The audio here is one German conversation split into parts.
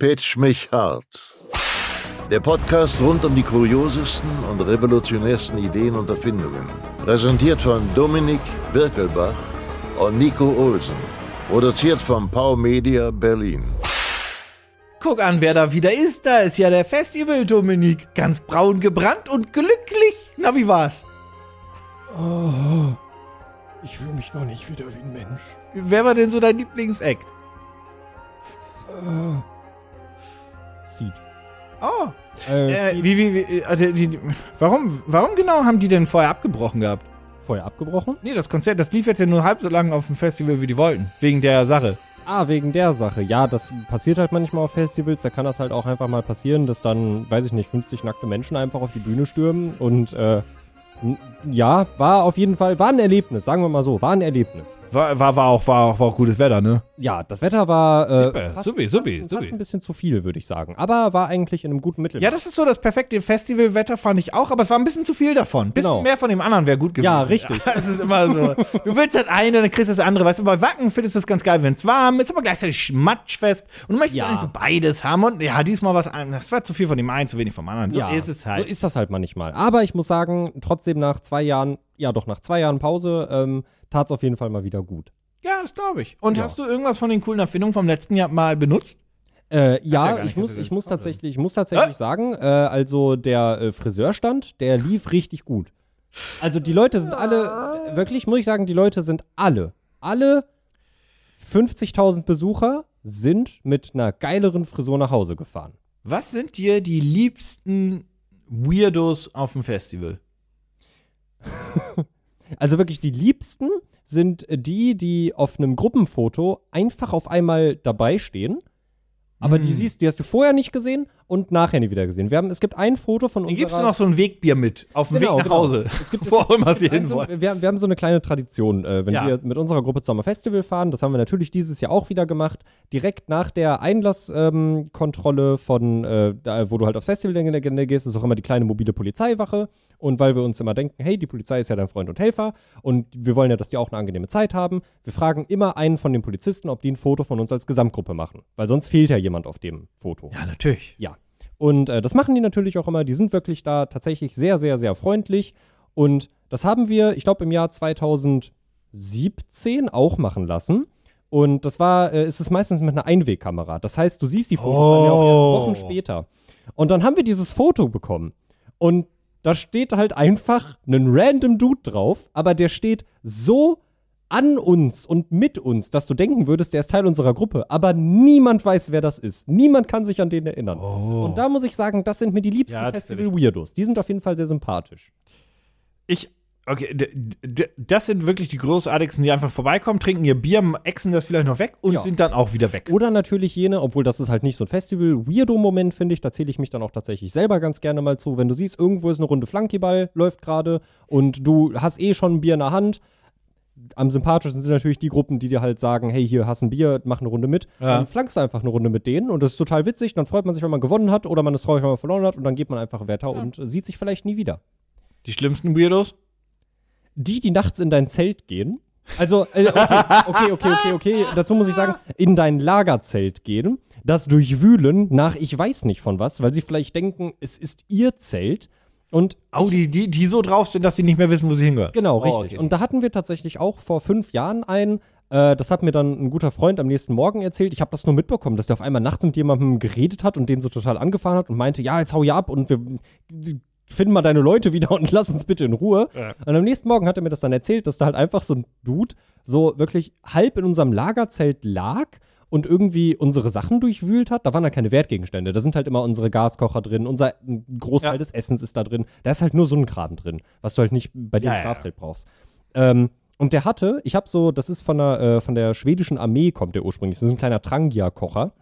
Pitch mich hart. Der Podcast rund um die kuriosesten und revolutionärsten Ideen und Erfindungen. Präsentiert von Dominik Birkelbach und Nico Olsen. Produziert von Pau Media Berlin. Guck an, wer da wieder ist. Da ist ja der Festival, Dominik. Ganz braun gebrannt und glücklich. Na, wie war's? Oh, ich fühle mich noch nicht wieder wie ein Mensch. Wer war denn so dein Lieblingseck? Uh, Seed. Oh. Äh, Äh, wie, wie, wie, äh, die, die, warum, warum genau haben die denn vorher abgebrochen gehabt? Vorher abgebrochen? Nee, das Konzert, das lief jetzt ja nur halb so lange auf dem Festival, wie die wollten. Wegen der Sache. Ah, wegen der Sache. Ja, das passiert halt manchmal auf Festivals. Da kann das halt auch einfach mal passieren, dass dann, weiß ich nicht, 50 nackte Menschen einfach auf die Bühne stürmen. Und äh, ja, war auf jeden Fall, war ein Erlebnis, sagen wir mal so, war ein Erlebnis. War, war, war, auch, war, auch, war auch gutes Wetter, ne? Ja, das Wetter war äh, Super, fast, supi. fast ein bisschen zu viel, würde ich sagen. Aber war eigentlich in einem guten Mittel. Ja, das ist so das perfekte Festivalwetter, fand ich auch, aber es war ein bisschen zu viel davon. Ein bisschen Genau. mehr von dem anderen wäre gut gewesen. Ja, richtig. Es ist immer so. Du willst das eine, dann kriegst du das andere. Weißt du, bei Wacken findest du es ganz geil, wenn es warm ist, aber gleichzeitig matschfest. Und du möchtest Ja. eigentlich so beides haben. Und ja, diesmal was. Das war zu viel von dem einen, zu wenig vom anderen. So ja, ist es halt. So ist das halt manchmal. Aber ich muss sagen, trotzdem nach zwei Jahren, ja doch nach zwei Jahren Pause, ähm, tat es auf jeden Fall mal wieder gut. ja, das glaube ich. Und Ja. hast du irgendwas von den coolen Erfindungen vom letzten Jahr mal benutzt? Äh, ja ja, ich muss, ich muss tatsächlich, ich muss tatsächlich Äh? sagen, äh, also der äh, Friseurstand, der lief richtig gut. Also die Leute sind alle, äh, wirklich muss ich sagen, die Leute sind alle, alle 50.000 Besucher sind mit einer geileren Frisur nach Hause gefahren. Was sind dir die liebsten Weirdos auf dem Festival? Also wirklich die liebsten sind die, die auf einem Gruppenfoto einfach auf einmal dabei stehen. Aber Hm. die siehst, die hast du vorher nicht gesehen und nachher nie wieder gesehen. Wir haben, es gibt ein Foto von unserer gibst du noch so ein Wegbier mit auf dem Genau, Weg nach genau. Hause. Es gibt, Wo auch immer sie hin so, wir, haben- wir haben so eine kleine Tradition, äh, wenn Ja. wir mit unserer Gruppe zusammen Festival fahren, das haben wir natürlich dieses Jahr auch wieder gemacht, direkt nach der Einlasskontrolle ähm, von, äh, da, wo du halt aufs Festivalgelände gehst, ist auch immer die kleine mobile Polizeiwache und weil wir uns immer denken, hey, die Polizei ist ja dein Freund und Helfer und wir wollen ja, dass die auch eine angenehme Zeit haben, wir fragen immer einen von den Polizisten, ob die ein Foto von uns als Gesamtgruppe machen, weil sonst fehlt ja jemand auf dem Foto. Ja, natürlich. Ja. Und äh, das machen die natürlich auch immer. Die sind wirklich da tatsächlich sehr, sehr, sehr freundlich. Und das haben wir, ich glaube, im Jahr 2017 auch machen lassen. Und das war, äh, ist es meistens mit einer Einwegkamera. Das heißt, du siehst die Fotos dann ja auch Oh. erst Wochen später. Und dann haben wir dieses Foto bekommen. Und da steht halt einfach ein random Dude drauf, aber der steht so an uns und mit uns, dass du denken würdest, der ist Teil unserer Gruppe, aber niemand weiß, wer das ist. Niemand kann sich an den erinnern. Und da muss ich sagen, das sind mir die liebsten Oh. Ja, Festival-Weirdos. Die sind auf jeden Fall sehr sympathisch. Ich, okay, das sind wirklich die großartigsten, die einfach vorbeikommen, trinken ihr Bier, exen das vielleicht noch weg und Ja. sind dann auch wieder weg. Oder natürlich jene, obwohl das ist halt nicht so ein Festival-Weirdo-Moment, finde ich, da zähle ich mich dann auch tatsächlich selber ganz gerne mal zu. Wenn du siehst, irgendwo ist eine Runde Flankyball, läuft gerade und du hast eh schon ein Bier in der Hand. Am sympathischsten sind natürlich die Gruppen, die dir halt sagen, hey, hier hast ein Bier, mach eine Runde mit. Ja. Dann flankst du einfach eine Runde mit denen und das ist total witzig. Dann freut man sich, wenn man gewonnen hat oder man ist traurig, wenn man verloren hat und dann geht man einfach weiter und sieht sich vielleicht nie wieder. Die schlimmsten Weirdos? die, die nachts in dein Zelt gehen. Also, äh, okay, okay, okay, okay, okay. Dazu muss ich sagen, in dein Lagerzelt gehen, das durchwühlen nach ich weiß nicht von was, weil sie vielleicht denken, es ist ihr Zelt. Und Oh, die, die, die so drauf sind, dass sie nicht mehr wissen, wo sie hingehören. genau, Oh, richtig. okay. Und da hatten wir tatsächlich auch vor fünf Jahren einen, äh, das hat mir dann ein guter Freund am nächsten Morgen erzählt. Ich habe das nur mitbekommen, dass der auf einmal nachts mit jemandem geredet hat und den so total angefahren hat und meinte, ja, jetzt hau ja ab und wir finden mal deine Leute wieder und lass uns bitte in Ruhe. Und am nächsten Morgen hat er mir das dann erzählt, dass da halt einfach so ein Dude so wirklich halb in unserem Lagerzelt lag und irgendwie unsere Sachen durchwühlt hat. Da waren da keine Wertgegenstände. Da sind halt immer unsere Gaskocher drin, unser Großteil Ja. des Essens ist da drin. Da ist halt nur so ein Kram drin, was du halt nicht bei dir Ja, im ja, Strafzelt brauchst. Ähm, und der hatte, ich habe so, das ist von der, äh, von der schwedischen Armee, kommt der ursprünglich. Das ist ein kleiner Trangia-Kocher.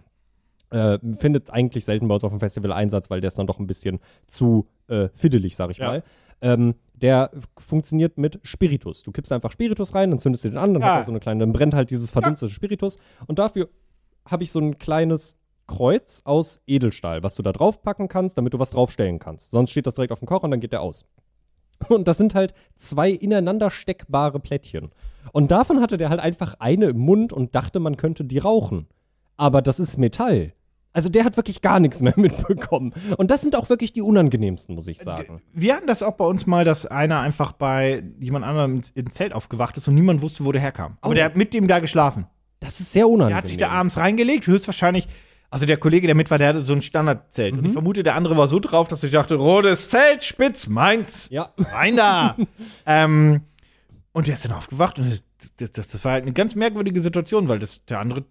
Äh, findet eigentlich selten bei uns auf dem Festival Einsatz, weil der ist dann doch ein bisschen zu äh, fiddelig, sag ich Ja. mal. Ähm, der funktioniert mit Spiritus. Du kippst einfach Spiritus rein, dann zündest du den an, dann Ja. hat er so eine kleine, dann brennt halt dieses verdunstete Spiritus. Und dafür habe ich so ein kleines Kreuz aus Edelstahl, was du da draufpacken kannst, damit du was draufstellen kannst. Sonst steht das direkt auf dem Kocher und dann geht der aus. Und das sind halt zwei ineinander steckbare Plättchen. Und davon hatte der halt einfach eine im Mund und dachte, man könnte die rauchen. Aber das ist Metall. Also der hat wirklich gar nichts mehr mitbekommen. Und das sind auch wirklich die unangenehmsten, muss ich sagen. Wir hatten das auch bei uns mal, dass einer einfach bei jemand anderem ins, ins Zelt aufgewacht ist und niemand wusste, wo der herkam. Aber Oh. der hat mit dem da geschlafen. Das ist sehr unangenehm. Der hat sich da abends reingelegt, höchstwahrscheinlich. Also der Kollege, der mit war, der hatte so ein Standardzelt. Und ich vermute, der andere war so drauf, dass ich dachte, rotes Zelt, spitz, meins. Ja. Rein da. ähm, und der ist dann aufgewacht und das, das, das, das war halt eine ganz merkwürdige Situation, weil das, der andere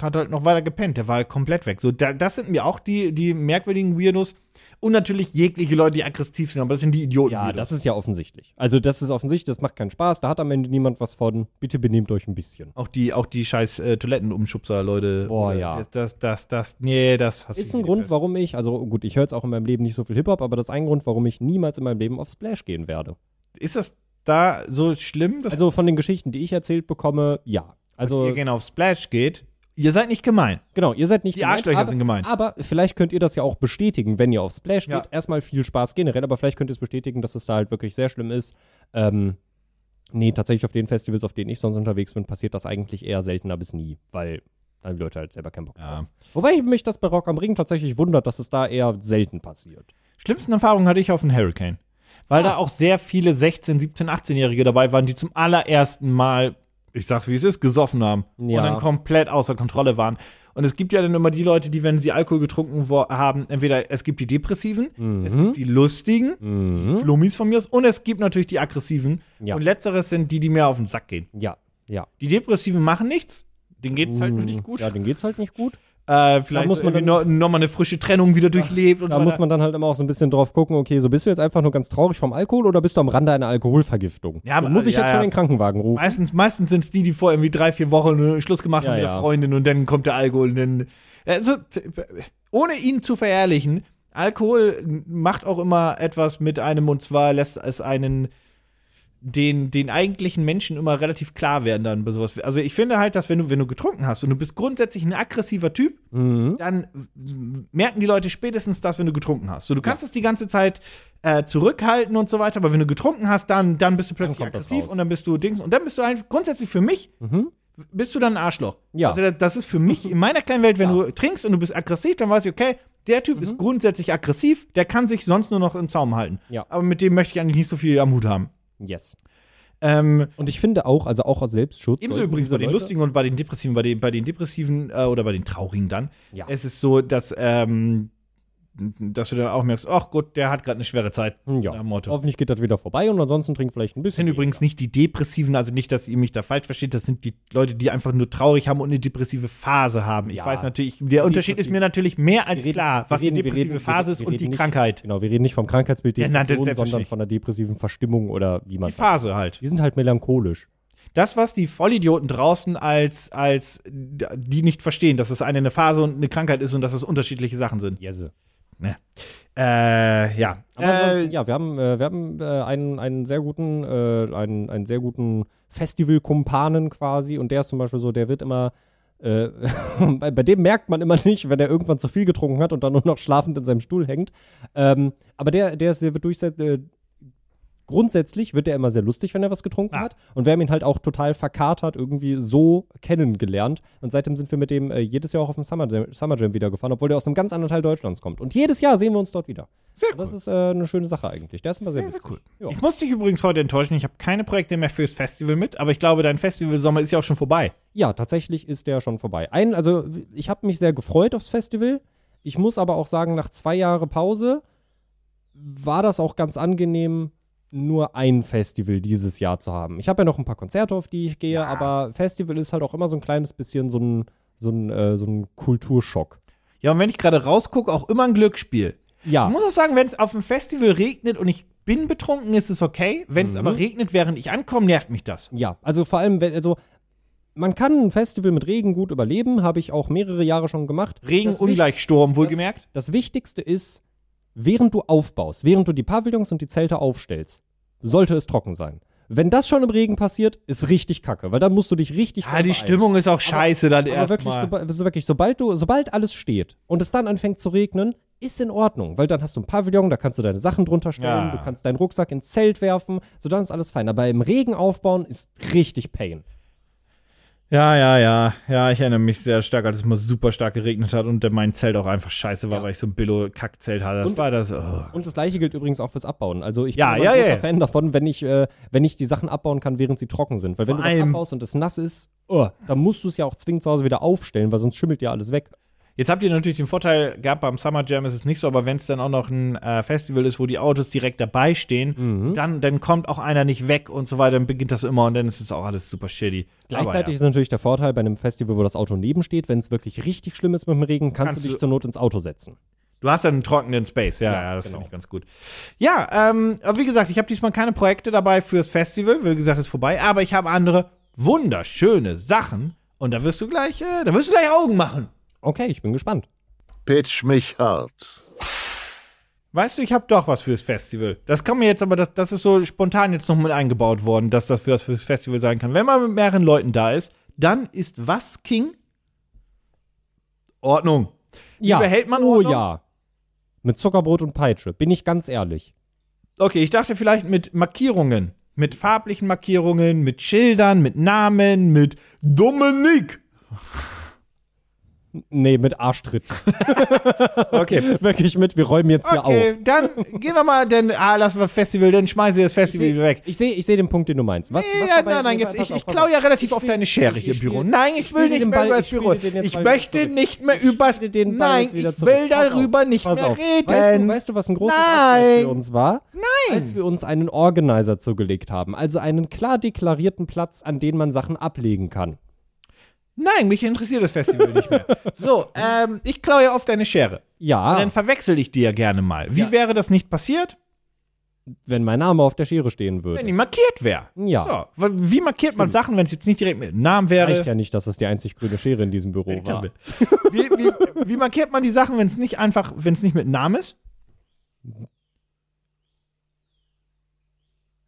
hat halt noch weiter gepennt. Der war halt komplett weg. So, da, das sind mir auch die, die merkwürdigen Weirdos. Und natürlich jegliche Leute, die aggressiv sind, aber das sind die Idioten. Ja, das ist ja offensichtlich. Also das ist offensichtlich, das macht keinen Spaß, da hat am Ende niemand was von. Bitte benehmt euch ein bisschen. auch die, auch die scheiß äh, Toilettenumschubser, Leute. Boah, ja. Das, das, das, das, nee, das hast Ist ein Grund, warum ich, also gut, ich höre jetzt auch in meinem Leben nicht so viel Hip-Hop, aber das ist ein Grund, warum ich niemals in meinem Leben auf Splash gehen werde. Ist das da so schlimm, dass Also von den Geschichten, die ich erzählt bekomme, ja. Also ihr gerne auf Splash geht? Ihr seid nicht gemein. genau, ihr seid nicht Die Arschlöcher aber, sind gemein. Aber vielleicht könnt ihr das ja auch bestätigen, wenn ihr auf Splash Ja. geht. Erstmal viel Spaß generell, aber vielleicht könnt ihr es bestätigen, dass es da halt wirklich sehr schlimm ist. Ähm, nee, tatsächlich auf den Festivals, auf denen ich sonst unterwegs bin, passiert das eigentlich eher seltener bis nie, weil da haben die Leute halt selber keinen Bock drauf. Ja. Wobei mich das bei Rock am Ring tatsächlich wundert, dass es da eher selten passiert. Schlimmsten Erfahrungen hatte ich auf dem Hurricane. Weil da auch sehr viele 16, 17, 18-Jährige dabei waren, die zum allerersten Mal, ich sag wie es ist, gesoffen haben. Ja. Und dann komplett außer Kontrolle waren. Und es gibt ja dann immer die Leute, die, wenn sie Alkohol getrunken haben, entweder es gibt die Depressiven, es gibt die Lustigen, die Flummis von mir aus, und es gibt natürlich die Aggressiven. Ja. Und letzteres sind die, die mir auf den Sack gehen. Ja, ja. Die Depressiven machen nichts, denen geht's halt nur nicht gut. Ja, denen geht's halt nicht gut. Äh, vielleicht muss man dann- noch, noch mal eine frische Trennung wieder durchlebt und Da so muss weiter. man dann halt immer auch so ein bisschen drauf gucken, okay, so bist du jetzt einfach nur ganz traurig vom Alkohol oder bist du am Rande einer Alkoholvergiftung? Ja, so muss ich ja, jetzt schon ja. den Krankenwagen rufen. Meistens, meistens sind es die, die vor irgendwie drei, vier Wochen äh, Schluss gemacht haben mit der Freundin und dann kommt der Alkohol. Und dann, also, ohne ihn zu verherrlichen, Alkohol macht auch immer etwas mit einem und zwar lässt es einen den, den eigentlichen Menschen immer relativ klar werden dann bei sowas. Also ich finde halt, dass wenn du, wenn du getrunken hast und du bist grundsätzlich ein aggressiver Typ, Mhm. dann merken die Leute spätestens das, wenn du getrunken hast. So, du kannst es die ganze Zeit äh, zurückhalten und so weiter, aber wenn du getrunken hast, dann, dann bist du plötzlich aggressiv und dann bist du Dings und dann bist du einfach grundsätzlich für mich bist du dann ein Arschloch. Ja. Also das- das ist für mich in meiner kleinen Welt, wenn du trinkst und du bist aggressiv, dann weiß ich, okay, der Typ ist grundsätzlich aggressiv, der kann sich sonst nur noch im Zaum halten. Ja. Aber mit dem möchte ich eigentlich nicht so viel am Hut haben. Yes. Ähm, Und ich finde auch, also auch aus Selbstschutz. Ebenso übrigens bei den Leute- Lustigen und bei den Depressiven, bei den, bei den Depressiven äh, oder bei den Traurigen dann. Ja. Es ist so, dass, ähm, dass du dann auch merkst, ach Gott, der hat gerade eine schwere Zeit. Ja. Nach dem Motto. Hoffentlich geht das wieder vorbei und ansonsten trinkt vielleicht ein Das bisschen. sind übrigens nicht die Depressiven, also nicht, dass ihr mich da falsch versteht, das sind die Leute, die einfach nur traurig haben und eine depressive Phase haben. Ich Ja. weiß natürlich, der Unterschied ist mir natürlich mehr als reden- klar, was reden- die depressive reden- Phase ist und die nicht- Krankheit. Genau, wir reden nicht vom Krankheitsbild Ja, nein, das- sondern von der depressiven Verstimmung oder wie man Die Phase halt. Die sind halt melancholisch. Das, was die Vollidioten draußen als, als die nicht verstehen, dass es eine, eine Phase und eine Krankheit ist und dass es unterschiedliche Sachen sind. Jesse. Ne. Äh, ja. Äh, ja, wir haben, äh, wir haben äh, einen, einen sehr guten, äh, einen, einen sehr guten Festival-Kumpanen quasi und der ist zum Beispiel so, der wird immer, bei, bei dem merkt man immer nicht, wenn er irgendwann zu viel getrunken hat und dann nur noch schlafend in seinem Stuhl hängt. Ähm, aber der, der, ist, der wird durchsetzt, äh, grundsätzlich wird er immer sehr lustig, wenn er was getrunken Ah. hat. Und wir haben ihn halt auch total verkatert irgendwie so kennengelernt. Und seitdem sind wir mit dem äh, jedes Jahr auch auf dem Summer Jam, Summer Jam wieder gefahren, obwohl der aus einem ganz anderen Teil Deutschlands kommt. Und jedes Jahr sehen wir uns dort wieder. Sehr Und Das ist äh, eine schöne Sache eigentlich. Der ist immer sehr, Sehr, sehr witzig. cool. Ja. Ich muss dich übrigens heute enttäuschen, ich habe keine Projekte mehr fürs Festival mit, aber ich glaube, dein Festivalsommer ist ja auch schon vorbei. Ja, tatsächlich ist der schon vorbei. Ein, also ich habe mich sehr gefreut aufs Festival. Ich muss aber auch sagen, nach zwei Jahren Pause war das auch ganz angenehm, nur ein Festival dieses Jahr zu haben. Ich habe ja noch ein paar Konzerte, auf die ich gehe, aber Festival ist halt auch immer so ein kleines bisschen so ein, so ein, äh, so ein Kulturschock. Ja, und wenn ich gerade rausgucke, auch immer ein Glücksspiel. Ja. Ich muss auch sagen, wenn es auf dem Festival regnet und ich bin betrunken, ist es okay. Wenn es aber regnet, während ich ankomme, nervt mich das. Ja, also vor allem, wenn, also man kann ein Festival mit Regen gut überleben, habe ich auch mehrere Jahre schon gemacht. Regen Das ungleich Sturm, wohlgemerkt. Das, das Wichtigste ist, während du aufbaust, während du die Pavillons und die Zelte aufstellst, sollte es trocken sein. Wenn das schon im Regen passiert, ist richtig kacke, weil dann musst du dich richtig Ja, Ah, die beeilen. Stimmung ist auch scheiße dann Aber wirklich, erstmal. soba so wirklich, sobald du, sobald alles steht und es dann anfängt zu regnen, ist in Ordnung, weil dann hast du ein Pavillon, da kannst du deine Sachen drunter stellen, Ja. du kannst deinen Rucksack ins Zelt werfen, so dann ist alles fein. Aber im Regen aufbauen ist richtig Pain. Ja, ja, ja. Ja, ich erinnere mich sehr stark, als es mal super stark geregnet hat und mein Zelt auch einfach scheiße war, Ja. weil ich so ein Billo-Kackzelt hatte. Das Und- war das. Oh. Und das gleiche gilt übrigens auch fürs Abbauen. Also ich bin Ja, immer ja, ein großer ja. Fan davon, wenn ich, äh, wenn ich die Sachen abbauen kann, während sie trocken sind. Weil wenn Vor du allem- abbaust und es nass ist, oh, dann musst du es ja auch zwingend zu Hause wieder aufstellen, weil sonst schimmelt ja alles weg. Jetzt habt ihr natürlich den Vorteil gehabt, beim Summer Jam ist es nicht so, aber wenn es dann auch noch ein äh, Festival ist, wo die Autos direkt dabei stehen, Mhm. dann, dann kommt auch einer nicht weg und so weiter, dann beginnt das immer und dann ist es auch alles super shitty. Gleichzeitig aber ist natürlich der Vorteil bei einem Festival, wo das Auto nebensteht, wenn es wirklich richtig schlimm ist mit dem Regen, kannst, Kannst du dich zur Not ins Auto setzen. Du hast dann einen trockenen Space, ja, Ja, ja, das genau. finde ich ganz gut. Ja, ähm, aber wie gesagt, ich habe diesmal keine Projekte dabei fürs Festival, wie gesagt, ist vorbei, aber ich habe andere wunderschöne Sachen und da wirst du gleich, äh, da wirst du gleich Augen machen. Okay, ich bin gespannt. Pitch mich hart. Weißt du, ich habe doch was fürs Festival. Das kann mir jetzt aber, das, das ist so spontan jetzt noch mit eingebaut worden, dass das für das fürs Festival sein kann. Wenn man mit mehreren Leuten da ist, dann ist was King? Ordnung. Ja. behält man Oh Ordnung? ja. Mit Zuckerbrot und Peitsche, bin ich ganz ehrlich. Okay, ich dachte vielleicht mit Markierungen. Mit farblichen Markierungen, mit Schildern, mit Namen, mit Dominik. Nee, mit Arschtritt. Okay. Wirklich mit, wir räumen jetzt hier auf. Okay, dann gehen wir mal, denn, ah, lassen wir Festival, dann schmeißen wir das Ich Festival sehe weg. ich seh, ich seh den Punkt, den du meinst. Was, was ja, nein, nein, nee, jetzt, ich, auf, ich klaue ja relativ Ich auf spiel- deine Schere ich- hier ich im Büro. Nein, ich, ich will nicht mehr Ball- über ich das Büro. Ich möchte nicht mehr Ich über Ball Nein, ich will darüber nicht mehr reden. Weißt du, weißt du, was ein großes. Upgrade für uns war? Nein. Als wir uns einen Organizer zugelegt haben. Also einen klar deklarierten Platz, an den man Sachen ablegen kann. Nein, mich interessiert das Festival nicht mehr. So, ähm, ich klaue ja auf deine Schere. Und Ja, dann verwechsel ich die ja gerne mal. Wie Ja. wäre das nicht passiert, wenn mein Name auf der Schere stehen wenn würde. die markiert wäre? Ja. So, wie markiert man Sachen, wenn es jetzt nicht direkt mit Namen wäre? Reicht ja nicht, dass es die einzig grüne Schere in diesem Büro war. Wie, wie, wie markiert man die Sachen, wenn es nicht einfach, wenn es nicht mit Namen ist?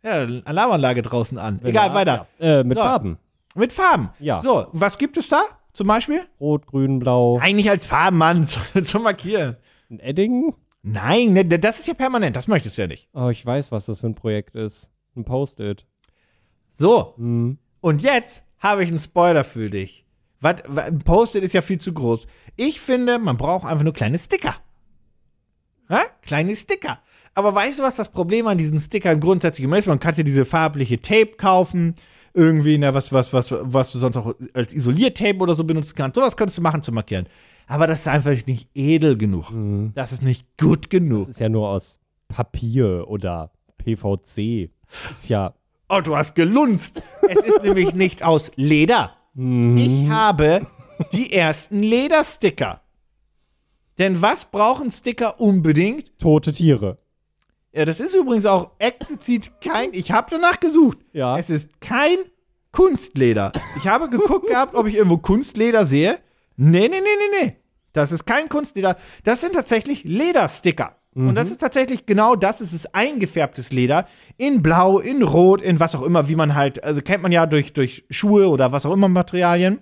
Ja, Alarmanlage draußen an. Wenn Egal, er- weiter. Ja. Äh, mit So. Farben. Mit Farben. Ja. So, was gibt es da zum Beispiel? Rot, grün, blau. Eigentlich als Farben, Mann, zu, zu markieren. Ein Edding? Nein, ne, das ist ja permanent, das möchtest du ja nicht. Oh, ich weiß, was das für ein Projekt ist. Ein Post-it. So, Hm. und jetzt habe ich einen Spoiler für dich. Was, ein Post-it ist ja viel zu groß. Ich finde, man braucht einfach nur kleine Sticker. Hä? Kleine Sticker. Aber weißt du, was das Problem an diesen Stickern grundsätzlich ist? Man kann ja diese farbliche Tape kaufen, irgendwie, na, was, was, was, was du sonst auch als Isoliertape oder so benutzen kannst. Sowas könntest du machen zu markieren. Aber das ist einfach nicht edel genug. Das ist nicht gut genug. Das ist ja nur aus Papier oder PVC. Ist ja. Oh, du hast gelunzt. Es ist nämlich nicht aus Leder. Ich habe die ersten Ledersticker. Denn was brauchen Sticker unbedingt? Tote Tiere. Ja, das ist übrigens auch explizit kein. Ich habe danach gesucht. Ja. Es ist kein Kunstleder. Ich habe geguckt gehabt, ob ich irgendwo Kunstleder sehe. Nee, nee, nee, nee, nee. Das ist kein Kunstleder. Das sind tatsächlich Ledersticker. Und das ist tatsächlich genau das. Es ist eingefärbtes Leder. In Blau, in Rot, in was auch immer, wie man halt, also kennt man ja durch, durch Schuhe oder was auch immer Materialien.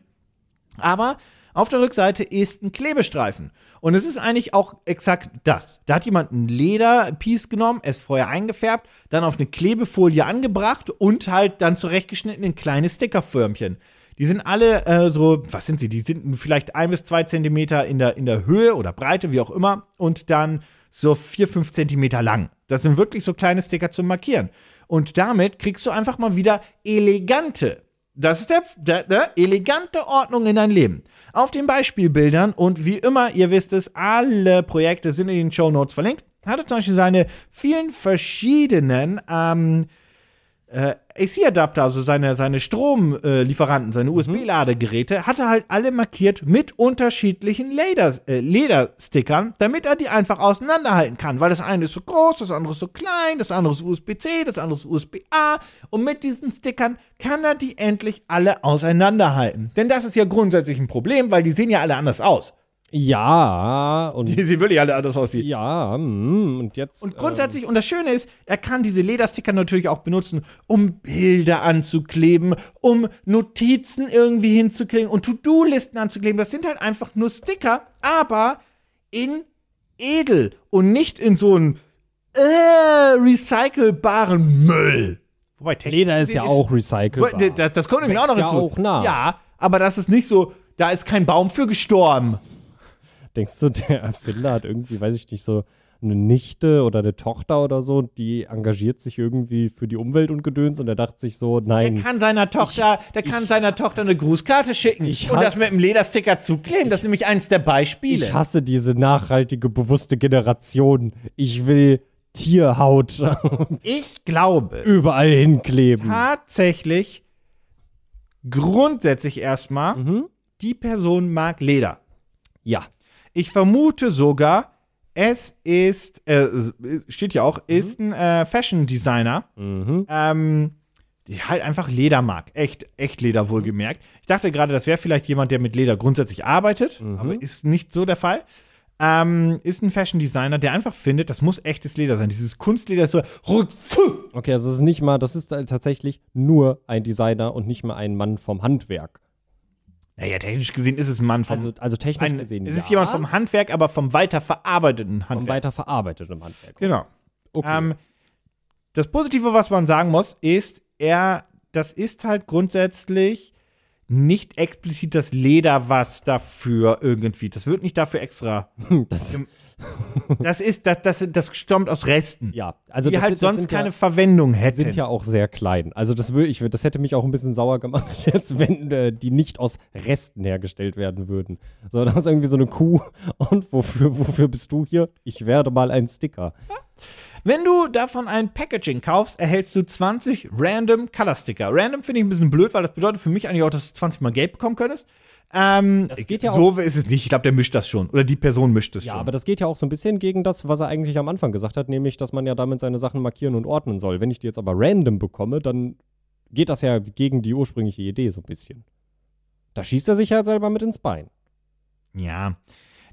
Aber auf der Rückseite ist ein Klebestreifen. Und es ist eigentlich auch exakt das. Da hat jemand ein Lederpiece genommen, es vorher eingefärbt, dann auf eine Klebefolie angebracht und halt dann zurechtgeschnitten in kleine Stickerförmchen. Die sind alle äh, so, was sind sie? Die sind vielleicht ein bis zwei Zentimeter in der, in der Höhe oder Breite, wie auch immer, und dann so vier, fünf Zentimeter lang. Das sind wirklich so kleine Sticker zum Markieren. Und damit kriegst du einfach mal wieder elegante das ist der, der, der elegante Ordnung in dein Leben. Auf den Beispielbildern und wie immer, ihr wisst es, alle Projekte sind in den Show Notes verlinkt. Hatte zum Beispiel seine vielen verschiedenen ähm, äh, AC-Adapter, also seine, seine Stromlieferanten, seine USB-Ladegeräte, hatte halt alle markiert mit unterschiedlichen Leder, äh, Lederstickern, damit er die einfach auseinanderhalten kann. Weil das eine ist so groß, das andere ist so klein, das andere ist USB-C, das andere ist USB-A. Und mit diesen Stickern kann er die endlich alle auseinanderhalten. Denn das ist ja grundsätzlich ein Problem, weil die sehen ja alle anders aus. Ja, und. Die sehen wirklich alle anders aus. Die. ja, mm, und jetzt. Und grundsätzlich, und das Schöne ist, er kann diese Ledersticker natürlich auch benutzen, um Bilder anzukleben, um Notizen irgendwie hinzukleben und To-Do-Listen anzukleben. Das sind halt einfach nur Sticker, aber in edel und nicht in so einen äh, recycelbaren Müll. Wobei Ähm, Leder ist ja auch recycelbar. das, das kommt nämlich auch noch ja hinzu. auch nach. Ja, aber das ist nicht so, da ist kein Baum für gestorben. Denkst du, der Erfinder hat irgendwie, weiß ich nicht, so eine Nichte oder eine Tochter oder so, die engagiert sich irgendwie für die Umwelt und Gedöns und er dachte sich so, Der nein, kann seiner Tochter, der kann seiner Tochter eine Grußkarte schicken Ich und das mit dem Ledersticker zukleben. Das ist nämlich eins der Beispiele. ich hasse diese nachhaltige, bewusste Generation. Ich will Tierhaut Ich glaube überall hinkleben. tatsächlich grundsätzlich erstmal, Mhm. die Person mag Leder. Ja. Ich vermute sogar, es ist, äh, steht ja auch, ist ein äh, Fashion Designer, Mhm. ähm, die halt einfach Leder mag. Echt, echt Leder wohlgemerkt. Ich dachte gerade, das wäre vielleicht jemand, der mit Leder grundsätzlich arbeitet, aber ist nicht so der Fall. Ähm, ist ein Fashion Designer, der einfach findet, das muss echtes Leder sein. Dieses Kunstleder ist so. Okay, also es ist nicht mal, das ist halt tatsächlich nur ein Designer und nicht mal ein Mann vom Handwerk. Naja, technisch gesehen ist es ein Mann vom, Also, also technisch ein, gesehen. es ist ja, jemand vom Handwerk, aber vom weiterverarbeiteten vom Handwerk. weiterverarbeiteten Handwerk. Genau. Okay. Ähm, das Positive, was man sagen muss, ist, er, das ist halt grundsätzlich nicht explizit das Leder, was dafür irgendwie, das wird nicht dafür extra. das, Das ist, das, das, das stammt aus Resten, ja, also die das halt sonst keine ja, Verwendung hätten. sind ja auch sehr klein. Also das will ich, das hätte mich auch ein bisschen sauer gemacht jetzt, wenn äh, die nicht aus Resten hergestellt werden würden. So, das ist irgendwie so eine Kuh. Und wofür, wofür bist du hier? Ich werde mal ein Sticker. Wenn du davon ein Packaging kaufst, erhältst du 20 random Color Sticker. Random finde ich ein bisschen blöd, weil das bedeutet für mich eigentlich auch, dass du 20 mal gelb bekommen könntest. Ähm, Das geht ja so ist es nicht. Ich glaube, der mischt das schon. Oder die Person mischt es Ja, schon. aber das geht ja auch so ein bisschen gegen das, was er eigentlich am Anfang gesagt hat, nämlich, dass man ja damit seine Sachen markieren und ordnen soll. Wenn ich die jetzt aber random bekomme, dann geht das ja gegen die ursprüngliche Idee so ein bisschen. Da schießt er sich ja selber mit ins Bein. Ja.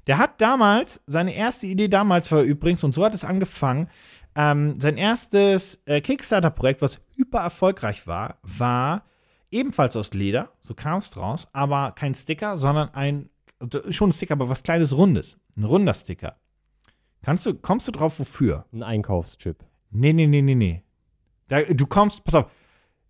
Der hat damals, seine erste Idee damals war übrigens, und so hat es angefangen, ähm, sein erstes äh, Kickstarter-Projekt, was hyper erfolgreich war, war ebenfalls aus Leder, so kam es draus, aber kein Sticker, sondern ein, schon ein Sticker, aber was kleines Rundes. Ein runder Sticker. Kannst du, kommst du drauf, wofür? Ein Einkaufschip. Nee, nee, nee, nee, nee. Da, du kommst, pass auf,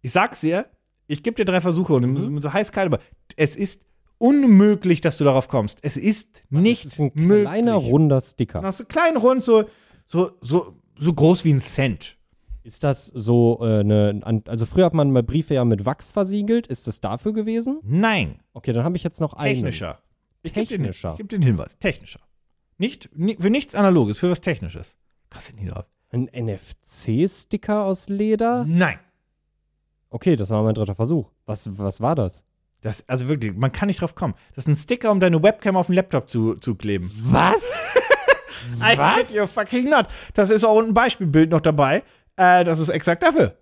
ich sag's dir, ich gebe dir drei Versuche und Mhm. so heiß kalt, aber es ist unmöglich, dass du darauf kommst. Es ist nicht ist ein möglich. kleiner, runder Sticker. Hast du klein rund, so, so, so, so groß wie ein Cent. Ist das so äh, eine, an- also früher hat man mal Briefe ja mit Wachs versiegelt. Ist das dafür gewesen? Nein, Okay, dann habe ich jetzt noch einen. technischer. Technischer. Ich gebe den Hinweis. Technischer. Nicht, ni- für nichts Analoges, für was Technisches. Krass, nie drauf. Ein NFC-Sticker aus Leder? Nein. Okay, das war mein dritter Versuch. Was, was war das? Das, also wirklich, man kann nicht drauf kommen. Das ist ein Sticker, um deine Webcam auf den Laptop zu, zu kleben. Was? I hate you fucking not. Das ist auch ein Beispielbild noch dabei. Äh, das ist exakt dafür.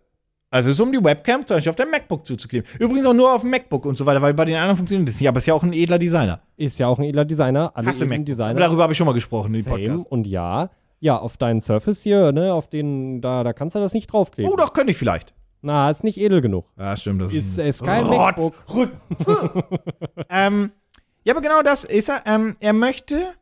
Also es ist um die Webcam zum Beispiel auf dein MacBook zuzukleben. Übrigens auch nur auf dem MacBook und so weiter, weil bei den anderen funktioniert das nicht. Aber es ist ja auch ein edler Designer. Ist ja auch ein edler Designer. Alle Hasse edlen. Designer. Darüber habe ich schon mal gesprochen in dem. Podcast. Und ja, ja, auf deinen Surface hier, ne, auf den, da, da kannst du das nicht draufkleben. Oh, doch, könnte ich vielleicht. Na, ist nicht edel genug. Ja, stimmt. Das Ist, ist kein Rotz. MacBook. Ähm, ja, aber genau das ist er. Ähm, er möchte,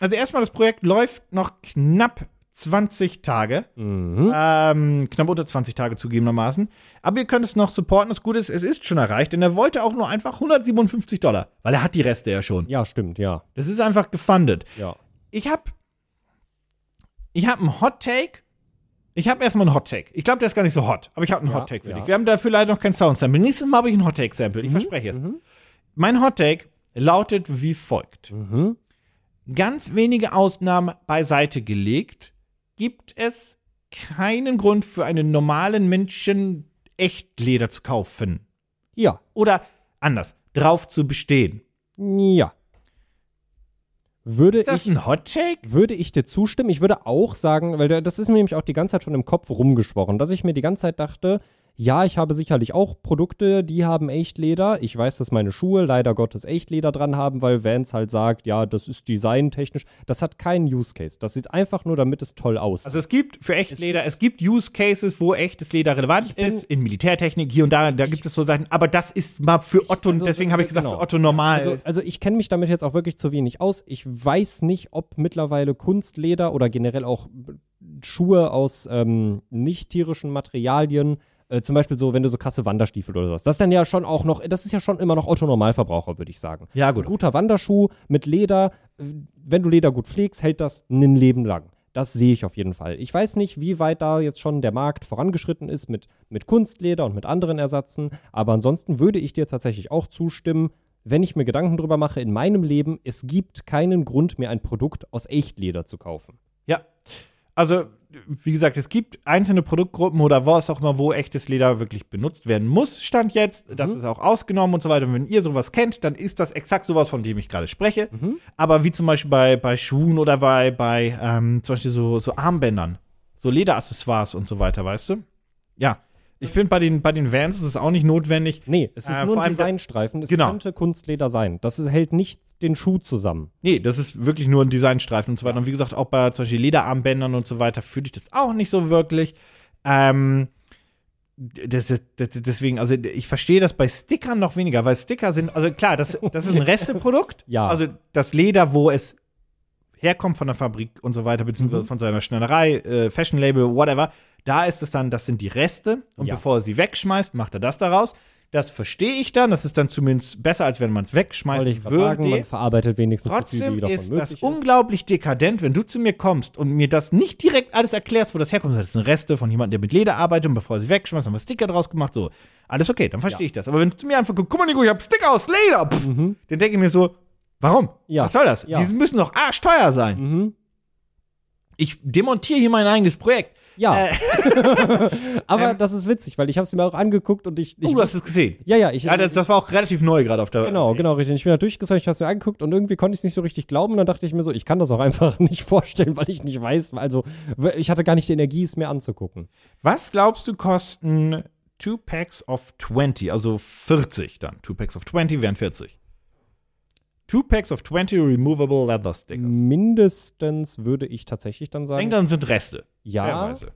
also erstmal das Projekt läuft noch knapp 20 Tage. Mhm. Ähm, knapp unter 20 Tage zugegebenermaßen. Aber ihr könnt es noch supporten. Das Gute ist, es ist schon erreicht, denn er wollte auch nur einfach 157 Dollar, weil er hat die Reste ja schon. Ja, stimmt, ja. Das ist einfach gefundet. Ja. Ich hab, ich hab einen Hot Take. Ich habe erstmal einen Hot Take. Ich glaube, der ist gar nicht so hot, aber ich habe einen Ja, Hot Take für ja. dich. Wir haben dafür leider noch kein Sound Sample. Nächstes Mal habe ich einen Hot Take Sample. Ich verspreche es. Mein Hot Take lautet wie folgt. Mhm. Ganz wenige Ausnahmen beiseite gelegt, gibt es keinen Grund für einen normalen Menschen Echtleder zu kaufen. Ja. Oder anders, drauf zu bestehen. Ja. Würde Ist das ich, ein Hot Take? würde ich dir zustimmen. Ich würde auch sagen, weil da- das ist mir nämlich auch die ganze Zeit schon im Kopf rumgeschworen, dass ich mir die ganze Zeit dachte, ja, ich habe sicherlich auch Produkte, die haben Echtleder. Ich weiß, dass meine Schuhe leider Gottes Echtleder dran haben, weil Vans halt sagt, ja, das ist designtechnisch. Das hat keinen Use Case. Das sieht einfach nur, damit es toll aussieht. Also es gibt für Echtleder, es gibt Use Cases, wo echtes Leder relevant ist, in Militärtechnik, hier und da, da gibt es so Sachen, aber das ist mal für Otto, also, deswegen habe ich gesagt, genau. für Otto normal. Also, also ich kenne mich damit jetzt auch wirklich zu wenig aus. Ich weiß nicht, ob mittlerweile Kunstleder oder generell auch Schuhe aus ähm, nicht tierischen Materialien Äh, zum Beispiel so, wenn du so krasse Wanderstiefel oder sowas. Das ist dann ja schon auch noch, das ist ja schon immer noch Otto-Normalverbraucher, würde ich sagen. Ja, gut. Ein guter Wanderschuh mit Leder, wenn du Leder gut pflegst, hält das ein Leben lang. Das sehe ich auf jeden Fall. Ich weiß nicht, wie weit da jetzt schon der Markt vorangeschritten ist mit, mit Kunstleder und mit anderen Ersatzen, aber ansonsten würde ich dir tatsächlich auch zustimmen, wenn ich mir Gedanken drüber mache in meinem Leben, es gibt keinen Grund mehr, ein Produkt aus Echtleder zu kaufen. Ja. Also, wie gesagt, es gibt einzelne Produktgruppen oder was auch immer, wo echtes Leder wirklich benutzt werden muss, stand jetzt. Das ist auch ausgenommen und so weiter. Und wenn ihr sowas kennt, dann ist das exakt sowas, von dem ich gerade spreche. Aber wie zum Beispiel bei, bei Schuhen oder bei, bei ähm, zum Beispiel so, so Armbändern, so Lederaccessoires und so weiter, weißt du? Ja. Ich finde, bei den, bei den Vans ist es auch nicht notwendig. Nee, es ist Äh, nur ein Designstreifen. Es Genau. könnte Kunstleder sein. Das ist, hält nicht den Schuh zusammen. Nee, das ist wirklich nur ein Designstreifen und so weiter. Und wie gesagt, auch bei zum Beispiel Lederarmbändern und so weiter fühle ich das auch nicht so wirklich. Ähm, das, das, deswegen, also ich verstehe das bei Stickern noch weniger, weil Sticker sind, also klar, das, das ist ein Resteprodukt. Ja. Also das Leder, wo es herkommt von der Fabrik und so weiter, Mhm. beziehungsweise von seiner Schnellerei, äh, Fashion Label, whatever. Da ist es dann, das sind die Reste. Und Ja. bevor er sie wegschmeißt, macht er das daraus. Das verstehe ich dann. Das ist dann zumindest besser, als wenn man es wegschmeißen Wollte ich würde. sagen, man verarbeitet wenigstens so viel, Trotzdem wie davon ist das unglaublich dekadent, wenn du zu mir kommst und mir das nicht direkt alles erklärst, wo das herkommt. Das sind Reste von jemandem, der mit Leder arbeitet und bevor er sie wegschmeißt, haben wir Sticker draus gemacht. So, alles okay, dann verstehe ich das. Aber wenn du zu mir einfach guckst, guck mal, Nico, ich habe Sticker aus Leder, pff, dann denke ich mir so, warum? Mhm. Ja. Was soll das? Ja. Die müssen doch arschteuer sein. Mhm. Ich demontiere hier mein eigenes Projekt. Ja. Äh. Aber Ähm. das ist witzig, weil ich habe es mir auch angeguckt und ich. ich Oh, du hast es gesehen. ja, ja, ich. Ja, das, das war auch relativ neu gerade auf der. Genau, genau, richtig. Ich bin da durchgezogen, ich habe es mir angeguckt und irgendwie konnte ich es nicht so richtig glauben. Und dann dachte ich mir so, ich kann das auch einfach nicht vorstellen, weil ich nicht weiß. Also, ich hatte gar nicht die Energie, es mir anzugucken. Was glaubst du kosten Two Packs of 20, also 40 dann? Two Packs of 20 wären 40. Two Packs of 20 removable leather stickers. Mindestens würde ich tatsächlich dann sagen. dann sind Reste. ja. Fairerweise.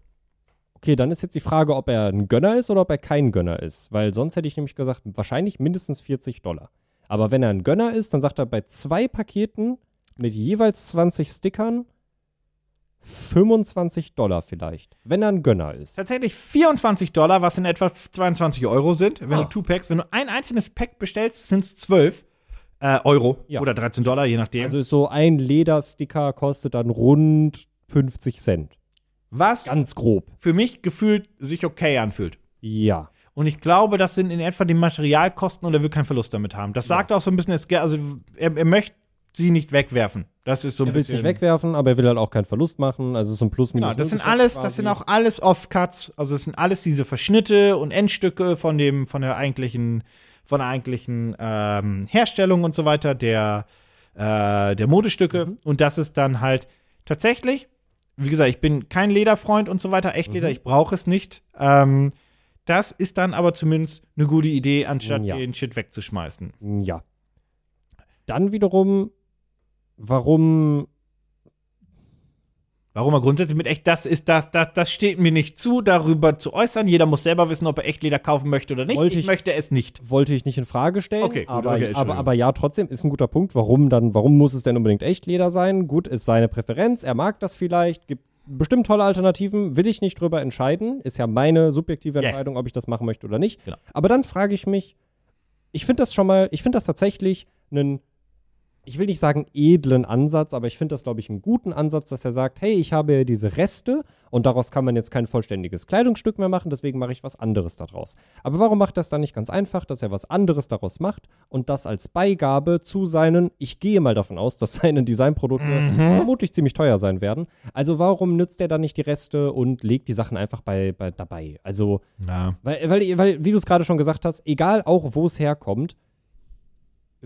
Okay, dann ist jetzt die Frage, ob er ein Gönner ist oder ob er kein Gönner ist. Weil sonst hätte ich nämlich gesagt, wahrscheinlich mindestens 40 Dollar. Aber wenn er ein Gönner ist, dann sagt er bei zwei Paketen mit jeweils 20 Stickern 25 Dollar vielleicht. Wenn er ein Gönner ist. Tatsächlich 24 Dollar, was in etwa 22 Euro sind. Wenn Ah. du Two Packs, wenn du ein einzelnes Pack bestellst, sind es 12 äh, Euro Ja. oder 13 Dollar, je nachdem. Also ist so ein Ledersticker kostet dann rund 50 Cent. was Ganz grob. für mich gefühlt sich okay anfühlt. Ja. Und ich glaube, das sind in etwa die Materialkosten und er will keinen Verlust damit haben. Das sagt auch so ein bisschen, es- also er, er möchte sie nicht wegwerfen. Das ist so ein Er will es bisschen. nicht wegwerfen, aber er will halt auch keinen Verlust machen. Also so ein plus minus Genau, das sind alles, quasi. das sind auch alles Offcuts, also das sind alles diese Verschnitte und Endstücke von dem, von der eigentlichen, von der eigentlichen ähm, Herstellung und so weiter, der, äh, der Modestücke. Mhm. Und das ist dann halt tatsächlich, wie gesagt, ich bin kein Lederfreund und so weiter, Echtleder, Mhm. ich brauche es nicht. Ähm, das ist dann aber zumindest eine gute Idee, anstatt Ja. den Shit wegzuschmeißen. Ja. Dann wiederum, warum Warum er grundsätzlich mit echt, das ist das, das, das steht mir nicht zu, darüber zu äußern. Jeder muss selber wissen, ob er Echtleder kaufen möchte oder nicht. Wollte ich ich- möchte es nicht. wollte ich nicht in Frage stellen. Okay, gut, aber, okay, aber, aber ja, trotzdem ist ein guter Punkt. Warum dann, warum muss es denn unbedingt Echtleder sein? Gut, ist seine Präferenz, er mag das vielleicht, gibt bestimmt tolle Alternativen, will ich nicht drüber entscheiden. Ist ja meine subjektive. Entscheidung, ob ich das machen möchte oder nicht. Genau. Aber dann frage ich mich, ich finde das schon mal, ich finde das tatsächlich einen, ich will nicht sagen edlen Ansatz, aber ich finde das, glaube ich, einen guten Ansatz, dass er sagt, hey, ich habe ja diese Reste und daraus kann man jetzt kein vollständiges Kleidungsstück mehr machen, deswegen mache ich was anderes daraus. Aber warum macht das dann nicht ganz einfach, dass er was anderes daraus macht und das als Beigabe zu seinen, ich gehe mal davon aus, dass seine Designprodukte vermutlich ziemlich teuer sein werden. Also warum nützt er dann nicht die Reste und legt die Sachen einfach bei, bei dabei? Also Ja. weil, weil, weil wie du es gerade schon gesagt hast, egal auch, wo es herkommt,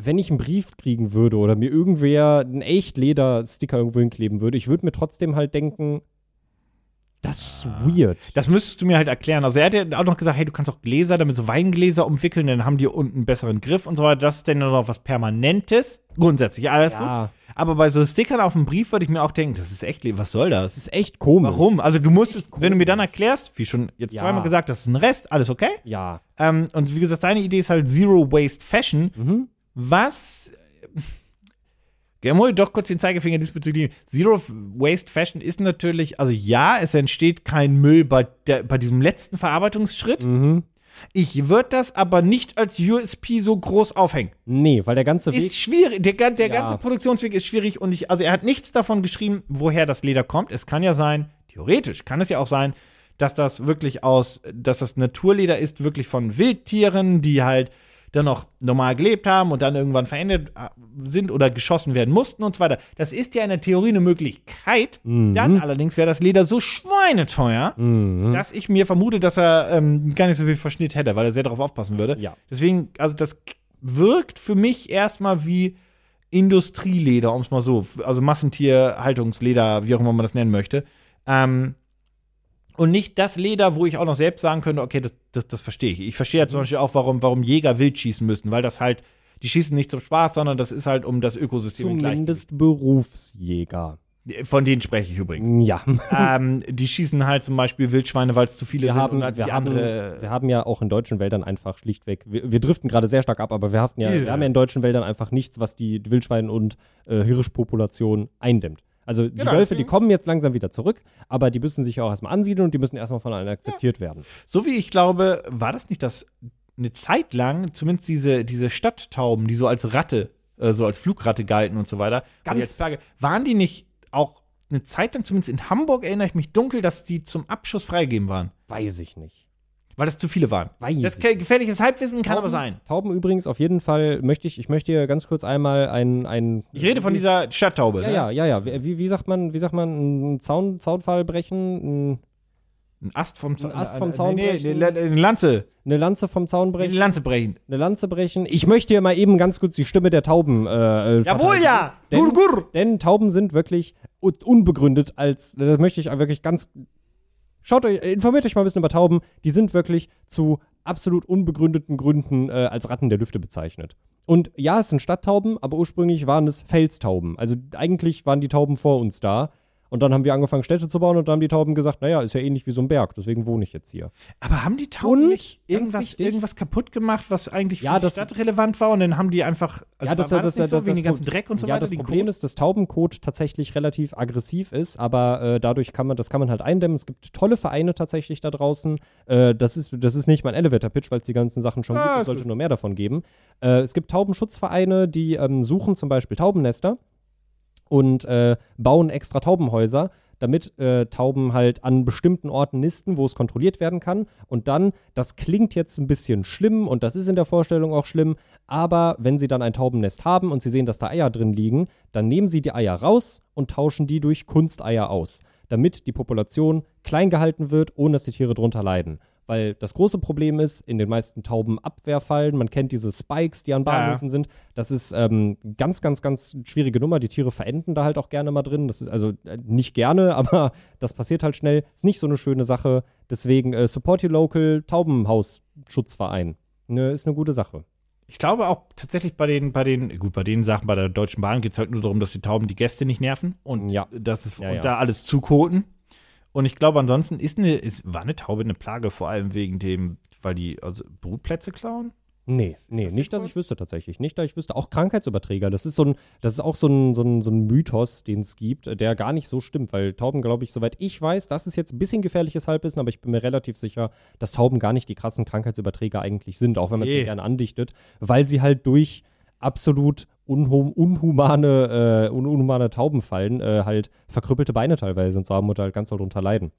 wenn ich einen Brief kriegen würde oder mir irgendwer einen echt Leder-Sticker irgendwo hinkleben würde, ich würde mir trotzdem halt denken, das ist weird. Das müsstest du mir halt erklären. Also er hat ja auch noch gesagt, hey, du kannst auch Gläser damit so Weingläser umwickeln, dann haben die unten einen besseren Griff und so weiter. Das ist dann noch was Permanentes. Grundsätzlich, alles Ja. gut. Aber bei so Stickern auf dem Brief würde ich mir auch denken, das ist echt, was soll das? Das ist echt komisch. Warum? Also du musst, wenn du mir dann erklärst, wie schon jetzt Ja. zweimal gesagt, das ist ein Rest, alles okay? Ja. Ähm, und wie gesagt, deine Idee ist halt Zero Waste Fashion. Mhm. Was Germol, doch kurz den Zeigefinger diesbezüglich. Zero Waste Fashion ist natürlich, also ja, es entsteht kein Müll bei, der, bei diesem letzten Verarbeitungsschritt. Mhm. Ich würde das aber nicht als USP so groß aufhängen. Nee, weil der ganze Weg. Ist schwierig. Der, der Ja. ganze Produktionsweg ist schwierig und ich, also er hat nichts davon geschrieben, woher das Leder kommt. Es kann ja sein, theoretisch kann es ja auch sein, dass das wirklich aus, dass das Naturleder ist, wirklich von Wildtieren, die halt dann noch normal gelebt haben und dann irgendwann verändert äh, sind oder geschossen werden mussten und so weiter. Das ist ja in der Theorie eine Möglichkeit. Mhm. Dann allerdings wäre das Leder so schweineteuer, dass ich mir vermute, dass er ähm, gar nicht so viel Verschnitt hätte, weil er sehr darauf aufpassen würde. Ja. Deswegen, also das wirkt für mich erstmal wie Industrieleder, um es mal so, also Massentierhaltungsleder, wie auch immer man das nennen möchte. Ähm, und nicht das Leder, wo ich auch noch selbst sagen könnte, okay, das, das, das verstehe ich. Ich verstehe ja zum Beispiel auch, warum, warum Jäger wild schießen müssen, weil das halt, die schießen nicht zum Spaß, sondern das ist halt um das Ökosystem im Zumindest Berufsjäger. Von denen spreche ich übrigens. Ja. ähm, die schießen halt zum Beispiel Wildschweine, weil es zu viele Wir sind haben, und halt wir, die haben, andere. wir haben ja auch in deutschen Wäldern einfach schlichtweg, wir, wir driften gerade sehr stark ab, aber wir, haften ja, Ja. wir haben ja in deutschen Wäldern einfach nichts, was die Wildschwein- und äh, Hirschpopulation eindämmt. Also die Genau, Wölfe, die kommen jetzt langsam wieder zurück, aber die müssen sich ja auch erstmal ansiedeln und die müssen erstmal von allen akzeptiert werden. So wie ich glaube, war das nicht das eine Zeit lang, zumindest diese, diese Stadttauben, die so als Ratte, äh, so als Flugratte galten und so weiter. Ganz- Frage, waren die nicht auch eine Zeit lang, zumindest in Hamburg erinnere ich mich dunkel, dass die zum Abschuss freigegeben waren? Weiß ich nicht. Weil das zu viele waren. Weiß das ist gefährliches Halbwissen kann aber Tauben- sein. Tauben übrigens auf jeden Fall möchte ich, ich möchte hier ganz kurz einmal ein, ein Ich rede von dieser Stadttaube. ja, ne? ja, ja, ja. Wie, wie sagt man, wie sagt man, einen Zaun, Zaunfall brechen, ein, Ein Ast vom Zaun. Ein Ast vom Zaun nee, brechen. nee, eine Lanze. eine Lanze vom Zaun Eine brechen, Lanze brechen. eine Lanze brechen. Ich möchte hier mal eben ganz kurz die Stimme der Tauben äh, äh, Jawohl, ja. Denn, Gur, gur. denn Tauben sind wirklich un unbegründet als, das möchte ich wirklich ganz, schaut euch, informiert euch mal ein bisschen über Tauben, die sind wirklich zu absolut unbegründeten Gründen äh, als Ratten der Lüfte bezeichnet. Und ja, es sind Stadttauben, aber ursprünglich waren es Felstauben. Also eigentlich waren die Tauben vor uns da. Und dann haben wir angefangen, Städte zu bauen und dann haben die Tauben gesagt, naja, ist ja ähnlich wie so ein Berg, deswegen wohne ich jetzt hier. Aber haben die Tauben Und, nicht irgendwas, wichtig- irgendwas kaputt gemacht, was eigentlich für Ja, die das- Stadt relevant war und dann haben die einfach. Also Ja, das, war das, nicht das, so, das, wegen das, den ganzen Dreck und so ja, weiter. das Problem Kot? ist, dass Taubenkot tatsächlich relativ aggressiv ist, aber äh, dadurch kann man, das kann man halt eindämmen. Es gibt tolle Vereine tatsächlich da draußen. Äh, das, ist, das ist nicht mein Elevator-Pitch, weil es die ganzen Sachen schon Ah, gibt. Es gut. sollte nur mehr davon geben. Äh, es gibt Taubenschutzvereine, die ähm, suchen zum Beispiel Taubennester und äh, bauen extra Taubenhäuser, damit äh, Tauben halt an bestimmten Orten nisten, wo es kontrolliert werden kann. Und dann, das klingt jetzt ein bisschen schlimm und das ist in der Vorstellung auch schlimm, aber wenn sie dann ein Taubennest haben und sie sehen, dass da Eier drin liegen, dann nehmen sie die Eier raus und tauschen die durch Kunsteier aus, damit die Population klein gehalten wird, ohne dass die Tiere drunter leiden. Weil das große Problem ist, in den meisten Tauben Abwehrfallen, man kennt diese Spikes, die an Bahnhöfen sind. Das ist ähm, ganz, ganz, ganz schwierige Nummer. Die Tiere verenden da halt auch gerne mal drin. Das ist also äh, nicht gerne, aber das passiert halt schnell. Ist nicht so eine schöne Sache. Deswegen äh, Support Your Local Taubenhausschutzverein. Ne, ist eine gute Sache. Ich glaube auch tatsächlich bei den, bei den, gut, bei den Sachen bei der Deutschen Bahn geht es halt nur darum, dass die Tauben die Gäste nicht nerven und Ja. das ist Ja, und ja. da alles zukoten. Und ich glaube, ansonsten ist eine, ist, war eine Taube eine Plage, vor allem wegen dem, weil die also Brutplätze klauen. Nee, Ist nee, das nicht, dass ich wüsste tatsächlich. Nicht, dass ich wüsste. Auch Krankheitsüberträger. Das ist so ein, das ist auch so ein, so ein, so ein Mythos, den es gibt, der gar nicht so stimmt, weil Tauben, glaube ich, soweit ich weiß, das ist jetzt ein bisschen gefährliches Halbwissen, aber ich bin mir relativ sicher, dass Tauben gar nicht die krassen Krankheitsüberträger eigentlich sind, auch wenn man sie Nee. gerne andichtet, weil sie halt durch absolut unhum, unhumane, äh, un, unhumane Taubenfallen äh, halt verkrüppelte Beine teilweise und so haben und halt ganz doll drunter leiden.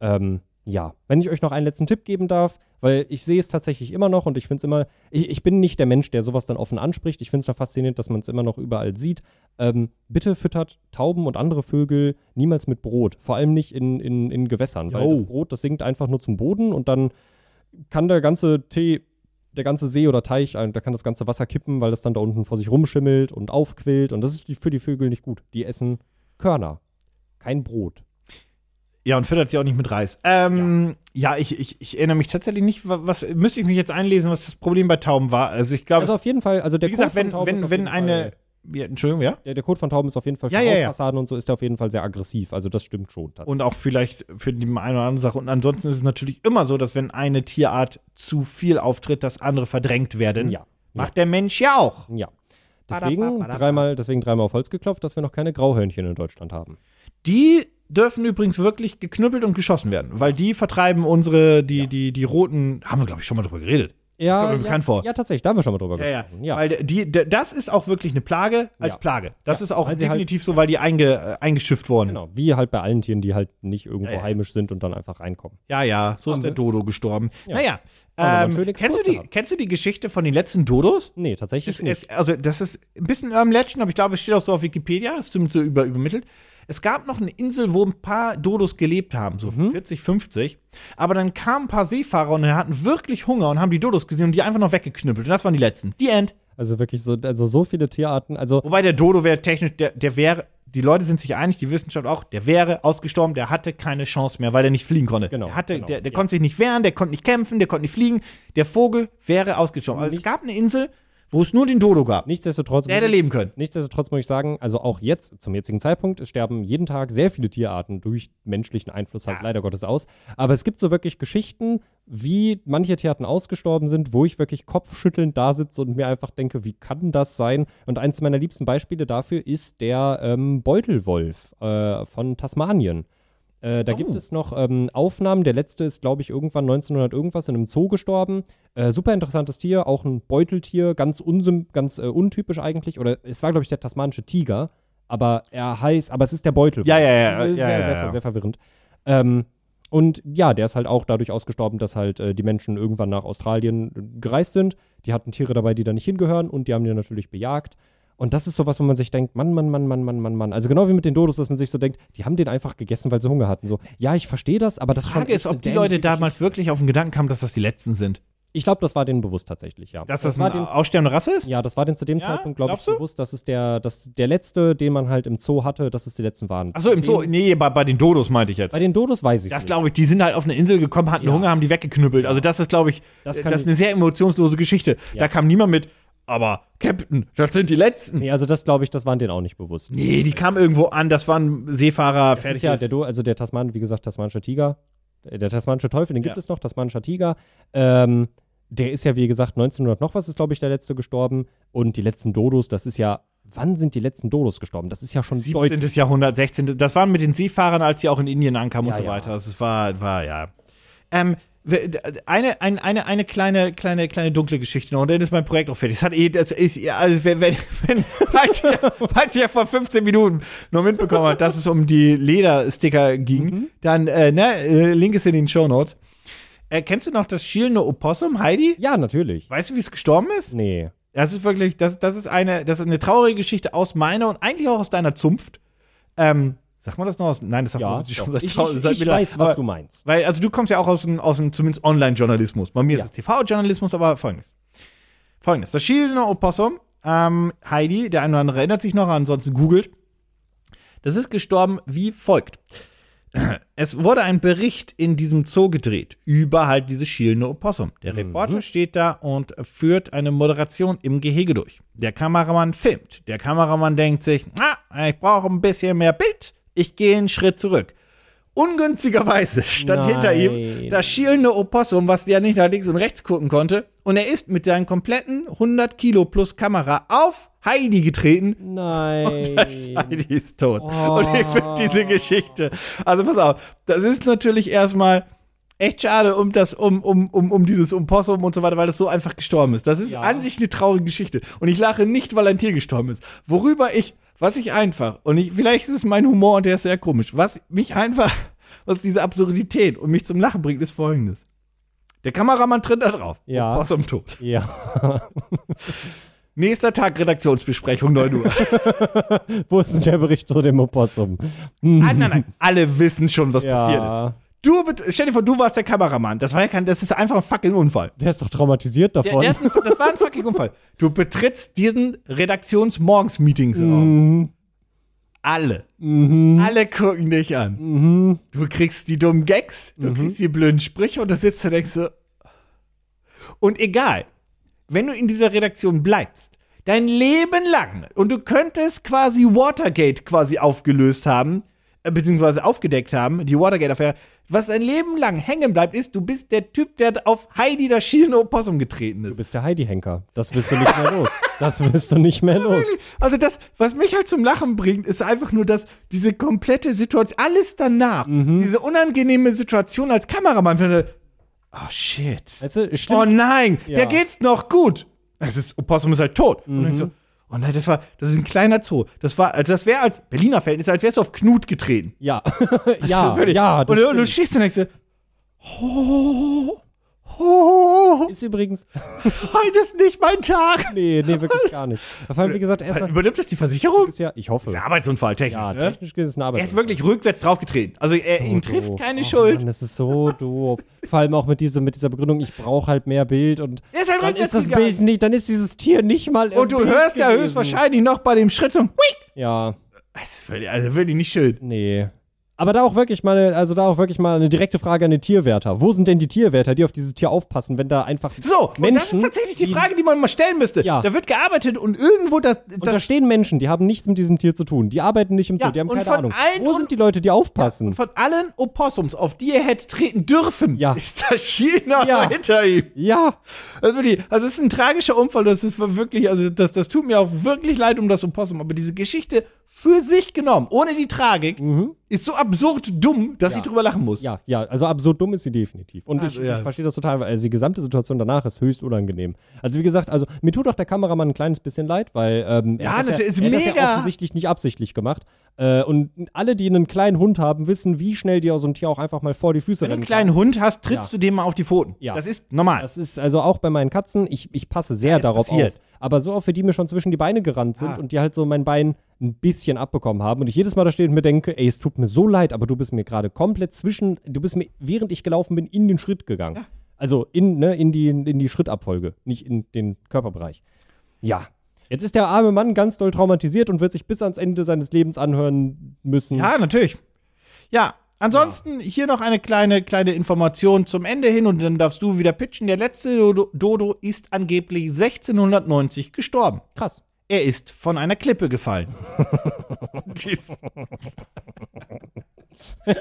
Ähm, ja, wenn ich euch noch einen letzten Tipp geben darf, weil ich sehe es tatsächlich immer noch und ich finde es immer, ich, ich bin nicht der Mensch, der sowas dann offen anspricht. Ich finde es noch faszinierend, dass man es immer noch überall sieht. Ähm, bitte füttert Tauben und andere Vögel niemals mit Brot. Vor allem nicht in, in, in Gewässern, weil das Brot, das sinkt einfach nur zum Boden und dann kann der ganze Tee, der ganze See oder Teich, da kann das ganze Wasser kippen, weil das dann da unten vor sich rumschimmelt und aufquillt und das ist für die Vögel nicht gut. Die essen Körner, kein Brot. Ja, und füttert sie auch nicht mit Reis. Ähm, ja, ich, ich, ich erinnere mich tatsächlich nicht, wa- was, müsste ich mich jetzt einlesen, was das Problem bei Tauben war. Also ich glaube, Also auf jeden Fall, also der wie gesagt, wenn, wenn, wenn eine, Fall, ja, Entschuldigung, ja? der, der Code von Tauben ist auf jeden Fall für Ja, ja, ja. Hausfassaden und so ist der auf jeden Fall sehr aggressiv. Also das stimmt schon. Und auch vielleicht für die eine oder andere Sache. Und ansonsten ist es natürlich immer so, dass wenn eine Tierart zu viel auftritt, dass andere verdrängt werden. ja, Macht der Mensch ja auch. ja. Deswegen dreimal, deswegen dreimal auf Holz geklopft, dass wir noch keine Grauhörnchen in Deutschland haben. Die dürfen übrigens wirklich geknüppelt und geschossen werden, weil die vertreiben unsere, die, die, die roten, haben wir, glaube ich, schon mal drüber geredet. Ja, kommt mir ja, bekannt vor. ja, tatsächlich, da haben wir schon mal drüber Ja, gesprochen. Ja, Weil die, das ist auch wirklich eine Plage als. Plage. Das ist auch halt- definitiv so, weil die einge, äh, eingeschifft wurden. genau. Wie halt bei allen Tieren, die halt nicht irgendwo heimisch sind und dann einfach reinkommen. Ja, ja, so ist Haben der wir. Dodo gestorben. Ja. Naja, ähm, kennst, du die, kennst du die Geschichte von den letzten Dodos? Nee, tatsächlich Es, nicht. es, also, das ist ein bisschen Urban Legend, aber ich glaube, es steht auch so auf Wikipedia, ist zumindest so über, übermittelt. Es gab noch eine Insel, wo ein paar Dodos gelebt haben, so Mhm. 40, 50. Aber dann kamen ein paar Seefahrer und hatten wirklich Hunger und haben die Dodos gesehen und die einfach noch weggeknüppelt. Und das waren die letzten. Die End. Also wirklich so, also so viele Tierarten. Also Wobei der Dodo wäre technisch, der, der wäre, die Leute sind sich einig, die Wissenschaft auch, der wäre ausgestorben, der hatte keine Chance mehr, weil der nicht fliegen konnte. Genau, Der, hatte, genau, der, der ja. konnte sich nicht wehren, der konnte nicht kämpfen, der konnte nicht fliegen. Der Vogel wäre ausgestorben. Also es gab eine Insel, wo es nur den Dodo gab. nichtsdestotrotz. Der hätte leben können. Nichtsdestotrotz muss ich sagen, also auch jetzt, zum jetzigen Zeitpunkt, es sterben jeden Tag sehr viele Tierarten durch menschlichen Einfluss halt Ja. leider Gottes aus. Aber es gibt so wirklich Geschichten, wie manche Tierarten ausgestorben sind, wo ich wirklich kopfschüttelnd da sitze und mir einfach denke, wie kann das sein? Und eins meiner liebsten Beispiele dafür ist der ähm, Beutelwolf äh, von Tasmanien. Äh, da gibt es noch ähm, Aufnahmen. Der letzte ist, glaube ich, irgendwann 1900 irgendwas in einem Zoo gestorben. Äh, super interessantes Tier, auch ein Beuteltier, ganz, ganz äh, untypisch eigentlich. Oder es war, glaube ich, der tasmanische Tiger. Aber er heißt, aber es ist der Beutelwolf. Ja, ja, ja, Das ist ja, sehr, ja, sehr, ja. sehr verwirrend. Ähm, und ja, der ist halt auch dadurch ausgestorben, dass halt äh, die Menschen irgendwann nach Australien äh, gereist sind. Die hatten Tiere dabei, die da nicht hingehören und die haben die natürlich bejagt. Und das ist sowas, wo man sich denkt, Mann, Mann, Mann, Mann, Mann, Mann, Mann. Also genau wie mit den Dodos, dass man sich so denkt, die haben den einfach gegessen, weil sie Hunger hatten. So, ja, ich verstehe das, aber das Die ist schon Frage ist, ob die Leute damals wirklich auf den Gedanken kamen, dass das die letzten sind. Ich glaube, das war denen bewusst tatsächlich, ja. Dass das, war eine den, aussterbende Rasse ist? ja, das war denen zu dem Ja? Zeitpunkt, glaube ich, du? bewusst, dass es der, dass der letzte, den man halt im Zoo hatte, dass es die letzten waren. Achso, im Zoo. Den, Nee, bei, bei den Dodos meinte ich jetzt. Bei den Dodos weiß ich Das glaube ich, die sind halt auf eine Insel gekommen, hatten Ja. Hunger, haben die weggeknüppelt. Also das ist, glaube ich, Das das, kann ist eine sehr emotionslose Geschichte. Ja. Da kam niemand mit, aber Captain, das sind die Letzten. Nee, also das glaube ich, das waren denen auch nicht bewusst. Nee, die kamen irgendwo an, das waren Seefahrer, Das fertig. ist ja der, Do also der Tasman, wie gesagt, tasmanische Tiger. Äh, Der tasmanische Teufel, den gibt Ja. es noch, tasmanischer Tiger. Ähm, der ist ja, wie gesagt, 1900 noch was ist, glaube ich, der letzte gestorben. Und die letzten Dodos, das ist ja, wann sind die letzten Dodos gestorben? Das ist ja schon deutlich. 17. Jahrhundert, 16. Das waren mit den Seefahrern, als sie auch in Indien ankamen Ja, und so ja. weiter. Also es war, war ja. Ähm, eine, ein, eine, eine kleine, kleine, kleine dunkle Geschichte noch, und dann ist mein Projekt auch fertig. Das hat eh, das ist, also wenn, wenn, wenn falls, ihr, falls ihr vor 15 Minuten noch mitbekommen habt, dass es um die Ledersticker ging, Mhm. dann, äh, ne, äh, Link ist in den Shownotes. Äh, kennst du noch das schielende Opossum, Heidi? Ja, natürlich. Weißt du, wie es gestorben ist? Nee. Das ist wirklich, das, das ist eine, das ist eine traurige Geschichte aus meiner und eigentlich auch aus deiner Zunft. Ähm, sagt man das noch aus? Nein, das sagt Ja, man schon seit ich, ich, seit ich weiß, was Aber- du meinst. Weil, also du kommst ja auch aus dem, aus dem zumindest Online-Journalismus. Bei mir Ja. ist es TV-Journalismus, aber folgendes. Folgendes. Das schielende Opossum, ähm, Heidi, der eine oder andere erinnert sich noch, ansonsten googelt. Das ist gestorben wie folgt. Es wurde ein Bericht in diesem Zoo gedreht über halt dieses schielende Opossum. Der Reporter steht da und führt eine Moderation im Gehege durch. Der Kameramann filmt. Der Kameramann denkt sich, ah, ich brauche ein bisschen mehr Bild. Ich gehe einen Schritt zurück. Ungünstigerweise stand Nein. hinter ihm das schielende Opossum, was ja nicht nach links und rechts gucken konnte. Und er ist mit seinen kompletten 100 Kilo plus Kamera auf Heidi getreten Nein. Heidi ist tot. Und ich finde diese Geschichte. Also pass auf, das ist natürlich erstmal echt schade um das, um, um, um, um dieses Opossum und so weiter, weil das so einfach gestorben ist. Das ist Ja. an sich eine traurige Geschichte. Und ich lache nicht, weil ein Tier gestorben ist. Worüber ich, was ich einfach, und ich, vielleicht ist es mein Humor und der ist sehr komisch, was mich einfach, was diese Absurdität und mich zum Lachen bringt, ist folgendes. Der Kameramann tritt da drauf. Ja. Opossum tot. Ja. Nächster Tag Redaktionsbesprechung, 9 Uhr. Wo ist denn der Bericht zu dem Opossum? ah, nein, nein, alle wissen schon, was passiert ist. Du, stell dir vor, du warst der Kameramann. Das war ja kein, das ist einfach ein fucking Unfall. Der ist doch traumatisiert Der, davon. der ist ein, das war ein fucking Unfall. Du betrittst diesen Redaktionsmorgens-Meetingsraum. Alle. Alle gucken dich an. Du kriegst die dummen Gags, du kriegst die blöden Sprüche und da sitzt du und denkst so. Und egal, wenn du in dieser Redaktion bleibst, dein Leben lang, und du könntest quasi Watergate quasi aufgelöst haben, beziehungsweise aufgedeckt haben, die Watergate-Affäre, was sein Leben lang hängen bleibt, ist, du bist der Typ, der auf Heidi das schielende Opossum getreten Du ist. bist der Heidi-Henker. Das wirst du nicht mehr los. Das wirst du nicht mehr los. Also das, was mich halt zum Lachen bringt, ist einfach nur, dass diese komplette Situation, alles danach, Mhm. diese unangenehme Situation als Kameramann, finde, oh shit. Weißt du, Oh nein, Ja. der geht's noch gut. Das ist, Opossum ist halt tot. Und ich so, oh nein, das war, das ist ein kleiner Zoo. Das war, also das wäre als Berliner Verhältnis, als wärst du auf Knut getreten. Ja. ja, ja, und, du- und du stehst und denkst oh, oh, ist übrigens. heute ist nicht mein Tag. Nee, nee, wirklich gar nicht. Vor allem, wie gesagt, erstmal. Übernimmt das die Versicherung? ja, ich hoffe. Das ist ein Arbeitsunfall, technisch. Ja, ne? technisch gesehen ist es eine Arbeit. Er ist wirklich rückwärts draufgetreten. Also er, ihn trifft doof. keine oh, Schuld. Mann, das ist so doof. Vor allem auch mit, diese, mit dieser Begründung, ich brauche halt mehr Bild und Er ist halt dann ist das gegangen. Bild nicht, dann ist dieses Tier nicht mal Und du Bild hörst ja gewesen. höchstwahrscheinlich noch bei dem Schritt so, Hui! Ja, Das ist wirklich, also wirklich nicht schön. nee. Aber da auch wirklich mal, eine, also da auch wirklich mal eine direkte Frage an den Tierwärter. Wo sind denn die Tierwärter, die auf dieses Tier aufpassen, wenn da einfach So, und das Menschen, ist tatsächlich die Frage, die man mal stellen müsste. Ja. Da wird gearbeitet und irgendwo das, Und da stehen Menschen, die haben nichts mit diesem Tier zu tun. Die arbeiten nicht im Zoo, Ja, die haben keine Ahnung. Wo sind die Leute, die aufpassen? von allen Opossums, auf die er hätte treten dürfen, Ja. ist das China Ja. hinter ihm. Ja, Also, wirklich, also es ist ein tragischer Unfall, das ist wirklich, also das, das tut mir auch wirklich leid um das Opossum, aber diese Geschichte für sich genommen, ohne die Tragik, ist so absurd dumm, dass Ja. ich drüber lachen muss. ja, ja. Also absurd dumm ist sie definitiv. Und Also, ich, ja. ich verstehe das total, weil also die gesamte Situation danach ist höchst unangenehm. Also wie gesagt, also mir tut auch der Kameramann ein kleines bisschen leid, weil ähm, Ja, er hat das natürlich, ist er das ja mega. offensichtlich nicht absichtlich gemacht. Äh, und alle, die einen kleinen Hund haben, wissen, wie schnell dir so ein Tier auch einfach mal vor die Füße Wenn du einen kleinen Hund hast, trittst Ja. du dem mal auf die Pfoten. Ja. Das ist normal. Das ist also auch bei meinen Katzen, ich, ich passe sehr darauf passiert. auf. Aber so oft, wie die mir schon zwischen die Beine gerannt sind Ah. und die halt so mein Bein ein bisschen abbekommen haben und ich jedes Mal da stehe und mir denke, ey, es tut mir so leid, aber du bist mir gerade komplett zwischen, du bist mir, während ich gelaufen bin, in den Schritt gegangen. Also in, ne, in, die, in die Schrittabfolge, nicht in den Körperbereich. Ja. Jetzt ist der arme Mann ganz doll traumatisiert und wird sich bis ans Ende seines Lebens anhören müssen. Ja, natürlich. Ja, ansonsten hier noch eine kleine, kleine Information zum Ende hin und dann darfst du wieder pitchen. Der letzte Dodo, Dodo ist angeblich 1690 gestorben. Krass. Er ist von einer Klippe gefallen.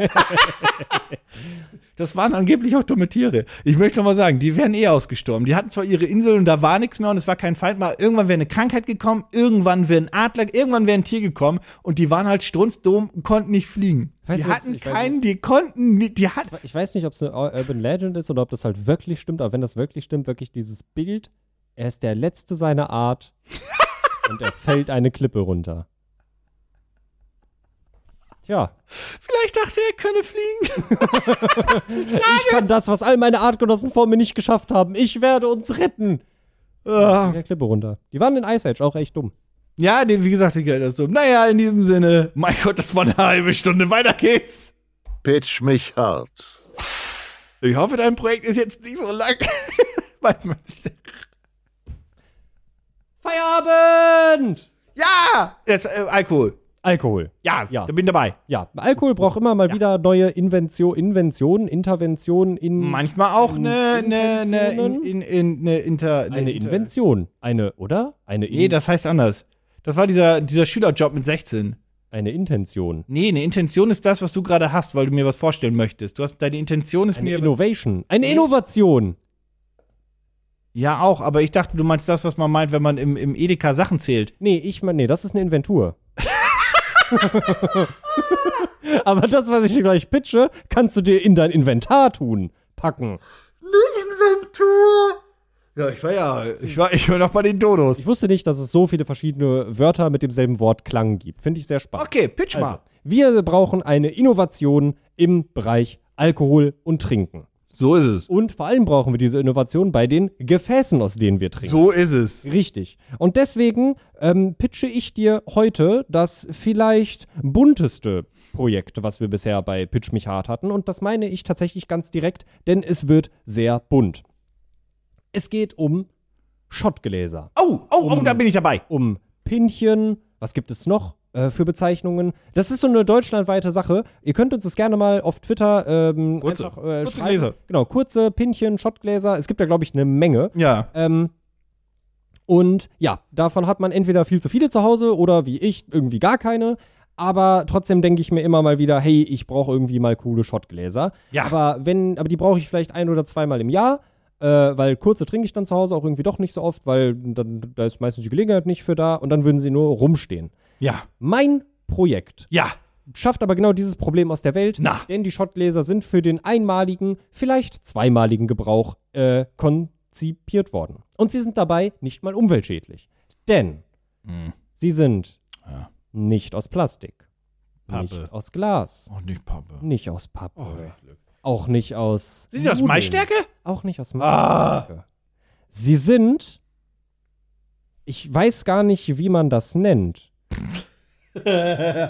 Das waren angeblich auch dumme Tiere. Ich möchte noch mal sagen, die wären eh ausgestorben. Die hatten zwar ihre Insel und da war nichts mehr und es war kein Feind mehr. Irgendwann wäre eine Krankheit gekommen, irgendwann wäre ein Adler, irgendwann wäre ein Tier gekommen und die waren halt strunzdumm und konnten nicht fliegen. Ich weiß die hatten keinen, die konnten nicht, die hatten. Ich weiß nicht, ob es eine Urban Legend ist oder ob das halt wirklich stimmt, aber wenn das wirklich stimmt, wirklich dieses Bild, er ist der Letzte seiner Art und er fällt eine Klippe runter. Tja, Vielleicht dachte er, er könne fliegen. ich kann das, was all meine Artgenossen vor mir nicht geschafft haben. Ich werde uns retten. Ah. Der Klippe runter. Die waren in Ice Age auch echt dumm. Ja, den, wie gesagt, die Geld ist dumm. Naja, in diesem Sinne, mein Gott, das war eine halbe Stunde. Weiter geht's. Pitch mich hart. Ich hoffe, dein Projekt ist jetzt nicht so lang. Feierabend! ja! Jetzt, äh, Alkohol. Alkohol. Ja, Ja. da bin dabei. Ja, Alkohol braucht immer mal wieder neue Invention, Inventionen, Interventionen in. Manchmal auch In- eine, eine, eine, in, in, in, eine Inter. eine Inter- Invention. Eine, oder? Eine, In Nee, das heißt anders. Das war dieser, dieser Schülerjob mit 16. eine Intention. Nee, eine Intention ist das, was du gerade hast, weil du mir was vorstellen möchtest. Du hast, deine Intention ist Eine mir. Innovation. Eine Innovation. Ja, auch, aber ich dachte, du meinst das, was man meint, wenn man im, im Edeka Sachen zählt. Nee, ich meine, nee, das ist eine Inventur. Aber das, was ich dir gleich pitche, kannst du dir in dein Inventar tun. Packen. Inventur! Ja, ich war ja, ich war, ich war noch bei den Dodos. Ich wusste nicht, dass es so viele verschiedene Wörter mit demselben Wort Klang gibt. Finde ich sehr spannend. Okay, pitch Also, mal. wir brauchen eine Innovation im Bereich Alkohol und Trinken. So ist es. Und vor allem brauchen wir diese Innovation bei den Gefäßen, aus denen wir trinken. So ist es. Richtig. Und deswegen ähm, pitche ich dir heute das vielleicht bunteste Projekt, was wir bisher bei Pitch mich hart hatten. Und das meine ich tatsächlich ganz direkt, denn es wird sehr bunt. Es geht um Schottgläser, Oh, oh, oh, da bin ich dabei. um Pinchen. Was gibt es noch äh, für Bezeichnungen? Das ist so eine deutschlandweite Sache. Ihr könnt uns das gerne mal auf Twitter ähm, Kurze. einfach äh, Kurze schreiben. Gläser. Genau, kurze Pinchen, Schottgläser. Es gibt da, glaube ich, eine Menge. Ja. Ähm, und ja, davon hat man entweder viel zu viele zu Hause oder wie ich irgendwie gar keine. Aber trotzdem denke ich mir immer mal wieder, hey, ich brauche irgendwie mal coole Shotgläser. Ja. Aber wenn, aber die brauche ich vielleicht ein oder zweimal im Jahr. Äh, weil kurze trinke ich dann zu Hause auch irgendwie doch nicht so oft, weil dann, da ist meistens die Gelegenheit nicht für da und dann würden sie nur rumstehen. Ja. Mein Projekt Ja. schafft aber genau dieses Problem aus der Welt, Na. denn die Shotgläser sind für den einmaligen, vielleicht zweimaligen Gebrauch äh, konzipiert worden. Und sie sind dabei nicht mal umweltschädlich. Denn sie sind. Ja. nicht aus Plastik, Pappe. nicht aus Glas, Oh, nicht Pappe. nicht aus Pappe, auch nicht aus Sind die aus Maisstärke? Auch nicht aus Ah. Maisstärke. Sie sind, ich weiß gar nicht, wie man das nennt.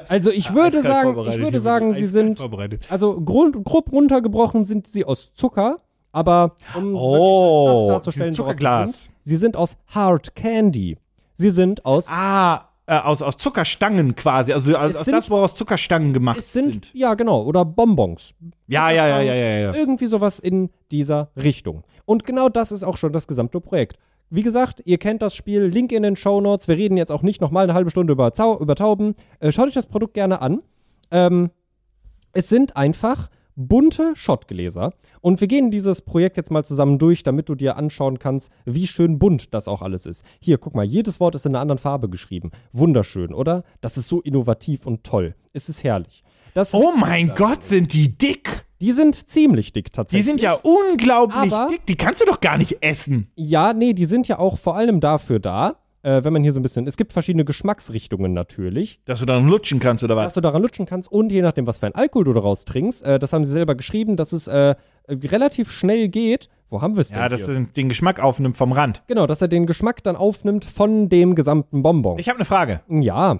Also ich würde sagen, ich würde sagen, sie sind also grund, grob runtergebrochen sind sie aus Zucker, aber um es Oh, das darzustellen, Zuckerglas. Sie sind, sie sind aus Hard Candy. Sie sind aus Ah, äh, aus, aus Zuckerstangen quasi. Also aus, sind- das, woraus Zuckerstangen gemacht sind, sind. ja genau, oder Bonbons. Ja, ja, ja, ja, ja, ja. Irgendwie sowas in dieser Richtung. Und genau das ist auch schon das gesamte Projekt. Wie gesagt, ihr kennt das Spiel, Link in den Show Notes. Wir reden jetzt auch nicht nochmal eine halbe Stunde über, Zau über Tauben. Äh, schaut euch das Produkt gerne an. Ähm, es sind einfach bunte Schottgläser. Und wir gehen dieses Projekt jetzt mal zusammen durch, damit du dir anschauen kannst, wie schön bunt das auch alles ist. Hier, guck mal, jedes Wort ist in einer anderen Farbe geschrieben. Wunderschön, oder? Das ist so innovativ und toll. Es ist herrlich. Das, Oh mein Gott, sind die dick. Die sind ziemlich dick Die tatsächlich. sind ja unglaublich Aber- dick. Die kannst du doch gar nicht essen. Ja, nee, die sind ja auch vor allem dafür da, äh, wenn man hier so ein bisschen. Es gibt verschiedene Geschmacksrichtungen natürlich, Dass du dann lutschen kannst oder dass was? du daran lutschen kannst und je nachdem, was für ein Alkohol du daraus trinkst. Äh, das haben sie selber geschrieben, dass es äh, relativ schnell geht. Wo haben wir es denn? Ja, dass hier? du den Geschmack aufnimmt vom Rand. Genau, dass er den Geschmack dann aufnimmt von dem gesamten Bonbon. Ich habe eine Frage. ja,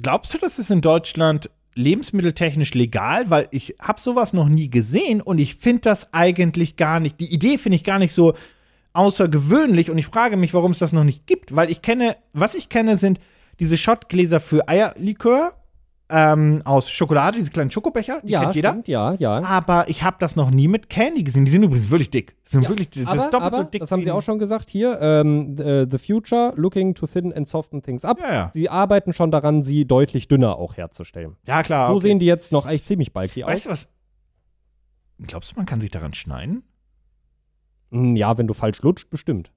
Glaubst du, das ist in Deutschland lebensmitteltechnisch legal? Weil ich habe sowas noch nie gesehen und ich finde das eigentlich gar nicht. Die Idee finde ich gar nicht so außergewöhnlich und ich frage mich, warum es das noch nicht gibt. Weil ich kenne, was ich kenne, sind diese Shotgläser für Eierlikör ähm, aus Schokolade, diese kleinen Schokobecher. Die ja, kennt jeder. stimmt, ja, ja. Aber ich habe das noch nie mit Candy gesehen. Die sind übrigens wirklich dick. Die sind Ja, wirklich, das aber, ist doppelt aber, so dick. das haben sie auch schon gesagt hier, ähm, the, Future, looking to thin and soften things up. Ja, ja. Sie arbeiten schon daran, sie deutlich dünner auch herzustellen. Ja, klar. So okay. sehen die jetzt noch echt ziemlich bulky aus. Weißt du was? Glaubst du, man kann sich daran schneiden? Hm, Ja, wenn du falsch lutscht, bestimmt.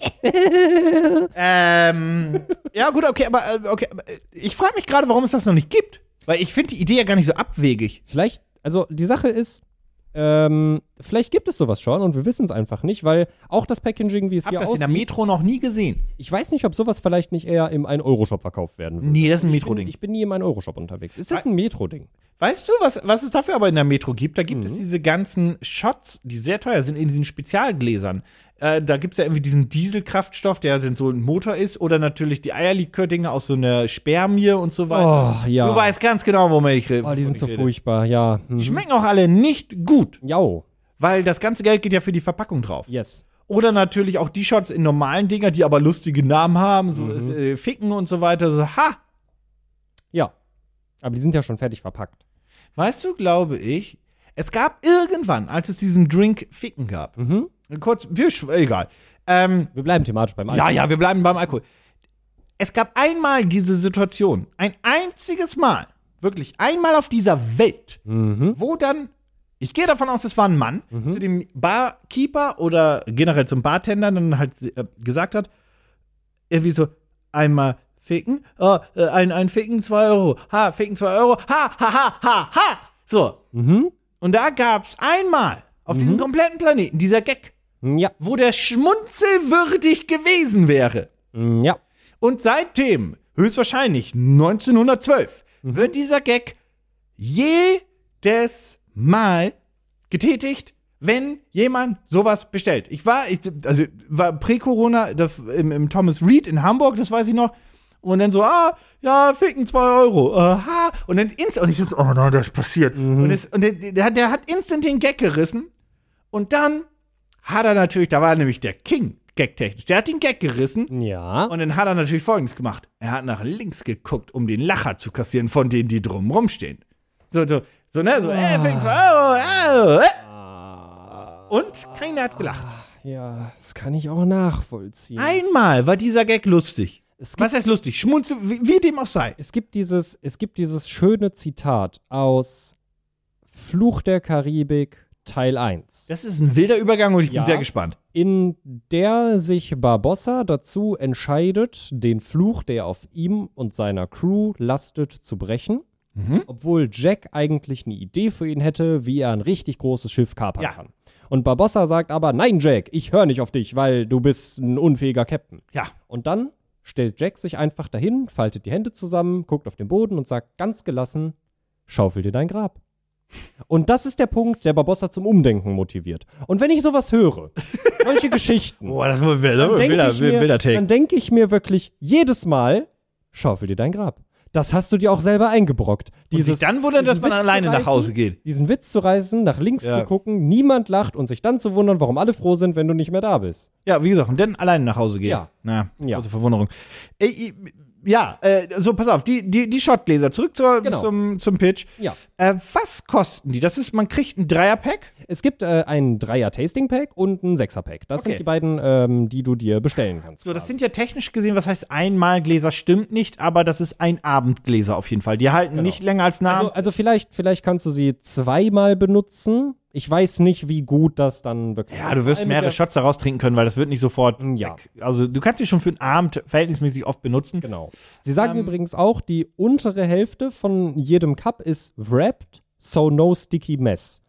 Ähm, ja, gut, okay, aber, äh, okay, aber äh, ich frage mich gerade, warum es das noch nicht gibt. Weil ich finde die Idee ja gar nicht so abwegig. Vielleicht, also die Sache ist, ähm, vielleicht gibt es sowas schon und wir wissen es einfach nicht, weil auch das Packaging, wie es Ich hier habe das in der aussieht, Metro noch nie gesehen. ich weiß nicht, ob sowas vielleicht nicht eher im 1-Euro-Shop verkauft werden würde. Nee, das ist ein Ich bin, Metro-Ding. ich bin nie im 1-Euro-Shop unterwegs. Ist das ein Metro-Ding? Weißt du, was, was es dafür aber in der Metro gibt? Da gibt Mhm. es diese ganzen Shots, die sehr teuer sind, in diesen Spezialgläsern. Äh, da gibt es ja irgendwie diesen Dieselkraftstoff, der so ein Motor ist, oder natürlich die Eierlikör-Dinge aus so einer Spermie und so weiter. Oh, ja. Du weißt ganz genau, womit ich rede. Oh, die sind so rede. furchtbar, ja. Die Mhm. schmecken auch alle nicht gut, Jau, weil das ganze Geld geht ja für die Verpackung drauf. yes. Oder natürlich auch die Shots in normalen Dinger, die aber lustige Namen haben, so Mhm. äh, Ficken und so weiter. So, ha! Ja. Aber die sind ja schon fertig verpackt. Weißt du, glaube ich, es gab irgendwann, als es diesen Drink Ficken gab, Mhm. Kurz, wir, egal. Ähm, Wir bleiben thematisch beim ja, Alkohol. ja, wir bleiben beim Alkohol. Es gab einmal diese Situation, ein einziges Mal, wirklich einmal auf dieser Welt, Mhm. wo dann, ich gehe davon aus, es war ein Mann, zu dem Barkeeper oder generell zum Bartender dann halt äh, gesagt hat, irgendwie so, einmal ficken, oh, äh, ein, ein Ficken, zwei Euro, ha, Ficken, zwei Euro, ha, ha, ha, ha, ha. So. Mhm. Und da gab's einmal auf diesem kompletten Planeten dieser Gag, Ja. wo der schmunzelwürdig gewesen wäre. Mm, Ja. Und seitdem, höchstwahrscheinlich 1912, wird dieser Gag jedes Mal getätigt, wenn jemand sowas bestellt. Ich war, ich, also war Prä-Corona das- im, im Thomas Reed in Hamburg, das weiß ich noch. Und dann so, ah, ja, ficken zwei Euro. Aha. Und dann instant, und ich so, oh nein, das passiert. Und, es, und der, der, der hat instant den Gag gerissen. Und dann hat er natürlich, da war nämlich der King, gagtechnisch, der hat den Gag gerissen. Ja. Und dann hat er natürlich Folgendes gemacht. Er hat nach links geguckt, um den Lacher zu kassieren von denen, die drumrum stehen. So, so, so, ne, so, äh, fängt so, oh, oh, äh. Und keiner hat gelacht. Ja, das kann ich auch nachvollziehen. Einmal war dieser Gag lustig. Gibt, Was heißt lustig? Schmunze, wie, wie dem auch sei. es gibt dieses, es gibt dieses schöne Zitat aus Fluch der Karibik Teil 1. Das ist ein wilder Übergang und ich Ja. bin sehr gespannt. in der sich Barbossa dazu entscheidet, den Fluch, der auf ihm und seiner Crew lastet, zu brechen. Obwohl Jack eigentlich eine Idee für ihn hätte, wie er ein richtig großes Schiff kapern Ja. kann. Und Barbossa sagt aber, nein, Jack, ich höre nicht auf dich, weil du bist ein unfähiger Captain. Ja. Und dann stellt Jack sich einfach dahin, faltet die Hände zusammen, guckt auf den Boden und sagt ganz gelassen, schaufel dir dein Grab. Und das ist der Punkt, der Barbossa zum Umdenken motiviert. Und wenn ich sowas höre, solche Geschichten, Boah, das war wilder, dann denke wilder, ich, mir- wilder Take. dann denk ich mir wirklich jedes Mal, schaufel dir dein Grab. Das hast du dir auch selber eingebrockt. Und sich dann wundern, dass man Witz alleine nach reißen, Hause geht. Diesen Witz zu reißen, nach links Ja. zu gucken, niemand lacht und sich dann zu wundern, warum alle froh sind, wenn du nicht mehr da bist. Ja, wie gesagt, und dann alleine nach Hause gehen. Ja. Na, Ja. große Verwunderung. Äh, ich- ja, äh, so, pass auf, die, die, die Shotgläser, zurück zur, Genau. zum, zum Pitch. Ja. Äh, was kosten die? Das ist, man kriegt ein Dreierpack. Es gibt äh, ein Dreier-Tasting-Pack und ein Sechser-Pack. Das Okay. sind die beiden, ähm, die du dir bestellen kannst. So, das quasi. sind ja technisch gesehen, was heißt einmal Gläser, stimmt nicht, aber das ist ein Abendgläser auf jeden Fall. Die halten nicht länger als eine also, also vielleicht, vielleicht kannst du sie zweimal benutzen. Ich weiß nicht, wie gut das dann wirklich Ja, du wirst mehrere Shots daraus trinken können, weil das wird nicht sofort. Ja. weg. Also, du kannst sie schon für einen Abend verhältnismäßig oft benutzen. Genau. Sie sagen Ähm, übrigens auch, die untere Hälfte von jedem Cup ist wrapped, so no sticky mess.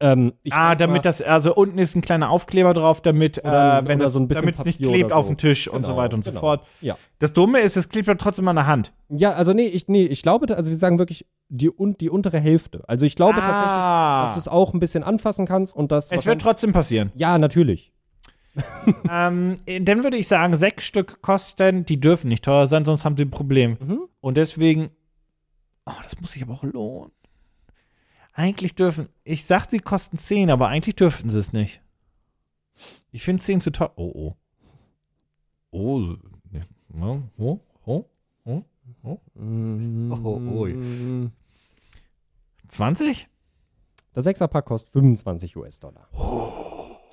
Ähm, Ah, damit mal, das, also unten ist ein kleiner Aufkleber drauf, damit, Oder- äh, wenn oder das, so ein bisschen damit es nicht klebt oder auf so. dem Tisch und so Genau, weiter und so genau. fort. Ja. Das Dumme ist, es klebt ja trotzdem an der Hand. ja, also nee, ich, nee, ich glaube, also wir sagen wirklich die, un, die untere Hälfte. Also ich glaube tatsächlich, dass du Ah, es auch ein bisschen anfassen kannst und das. es wird trotzdem passieren. Ja, natürlich. ähm, dann würde ich sagen, sechs Stück kosten, die dürfen nicht teuer sein, sonst haben sie ein Problem. Mhm. Und deswegen, oh, das muss sich aber auch lohnen. Eigentlich dürfen, ich sag, sie kosten zehn, aber eigentlich dürften sie es nicht. Ich finde zehn zu teuer. Oh, oh. Oh, ne, oh, oh, oh. Oh, ui. Mm. 20? Der Sechserpack kostet 25 US-Dollar.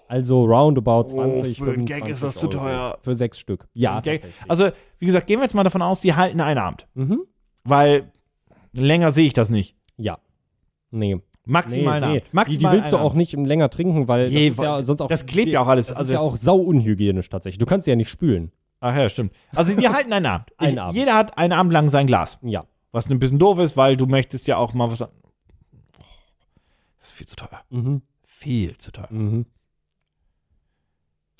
Also roundabout 20, Oh, für einen 25 Gag ist das zu teuer. Für sechs Stück. Ja. Also, wie gesagt, gehen wir jetzt mal davon aus, die halten einen Abend. mhm. Weil länger sehe ich das nicht. Ja. Nee. Nee, Maximal einen nee. Abend. Die, Maximal die willst du einen auch nicht länger trinken, weil Je, das ist ja sonst auch. das klebt ja auch alles. Das Also ist ja auch sau unhygienisch tatsächlich. Du kannst sie ja nicht spülen. Ach ja, stimmt. Also die halten einen Abend. Einen ich, Abend. Jeder hat einen Abend lang sein Glas. Ja. Was ein bisschen doof ist, weil du möchtest ja auch mal was. an- Oh, das ist viel zu teuer. Mhm. Viel zu teuer. Mhm.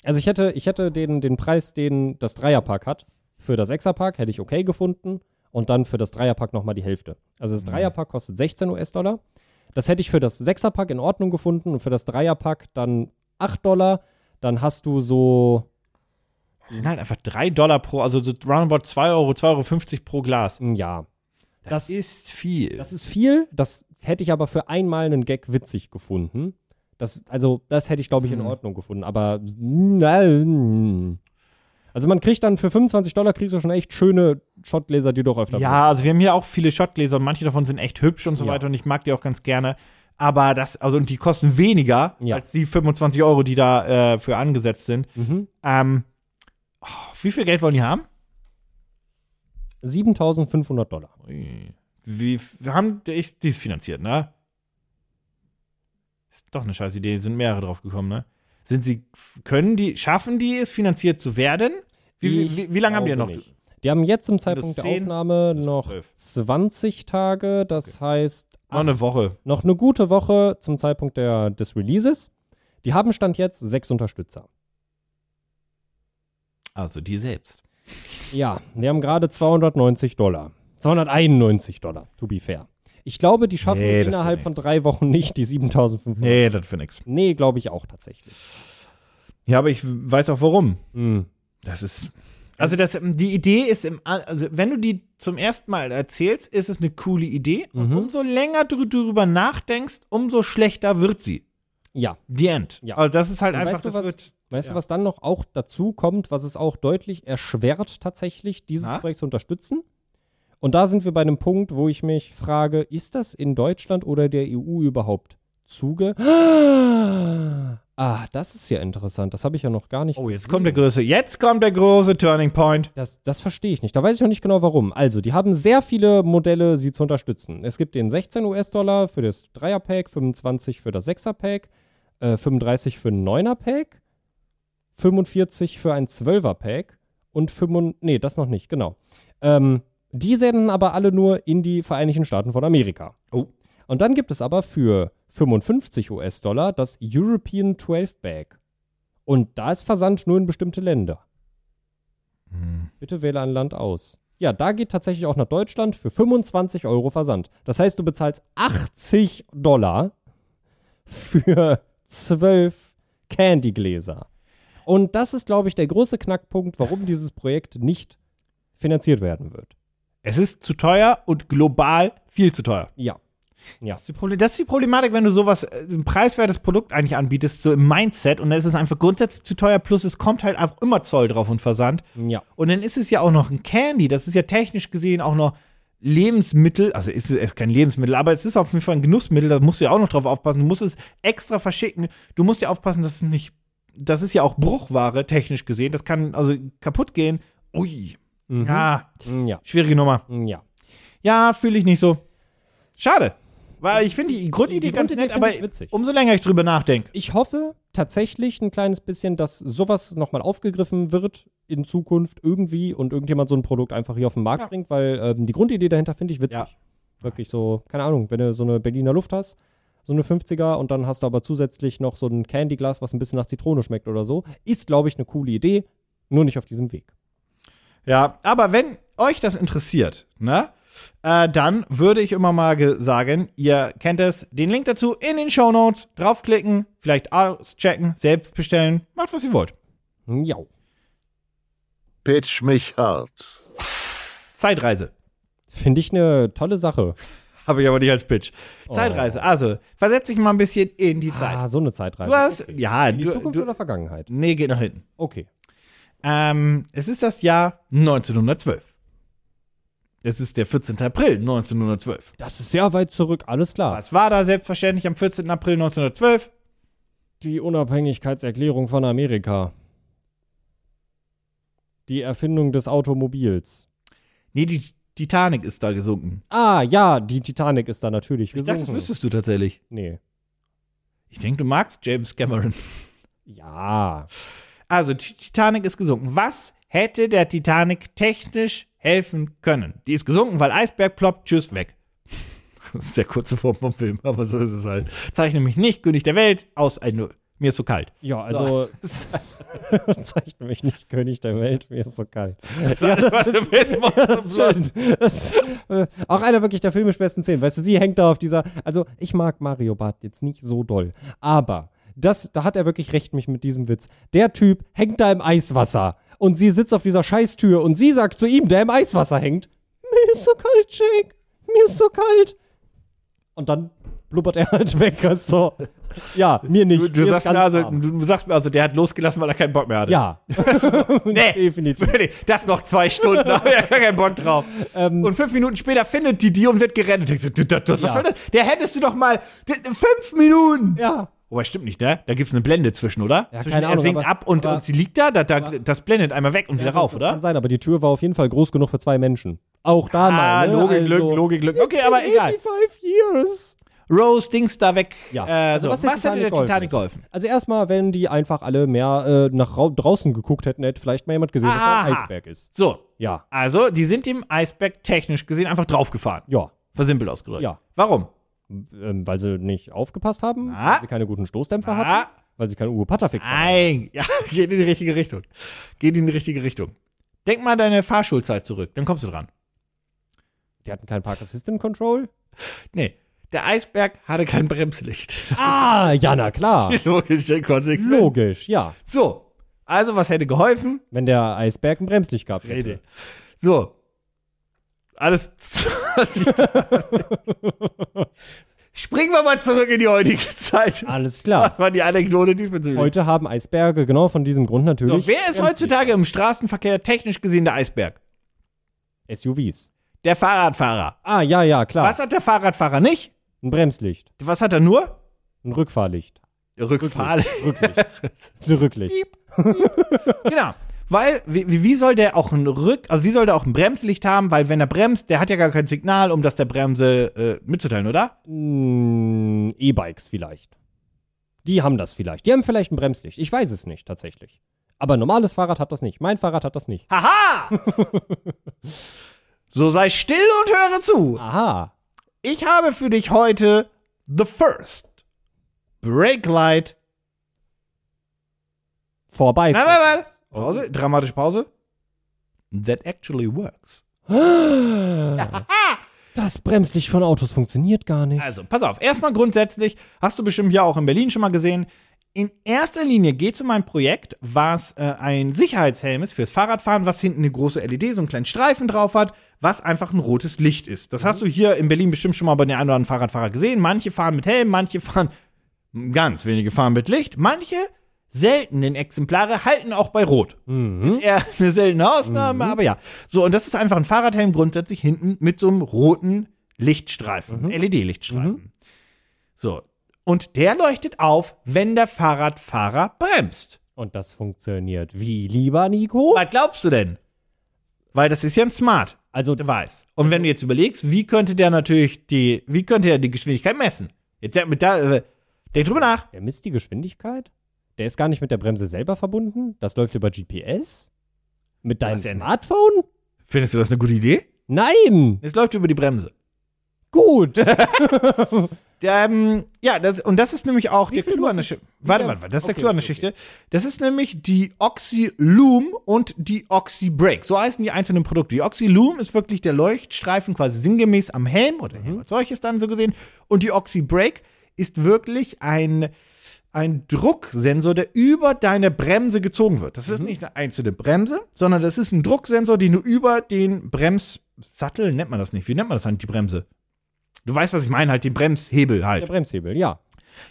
Also ich hätte, ich hätte den, den Preis, den das Dreierpack hat, für das Sechserpack hätte ich okay gefunden und dann für das Dreierpack nochmal die Hälfte. Also Mhm. das Dreierpack kostet 16 US-Dollar. Das hätte ich für das Sechserpack in Ordnung gefunden und für das Dreierpack dann 8 Dollar. Dann hast du so, Das sind halt einfach 3 Dollar pro, also so roundabout 2 Euro, 2,50 Euro pro Glas. ja, Das, Das- ist viel. Das ist viel, das hätte ich aber für einmal einen Gag witzig gefunden. Das, also, das hätte ich, glaube ich, in Hm. Ordnung gefunden. Aber nein. Also man kriegt dann für 25 Dollar kriegst du schon echt schöne Shotgläser, die du auch öfter ja, also wir haben hier auch viele Shotgläser und manche davon sind echt hübsch und so Ja. weiter und ich mag die auch ganz gerne. Aber das, also und die kosten weniger Ja. als die 25 Euro, die da äh, für angesetzt sind. Mhm. Ähm, oh, wie viel Geld wollen die haben? 7500 Dollar. Wie, wir haben, die ist finanziert, ne? Ist doch eine scheiß Idee, sind mehrere drauf gekommen, ne? Sind sie, können die, schaffen die es, finanziert zu werden? Wie, Ich wie, wie lange haben die noch? nicht. Die haben jetzt zum Zeitpunkt der 10? Aufnahme noch 12. 20 Tage. Das heißt, Noch eine Woche. noch eine gute Woche zum Zeitpunkt der, des Releases. Die haben Stand jetzt sechs Unterstützer. Also die selbst. Ja, die haben gerade 290 Dollar. 291 Dollar, to be fair. Ich glaube, die schaffen Nee, innerhalb von drei Wochen nicht die 7500. Nee, das für nix. Nee, glaube ich auch tatsächlich. Ja, aber ich weiß auch warum. Hm. Das ist. Also das, die Idee ist im, also wenn du die zum ersten Mal erzählst, ist es eine coole Idee. Und Mhm. umso länger du drüber nachdenkst, umso schlechter wird sie. Ja. The End. Ja. Also das ist halt Und einfach, weißt du, das was- wird. Weißt Ja. du, was dann noch auch dazu kommt, was es auch deutlich erschwert tatsächlich, dieses Na? Projekt zu unterstützen? Und da sind wir bei einem Punkt, wo ich mich frage, ist das in Deutschland oder der EU überhaupt zuge? Ah, das ist ja interessant. Das habe ich ja noch gar nicht. Oh, jetzt kommt der große, jetzt kommt der große Turning Point. Das, das verstehe ich nicht. Da weiß ich noch nicht genau warum. Also, die haben sehr viele Modelle, sie zu unterstützen. Es gibt den 16 US-Dollar für das Dreier-Pack, 25 für das Sechser-Pack, äh, 35 für ein Neuner-Pack, 45 für ein 12er-Pack und 5, nee, das noch nicht, genau. Ähm, die senden aber alle nur in die Vereinigten Staaten von Amerika. Oh. Und dann gibt es aber für 55 US-Dollar das European 12 Bag. Und da ist Versand nur in bestimmte Länder. Bitte wähle ein Land aus. Ja, da geht tatsächlich auch nach Deutschland für 25 Euro Versand. Das heißt, du bezahlst 80 Dollar für 12 Candy-Gläser. Und das ist, glaube ich, der große Knackpunkt, warum dieses Projekt nicht finanziert werden wird. Es ist zu teuer und global viel zu teuer. Ja. Ja. Das ist, die das ist die Problematik, wenn du sowas, äh, ein preiswertes Produkt eigentlich anbietest, so im Mindset und dann ist es einfach grundsätzlich zu teuer, plus es kommt halt einfach immer Zoll drauf und Versand. Ja. Und dann ist es ja auch noch ein Candy, das ist ja technisch gesehen auch noch Lebensmittel, also ist es kein Lebensmittel, aber es ist auf jeden Fall ein Genussmittel, da musst du ja auch noch drauf aufpassen, du musst es extra verschicken, du musst ja aufpassen, dass es nicht, das ist ja auch Bruchware, technisch gesehen, das kann also kaputt gehen. Ui, Mhm. ja, Ja. schwierige Nummer. Ja. Ja, fühle ich nicht so. Schade. Weil ich finde die Grundidee Die ganz Grundidee nett, aber umso länger ich drüber nachdenke. Ich hoffe tatsächlich ein kleines bisschen, dass sowas nochmal aufgegriffen wird in Zukunft irgendwie und irgendjemand so ein Produkt einfach hier auf den Markt Ja. bringt, weil ähm, die Grundidee dahinter finde ich witzig. Ja. Wirklich so, keine Ahnung, wenn du so eine Berliner Luft hast, so eine 50er und dann hast du aber zusätzlich noch so ein Candyglas, was ein bisschen nach Zitrone schmeckt oder so, ist, glaube ich, eine coole Idee, nur nicht auf diesem Weg. Ja, aber wenn euch das interessiert, ne, äh, dann würde ich immer mal ge- sagen, ihr kennt es, den Link dazu in den Show Notes, draufklicken, vielleicht auschecken, selbst bestellen, macht was ihr wollt. Ja. Pitch mich hart. Zeitreise. Finde ich eine tolle Sache. Habe ich aber nicht als Pitch. Zeitreise. Also, versetz dich mal ein bisschen in die Zeit. Ah, so eine Zeitreise. du hast, Okay. ja, In die du, Zukunft du, oder Vergangenheit? nee, geht nach hinten. Okay. Ähm, es ist das Jahr 1912. Es ist der 14. April 1912. Das ist sehr weit zurück, alles klar. Was war da selbstverständlich am 14. April 1912? Die Unabhängigkeitserklärung von Amerika. Die Erfindung des Automobils. Nee, die Titanic ist da gesunken. Ah, ja, die Titanic ist da natürlich Ich dachte, gesunken. das wüsstest du tatsächlich. nee. Ich denke, du magst James Cameron. Ja. Also, die Titanic ist gesunken. Was hätte der Titanic technisch helfen können? Die ist gesunken, weil Eisberg ploppt, tschüss, weg. Das ist der kurze Form vom Film, aber so ist es halt. Zeichne mich nicht, König der Welt, aus 1-0. Mir ist so kalt. Ja, also zeichne mich nicht König der Welt, mir ist so kalt. Ja, das ist, Ja, das ist schön. Das, äh, auch einer wirklich der filmisch besten Szenen. Weißt du, sie hängt da auf dieser. Also, ich mag Mario Barth jetzt nicht so doll. Aber das, da hat er wirklich recht mich mit diesem Witz. Der Typ hängt da im Eiswasser. Und sie sitzt auf dieser Scheißtür und sie sagt zu ihm, der im Eiswasser hängt: Mir ist so kalt, Jake. Mir ist so kalt. Und dann blubbert er halt weg. Also, ja, mir nicht. Du, du, mir sagst mir also, du, sagst mir also, der hat losgelassen, weil er keinen Bock mehr hatte. Ja. Nee. Definitiv. Das noch zwei Stunden, da hat er gar keinen Bock drauf. und fünf Minuten später findet die die und wird gerettet. Was Ja. soll das? Der hättest du doch mal fünf Minuten. Ja. Wobei, stimmt nicht, ne? Da gibt's eine Blende zwischen, oder? Ja, zwischen, keine er Ahnung, sinkt aber- ab und, aber- und sie liegt da, da, da das blendet einmal weg und wieder rauf, das oder? kann sein, aber die Tür war auf jeden Fall groß genug für zwei Menschen. Auch da Ah, mal. Ne? Logik, Glück, also, Logik, Glück. Okay, aber egal. 85 years. Rose, Dings da weg. Ja. Äh, Also so. was was, hätte der Titanic geholfen? Also erstmal, wenn die einfach alle mehr äh, nach rau- draußen geguckt hätten, hätte vielleicht mal jemand gesehen, dass da ein Aha. Eisberg ist. So, Ja. also, die sind dem Eisberg technisch gesehen einfach draufgefahren. Ja. Versimpelt ausgedrückt. Ja. Warum? Ähm, weil sie nicht aufgepasst haben, Ah. weil sie keine guten Stoßdämpfer Ah. hatten, weil sie keinen Uwe Patterfix hatten. Nein, ja, geht in die richtige Richtung. Geht in die richtige Richtung. Denk mal deine Fahrschulzeit zurück, dann kommst du dran. Die hatten kein Park Assistant Control. Nee, der Eisberg hatte kein Bremslicht. Ah, ja, na klar. Logisch, konsequent. Logisch, ja. So, also was hätte geholfen? Wenn der Eisberg ein Bremslicht gehabt hätte. Rede. So. Alles. Springen wir mal zurück in die heutige Zeit. Alles klar. Das war die Anekdote diesbezüglich. Heute haben Eisberge genau von diesem Grund natürlich. so, wer ist heutzutage im Straßenverkehr technisch gesehen der Eisberg? SUVs. Der Fahrradfahrer. Ah, ja, ja, klar. Was hat der Fahrradfahrer nicht? Ein Bremslicht. Was hat er nur? Ein Rückfahrlicht. Rückfahrlicht. Rücklicht. Rücklicht. genau. Weil, wie, wie soll der auch ein Rück, also wie soll der auch ein Bremslicht haben? Weil wenn er bremst, der hat ja gar kein Signal, um das der Bremse äh, mitzuteilen, oder? Mm, E-Bikes vielleicht. Die haben das vielleicht. Die haben vielleicht ein Bremslicht. Ich weiß es nicht, tatsächlich. Aber normales Fahrrad hat das nicht. Mein Fahrrad hat das nicht. Haha! so sei still und höre zu. Aha. Ich habe für dich heute The First Brake Light. Vorbei. Nein, warte, warte. Pause, dramatische Pause. That actually works. Das Bremslicht von Autos funktioniert gar nicht. Also, pass auf. Erstmal grundsätzlich, hast du bestimmt ja auch in Berlin schon mal gesehen. In erster Linie geht es um ein Projekt, was äh, ein Sicherheitshelm ist fürs Fahrradfahren, was hinten eine große LED, so einen kleinen Streifen drauf hat, was einfach ein rotes Licht ist. Das hast du hier in Berlin bestimmt schon mal bei den einen oder anderen Fahrradfahrer gesehen. Manche fahren mit Helm, manche fahren, ganz wenige fahren mit Licht, manche seltenen Exemplare halten auch bei Rot. Ist eher eine seltene Ausnahme, aber ja. So, und das ist einfach ein Fahrradhelm grundsätzlich hinten mit so einem roten Lichtstreifen, LED-Lichtstreifen. So. Und der leuchtet auf, wenn der Fahrradfahrer bremst. Und das funktioniert wie, lieber Nico? Was glaubst du denn? Weil das ist ja ein Smart Also, Device. Und wenn du jetzt überlegst, wie könnte der natürlich die, wie könnte er die Geschwindigkeit messen? Jetzt mit da, äh, denk drüber nach. der misst die Geschwindigkeit? Der ist gar nicht mit der Bremse selber verbunden? Das läuft über GPS? Mit deinem? Smartphone? Findest du das eine gute Idee? Nein! Es läuft über die Bremse. Gut! Der, ähm, ja, das, und das ist nämlich auch der Clou an der Geschichte. Warte, warte, warte, das ist der okay, Clou an der okay, Geschichte. Das ist nämlich die Oxy-Loom und die Oxy-Brake. So heißen die einzelnen Produkte. Die Oxy-Loom ist wirklich der Leuchtstreifen quasi sinngemäß am Helm oder Mhm. Als solches dann so gesehen. Und die Oxy-Brake ist wirklich ein, ein Drucksensor, der über deine Bremse gezogen wird. Das ist Mhm. nicht eine einzelne Bremse, sondern das ist ein Drucksensor, den du über den Bremssattel, nennt man das nicht. Wie nennt man das eigentlich, die Bremse? Du weißt, was ich meine, halt den Bremshebel halt. Der Bremshebel, ja.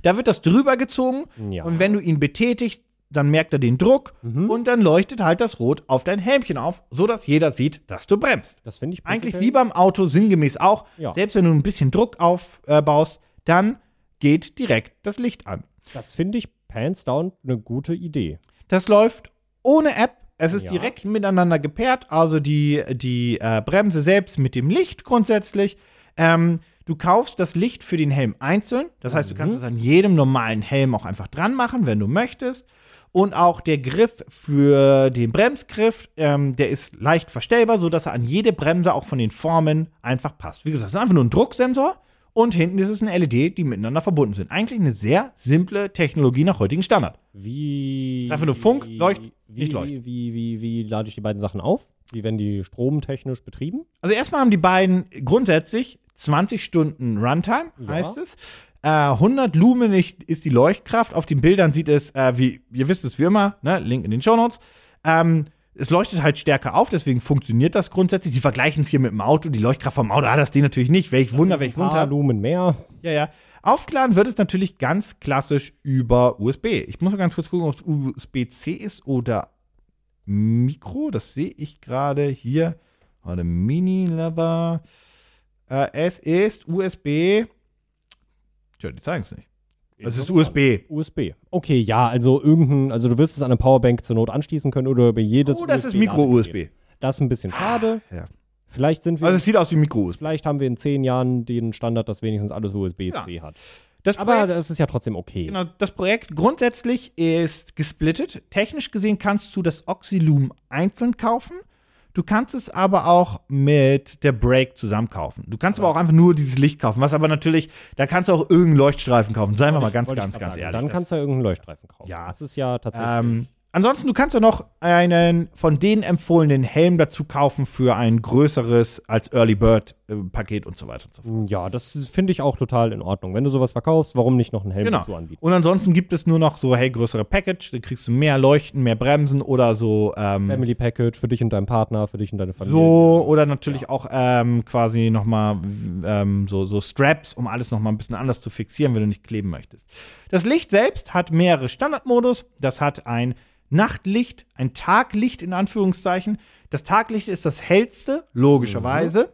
Da wird das drüber gezogen Ja. und wenn du ihn betätigst, dann merkt er den Druck Mhm. und dann leuchtet halt das Rot auf dein Helmchen auf, sodass jeder sieht, dass du bremst. Das finde ich Eigentlich wie beim Auto sinngemäß auch. Ja. Selbst wenn du ein bisschen Druck aufbaust, dann geht direkt das Licht an. Das finde ich hands down eine gute Idee. Das läuft ohne App. Es ist Ja. direkt miteinander gepaart, also die, die äh, Bremse selbst mit dem Licht grundsätzlich. Ähm, du kaufst das Licht für den Helm einzeln. Das heißt, du kannst es an jedem normalen Helm auch einfach dran machen, wenn du möchtest. Und auch der Griff für den Bremsgriff, ähm, der ist leicht verstellbar, sodass er an jede Bremse auch von den Formen einfach passt. Wie gesagt, es ist einfach nur ein Drucksensor und hinten ist es eine LED, die miteinander verbunden sind. Eigentlich eine sehr simple Technologie nach heutigem Standard. Wie. Ist einfach nur Funk, Leucht, wie, nicht Leucht. Wie, wie, wie, wie lade ich die beiden Sachen auf? Wie werden die stromtechnisch betrieben? Also erstmal haben die beiden grundsätzlich 20 Stunden Runtime, Ja. heißt es. Äh, 100 Lumen ist die Leuchtkraft. Auf den Bildern sieht es, äh, wie ihr wisst es wie immer, ne? Link in den Shownotes. Ähm, es leuchtet halt stärker auf, deswegen funktioniert das grundsätzlich. Sie vergleichen es hier mit dem Auto. Die Leuchtkraft vom Auto hat das Ding natürlich nicht. Welch Wunder, welch Ein paar Wunder. Lumen mehr. Ja, ja. Aufgeladen wird es natürlich ganz klassisch über USB. Ich muss mal ganz kurz gucken, ob es USB-C ist oder Mikro. Das sehe ich gerade hier. Warte, Mini-Lever. Äh, es ist USB. Tja, die zeigen es nicht. Es ist USB. USB. Okay, ja, also irgendein, also du wirst es an eine Powerbank zur Not anschließen können oder über jedes Oh, das ist USB-Ladegerät. Micro-USB. Das ist ein bisschen schade. Ja. Vielleicht sind wir, Also es sieht aus wie Micro-USB. vielleicht haben wir in zehn Jahren den Standard, dass wenigstens alles USB-C hat. Das Aber Projekt- das ist ja trotzdem okay. Genau, das Projekt grundsätzlich ist gesplittet. Technisch gesehen kannst du das Oxyloom einzeln kaufen. Du kannst es aber auch mit der Brake zusammen kaufen. Du kannst aber auch einfach nur dieses Licht kaufen, was aber natürlich, da kannst du auch irgendeinen Leuchtstreifen kaufen. Seien wir mal ganz, ganz, ganz sagen. ehrlich. Dann kannst du ja irgendeinen Leuchtstreifen kaufen. Ja. Das ist ja tatsächlich. ähm, ansonsten, du kannst ja noch einen von denen empfohlenen Helm dazu kaufen für ein größeres als Early Bird äh, Paket und so weiter und so fort. ja, das finde ich auch total in Ordnung. Wenn du sowas verkaufst, warum nicht noch einen Helm Genau. dazu anbieten? Und ansonsten gibt es nur noch so, hey, größere Package, da kriegst du mehr Leuchten, mehr Bremsen oder so ähm, Family Package für dich und deinen Partner, für dich und deine Familie. So, oder natürlich auch ähm, quasi nochmal ähm, so, so Straps, um alles nochmal ein bisschen anders zu fixieren, wenn du nicht kleben möchtest. Das Licht selbst hat mehrere Standardmodus. Das hat ein Nachtlicht, ein Taglicht in Anführungszeichen. Das Taglicht ist das hellste, logischerweise.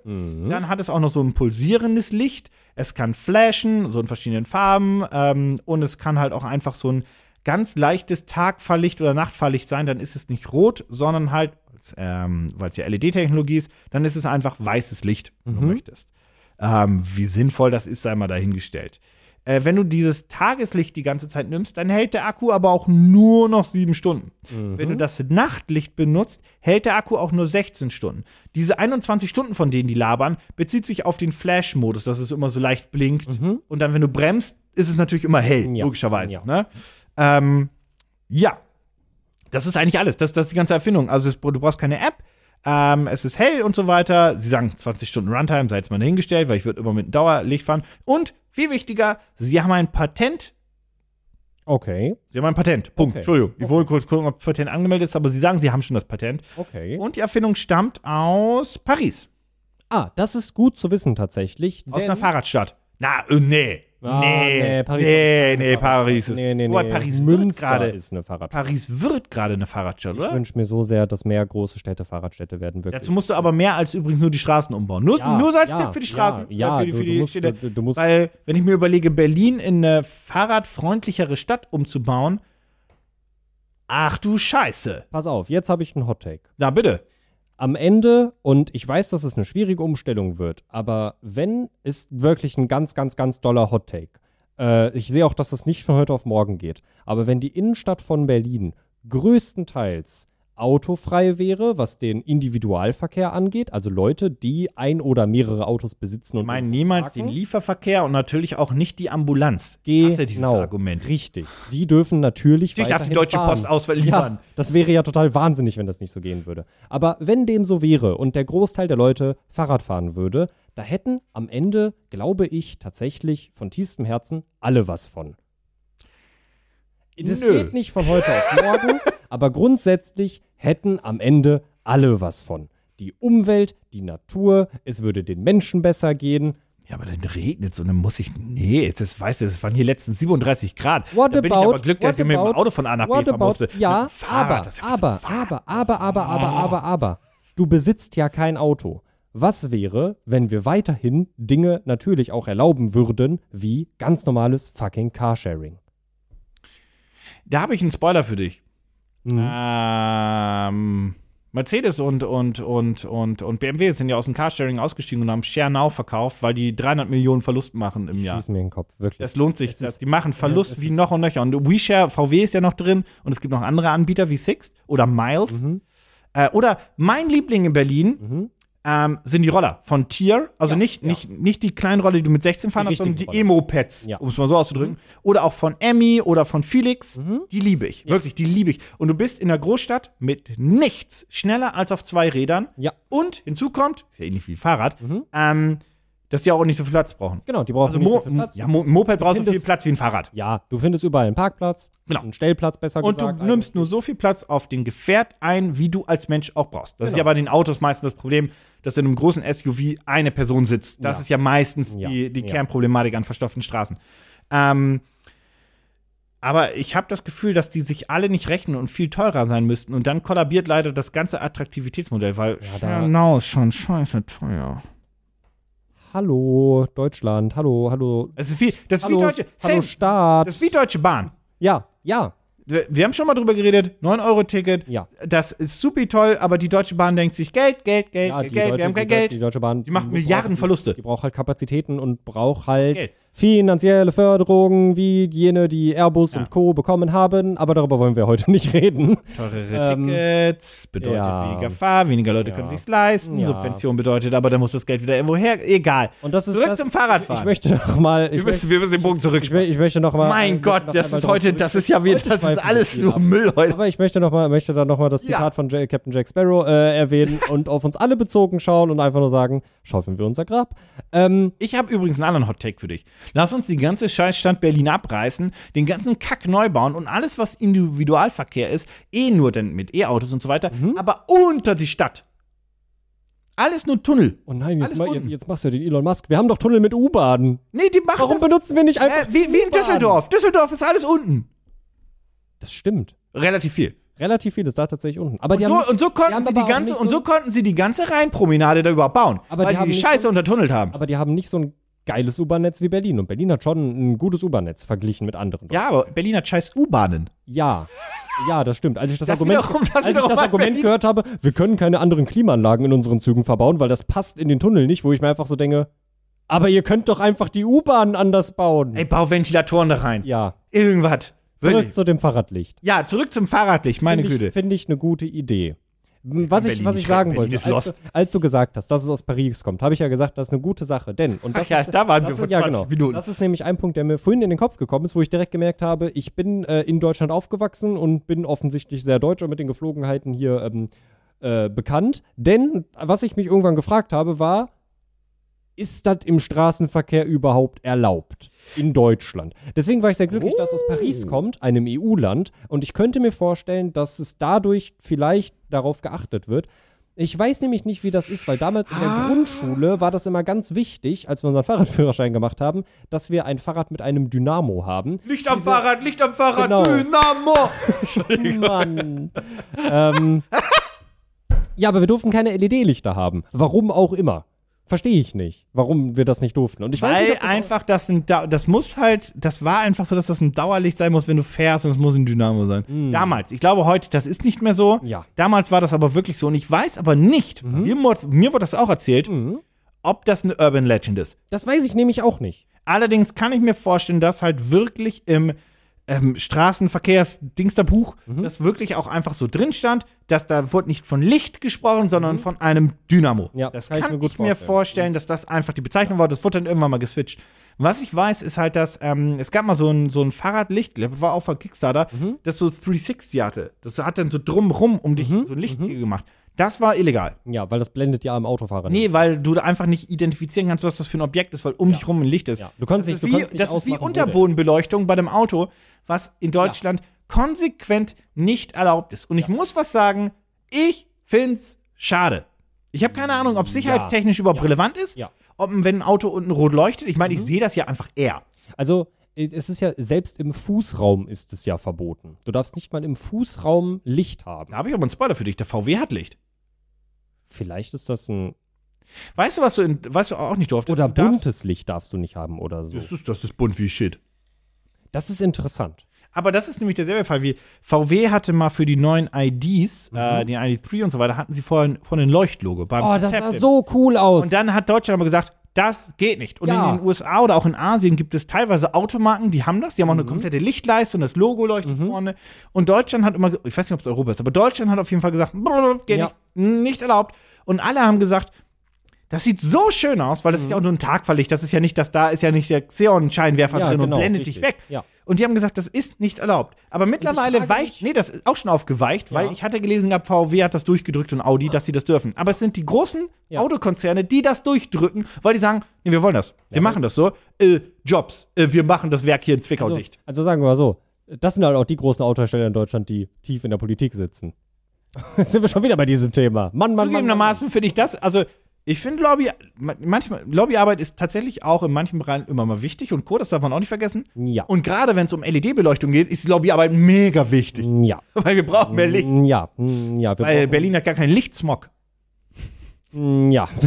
Dann hat es auch noch so ein pulsierendes Licht. es kann flashen, so in verschiedenen Farben, ähm, und es kann halt auch einfach so ein ganz leichtes Tagfahrlicht oder Nachtfahrlicht sein. Dann ist es nicht rot, sondern halt, ähm, weil es ja LED-Technologie ist, dann ist es einfach weißes Licht, wenn du möchtest. Ähm, wie sinnvoll das ist, sei mal dahingestellt. Äh, wenn du dieses Tageslicht die ganze Zeit nimmst, dann hält der Akku aber auch nur noch sieben Stunden. Wenn du das Nachtlicht benutzt, hält der Akku auch nur 16 Stunden. Diese 21 Stunden, von denen die labern, bezieht sich auf den Flash-Modus, dass es immer so leicht blinkt. Und dann, wenn du bremst, ist es natürlich immer hell, Ja. logischerweise. Ja. Ne? Ähm, ja, das ist eigentlich alles. Das, das ist die ganze Erfindung. Also es, du brauchst keine App. Ähm, es ist hell und so weiter. Sie sagen 20 Stunden Runtime, sei jetzt mal dahingestellt, weil ich würde immer mit Dauerlicht fahren. Und viel wichtiger, sie haben ein Patent. Okay, Sie haben ein Patent. Punkt. Okay. Entschuldigung. Ich wollte kurz gucken, ob das Patent angemeldet ist, aber sie sagen, sie haben schon das Patent. okay. Und die Erfindung stammt aus Paris. Ah, das ist gut zu wissen tatsächlich. Aus einer Fahrradstadt. Na, äh, nee. Ah, nee, Paris nee, nee, Paris ist. Fahrradstadt. Nee, nee, Wobei nee. Paris wird gerade. ist eine Fahrradstadt. Paris wird gerade eine Fahrradstadt, Ich oder? wünsche mir so sehr, dass mehr große Städte Fahrradstädte werden, wirklich. Dazu musst du aber mehr als übrigens nur die Straßen umbauen. Nur, Ja, nur so als ja, Tipp für die Straßen. Ja, äh, ja für die, du, für du, die musst, Städte. du, du musst. Weil, wenn ich mir überlege, Berlin in eine fahrradfreundlichere Stadt umzubauen, ach du Scheiße. pass auf, jetzt habe ich einen Hot Take. Na bitte. Am Ende, und ich weiß, dass es eine schwierige Umstellung wird, aber wenn, ist wirklich ein ganz, ganz, ganz doller Hot Take. Äh, ich sehe auch, dass das nicht von heute auf morgen geht. Aber wenn die Innenstadt von Berlin größtenteils autofrei wäre, was den Individualverkehr angeht, also Leute, die ein oder mehrere Autos besitzen und Ich meine niemals parken. den Lieferverkehr und natürlich auch nicht die Ambulanz. Das ist ja dieses Genau, Argument. richtig. Die dürfen natürlich Natürlich darf die Deutsche fahren. Post Auswahl liefern. Ja, das wäre ja total wahnsinnig, wenn das nicht so gehen würde. Aber wenn dem so wäre und der Großteil der Leute Fahrrad fahren würde, da hätten am Ende, glaube ich, tatsächlich von tiefstem Herzen alle was von. Das Nö. geht nicht von heute auf morgen, aber grundsätzlich hätten amEnde alle was von. Die Umwelt, die Natur, es würde den Menschen besser gehen. Ja, aber dann regnet es und dann muss ich. Nee, das weißt du, das waren hier letztens 37 Grad. What da bin about, ich aber glücklich, dass ich mit dem Auto von A nach B fahren musste. Ja, Fahrrad, aber, das ist ja aber, aber, aber, aber, aber, aber, aber, du besitzt ja kein Auto. Was wäre, wenn wir weiterhin Dinge natürlich auch erlauben würden, wie ganz normales fucking Carsharing? Da habe ich einen Spoiler für dich. Mhm. Ähm, Mercedes und, und, und, und, und BMW sind ja aus dem Carsharing ausgestiegen und haben Share Now verkauft, weil die 300 Millionen Verlust machen im Jahr. Schieß mir in den Kopf, wirklich. Das lohnt sich. Das, die machen Verlust es wie noch und nöcher. Und WeShare, VW ist ja noch drin und es gibt noch andere Anbieter wie Sixt oder Miles. Mhm. Äh, oder mein Liebling in Berlin Mhm. Ähm, sind die Roller von Tier. Also Ja, nicht, ja. nicht, nicht die kleinen Roller, die du mit 16 fahren Die hast, sondern die Emo-Pads, Ja. um es mal so auszudrücken. Oder auch von Emmy oder von Felix. Mhm. Die liebe ich. Wirklich, die liebe ich. Und du bist in der Großstadt mit nichts schneller als auf zwei Rädern. Ja, Und hinzu kommt, ist ja ähnlich wie Fahrrad, Mhm. ähm, dass die auch nicht so viel Platz brauchen. genau, die brauchen Also nicht so viel Platz. ja, Mo Moped braucht so viel findest- Platz wie ein Fahrrad. Ja, du findest überall einen Parkplatz, Genau. einen Stellplatz besser Und gesagt. du nimmst nur so viel Platz auf den Gefährt ein, wie du als Mensch auch brauchst. Das ist Genau. ja bei den Autos meistens das Problem, dass in einem großen SUV eine Person sitzt. Das Ja. ist ja meistens Ja. die, die Ja. Kernproblematik an verstopften Straßen. Ähm, aber ich habe das Gefühl, dass die sich alle nicht rechnen und viel teurer sein müssten. Und dann kollabiert leider das ganze Attraktivitätsmodell, weil Ja, da- genau ist schon scheiße teuer. Hallo, Deutschland, hallo, hallo. Das ist wie, das ist hallo, wie Deutsche, hallo Sam, Staat. das ist wie Deutsche Bahn. ja, ja, Wir, wir haben schon mal drüber geredet, 9-Euro-Ticket. Ja. Das ist supi toll, aber die Deutsche Bahn denkt sich, Geld, Geld, Geld, Ja, Geld, Deutsche, wir haben kein die, Geld. Die Deutsche Bahn. Die macht Milliarden Verluste. Die braucht halt Kapazitäten und braucht halt Geld. Finanzielle Förderungen, wie jene, die Airbus Ja. und Co. bekommen haben. Aber darüber wollen wir heute nicht reden. Teurere Ähm, Tickets bedeutet ja. weniger Fahr, weniger Leute Ja. können sich's leisten. Ja. Subvention bedeutet aber, dann muss das Geld wieder irgendwo her. Egal. Und das ist Zurück das, zum Fahrradfahren. Ich möchte noch mal. Ich, wir, müssen, wir müssen den Bogen ich, mö- zurückspannen. ich möchte noch mal. Mein ich Gott, das ist heute, das ist ja wieder, das ist alles nur. Müll heute. Aber ich möchte noch mal, möchte dann noch mal das Ja. Zitat von J Captain Jack Sparrow äh, erwähnen und auf uns alle bezogen schauen und einfach nur sagen, schaufeln wir unser Grab. Ähm, Ich habe übrigens einen anderen Hot Take für dich. Lass uns die ganze Scheißstadt Berlin abreißen, den ganzen Kack neu bauen und alles, was Individualverkehr ist, eh nur denn mit E-Autos und so weiter, Mhm. aber unter die Stadt. Alles nur Tunnel. oh nein, jetzt, mal, jetzt, jetzt machst du ja den Elon Musk. Wir haben doch Tunnel mit U-Bahnen. Nee, die machen Warum das, benutzen wir nicht einfach äh, wie, wie in? Düsseldorf. Düsseldorf ist alles unten. Das stimmt. Relativ viel. Relativ viel ist da tatsächlich unten. Aber die Und so, nicht, und so die konnten sie die ganze und so konnten sie die ganze Rheinpromenade da überhaupt bauen, Aber weil die die haben die Scheiße so- untertunnelt haben. aber die haben nicht so ein geiles U-Bahn-Netz wie Berlin. Und Berlin hat schon ein gutes U-Bahn-Netz verglichen mit anderen. Ja, aber Berlin hat scheiß U-Bahnen. Ja. Ja, das stimmt. Als ich das, Das Argument, wiederum- das als ich das Argument Berlin- gehört habe, wir können keine anderen Klimaanlagen in unseren Zügen verbauen, weil das passt in den Tunnel nicht, wo ich mir einfach so denke, aber ihr könnt doch einfach die U-Bahn anders bauen. Ey, bau Ventilatoren da rein. Ja. Irgendwas. Zurück Wirklich. zu dem Fahrradlicht. Ja, zurück zum Fahrradlicht, meine Finde ich, Güte. find ich eine gute Idee. Was ich, Berlin was ich sagen Berlin wollte, ist als du, als du gesagt hast, dass es aus Paris kommt, habe ich ja gesagt, das ist eine gute Sache. Denn, und das Ach ja, ist, da waren das wir vor ja, 20 genau, Minuten. Das ist nämlich ein Punkt, der mir vorhin in den Kopf gekommen ist, wo ich direkt gemerkt habe, ich bin äh, in Deutschland aufgewachsen und bin offensichtlich sehr deutsch und mit den Geflogenheiten hier ähm, äh, bekannt. Denn, was ich mich irgendwann gefragt habe, war, ist das im Straßenverkehr überhaupt erlaubt? In Deutschland. Deswegen war ich sehr glücklich, dass es aus Paris kommt, einem EU-Land. Und ich könnte mir vorstellen, dass es dadurch vielleicht darauf geachtet wird. Ich weiß nämlich nicht, wie das ist, weil damals in der Ah. Grundschule war das immer ganz wichtig, als wir unseren Fahrradführerschein gemacht haben, dass wir ein Fahrrad mit einem Dynamo haben. Licht am Fahrrad, Licht am Fahrrad, Genau. Dynamo. Mann. ähm, ja, aber wir durften keine LED-Lichter haben. Warum auch immer. Verstehe ich nicht, warum wir das nicht durften. Und ich weiß Weil nicht, ob das einfach das ein, das muss halt, das war einfach so, dass das ein Dauerlicht sein muss, wenn du fährst und es muss ein Dynamo sein. Damals. Ich glaube heute, das ist nicht mehr so. Ja. Damals war das aber wirklich so und ich weiß aber nicht, mir, wurde- mir wurde das auch erzählt, ob das eine Urban Legend ist. Das weiß ich nämlich auch nicht. Allerdings kann ich mir vorstellen, dass halt wirklich im ähm, Straßenverkehrsdingsterbuch das wirklich auch einfach so drin stand, dass da wurde nicht von Licht gesprochen, sondern von einem Dynamo. Ja, das kann kann, ich mir gut ich mir vorstellen. vorstellen, dass das einfach die Bezeichnung war. Das wurde dann irgendwann mal geswitcht. Was ich weiß, ist halt, dass ähm, es gab mal so ein, so ein Fahrradlicht, das war auch von Kickstarter, das so 360 hatte. Das hat dann so drumrum um dich so ein Licht gemacht. Das war illegal. Ja, weil das blendet ja am Autofahrer nicht. Nee, weil du da einfach nicht identifizieren kannst, was das für ein Objekt ist, weil um dich rum ein Licht ist. Ja, du kannst das nicht- du wie, nicht das ist wie Unterbodenbeleuchtung bei dem Auto, was in Deutschland konsequent nicht erlaubt ist. Und ich muss was sagen, ich find's schade. Ich habe keine Ahnung, ob sicherheitstechnisch überhaupt Ja. relevant ist, Ja. ob wenn ein Auto unten rot leuchtet. Ich meine, ich sehe das ja einfach eher. Also, es ist ja, selbst im Fußraum ist es ja verboten. Du darfst nicht mal im Fußraum Licht haben. Da habe ich aber einen Spoiler für dich. Der VW hat Licht. Vielleicht ist das ein. Weißt du, was du in, weißt du auch nicht durftest? Oder du darfst- buntes Licht darfst du nicht haben oder so. Das ist, das ist bunt wie Shit. Das ist interessant. Aber das ist nämlich derselbe Fall wie VW hatte mal für die neuen IDs, äh, Mhm. die ID3 und so weiter, hatten sie vorhin von ein Leuchtlogo. Beim Oh, das sah Accepted. so cool aus. Und dann hat Deutschland aber gesagt, das geht nicht. Und Ja. in den USA oder auch in Asien gibt es teilweise Automarken, die haben das, die haben auch Mhm. eine komplette Lichtleiste und das Logo leuchtet vorne. Und Deutschland hat immer, ich weiß nicht, ob es Europa ist, aber Deutschland hat auf jeden Fall gesagt, brr, geht Ja. nicht, nicht erlaubt. Und alle haben gesagt, das sieht so schön aus, weil das ist ja auch nur ein Tagverlicht. Das ist ja nicht, dass da ist ja nicht der Xeon-Scheinwerfer Ja, drin genau, und blendet richtig. dich weg. Ja. Und die haben gesagt, das ist nicht erlaubt. Aber mittlerweile weicht, nee, das ist auch schon aufgeweicht, weil ich hatte gelesen gehabt, VW hat das durchgedrückt und Audi, dass sie das dürfen. Aber es sind die großen Ja. Autokonzerne, die das durchdrücken, weil die sagen, nee, wir wollen das. Wir machen das so. Äh, Jobs, äh, wir machen das Werk hier in Zwickau also, dicht. also sagen wir mal so, das sind halt auch die großen Autohersteller in Deutschland, die tief in der Politik sitzen. Jetzt sind wir schon wieder bei diesem Thema. Mann, Mann, Mann. Mann, Mann. Zugegebenermaßen finde ich das, also ich finde Lobby, manchmal, Lobbyarbeit ist tatsächlich auch in manchen Bereichen immer mal wichtig und Co., das darf man auch nicht vergessen. Ja. Und gerade wenn es um LED-Beleuchtung geht, ist Lobbyarbeit mega wichtig. Ja. Weil wir brauchen mehr Licht. Ja. Ja. Weil Berlin hat gar keinen Lichtsmog. Mm, Ja.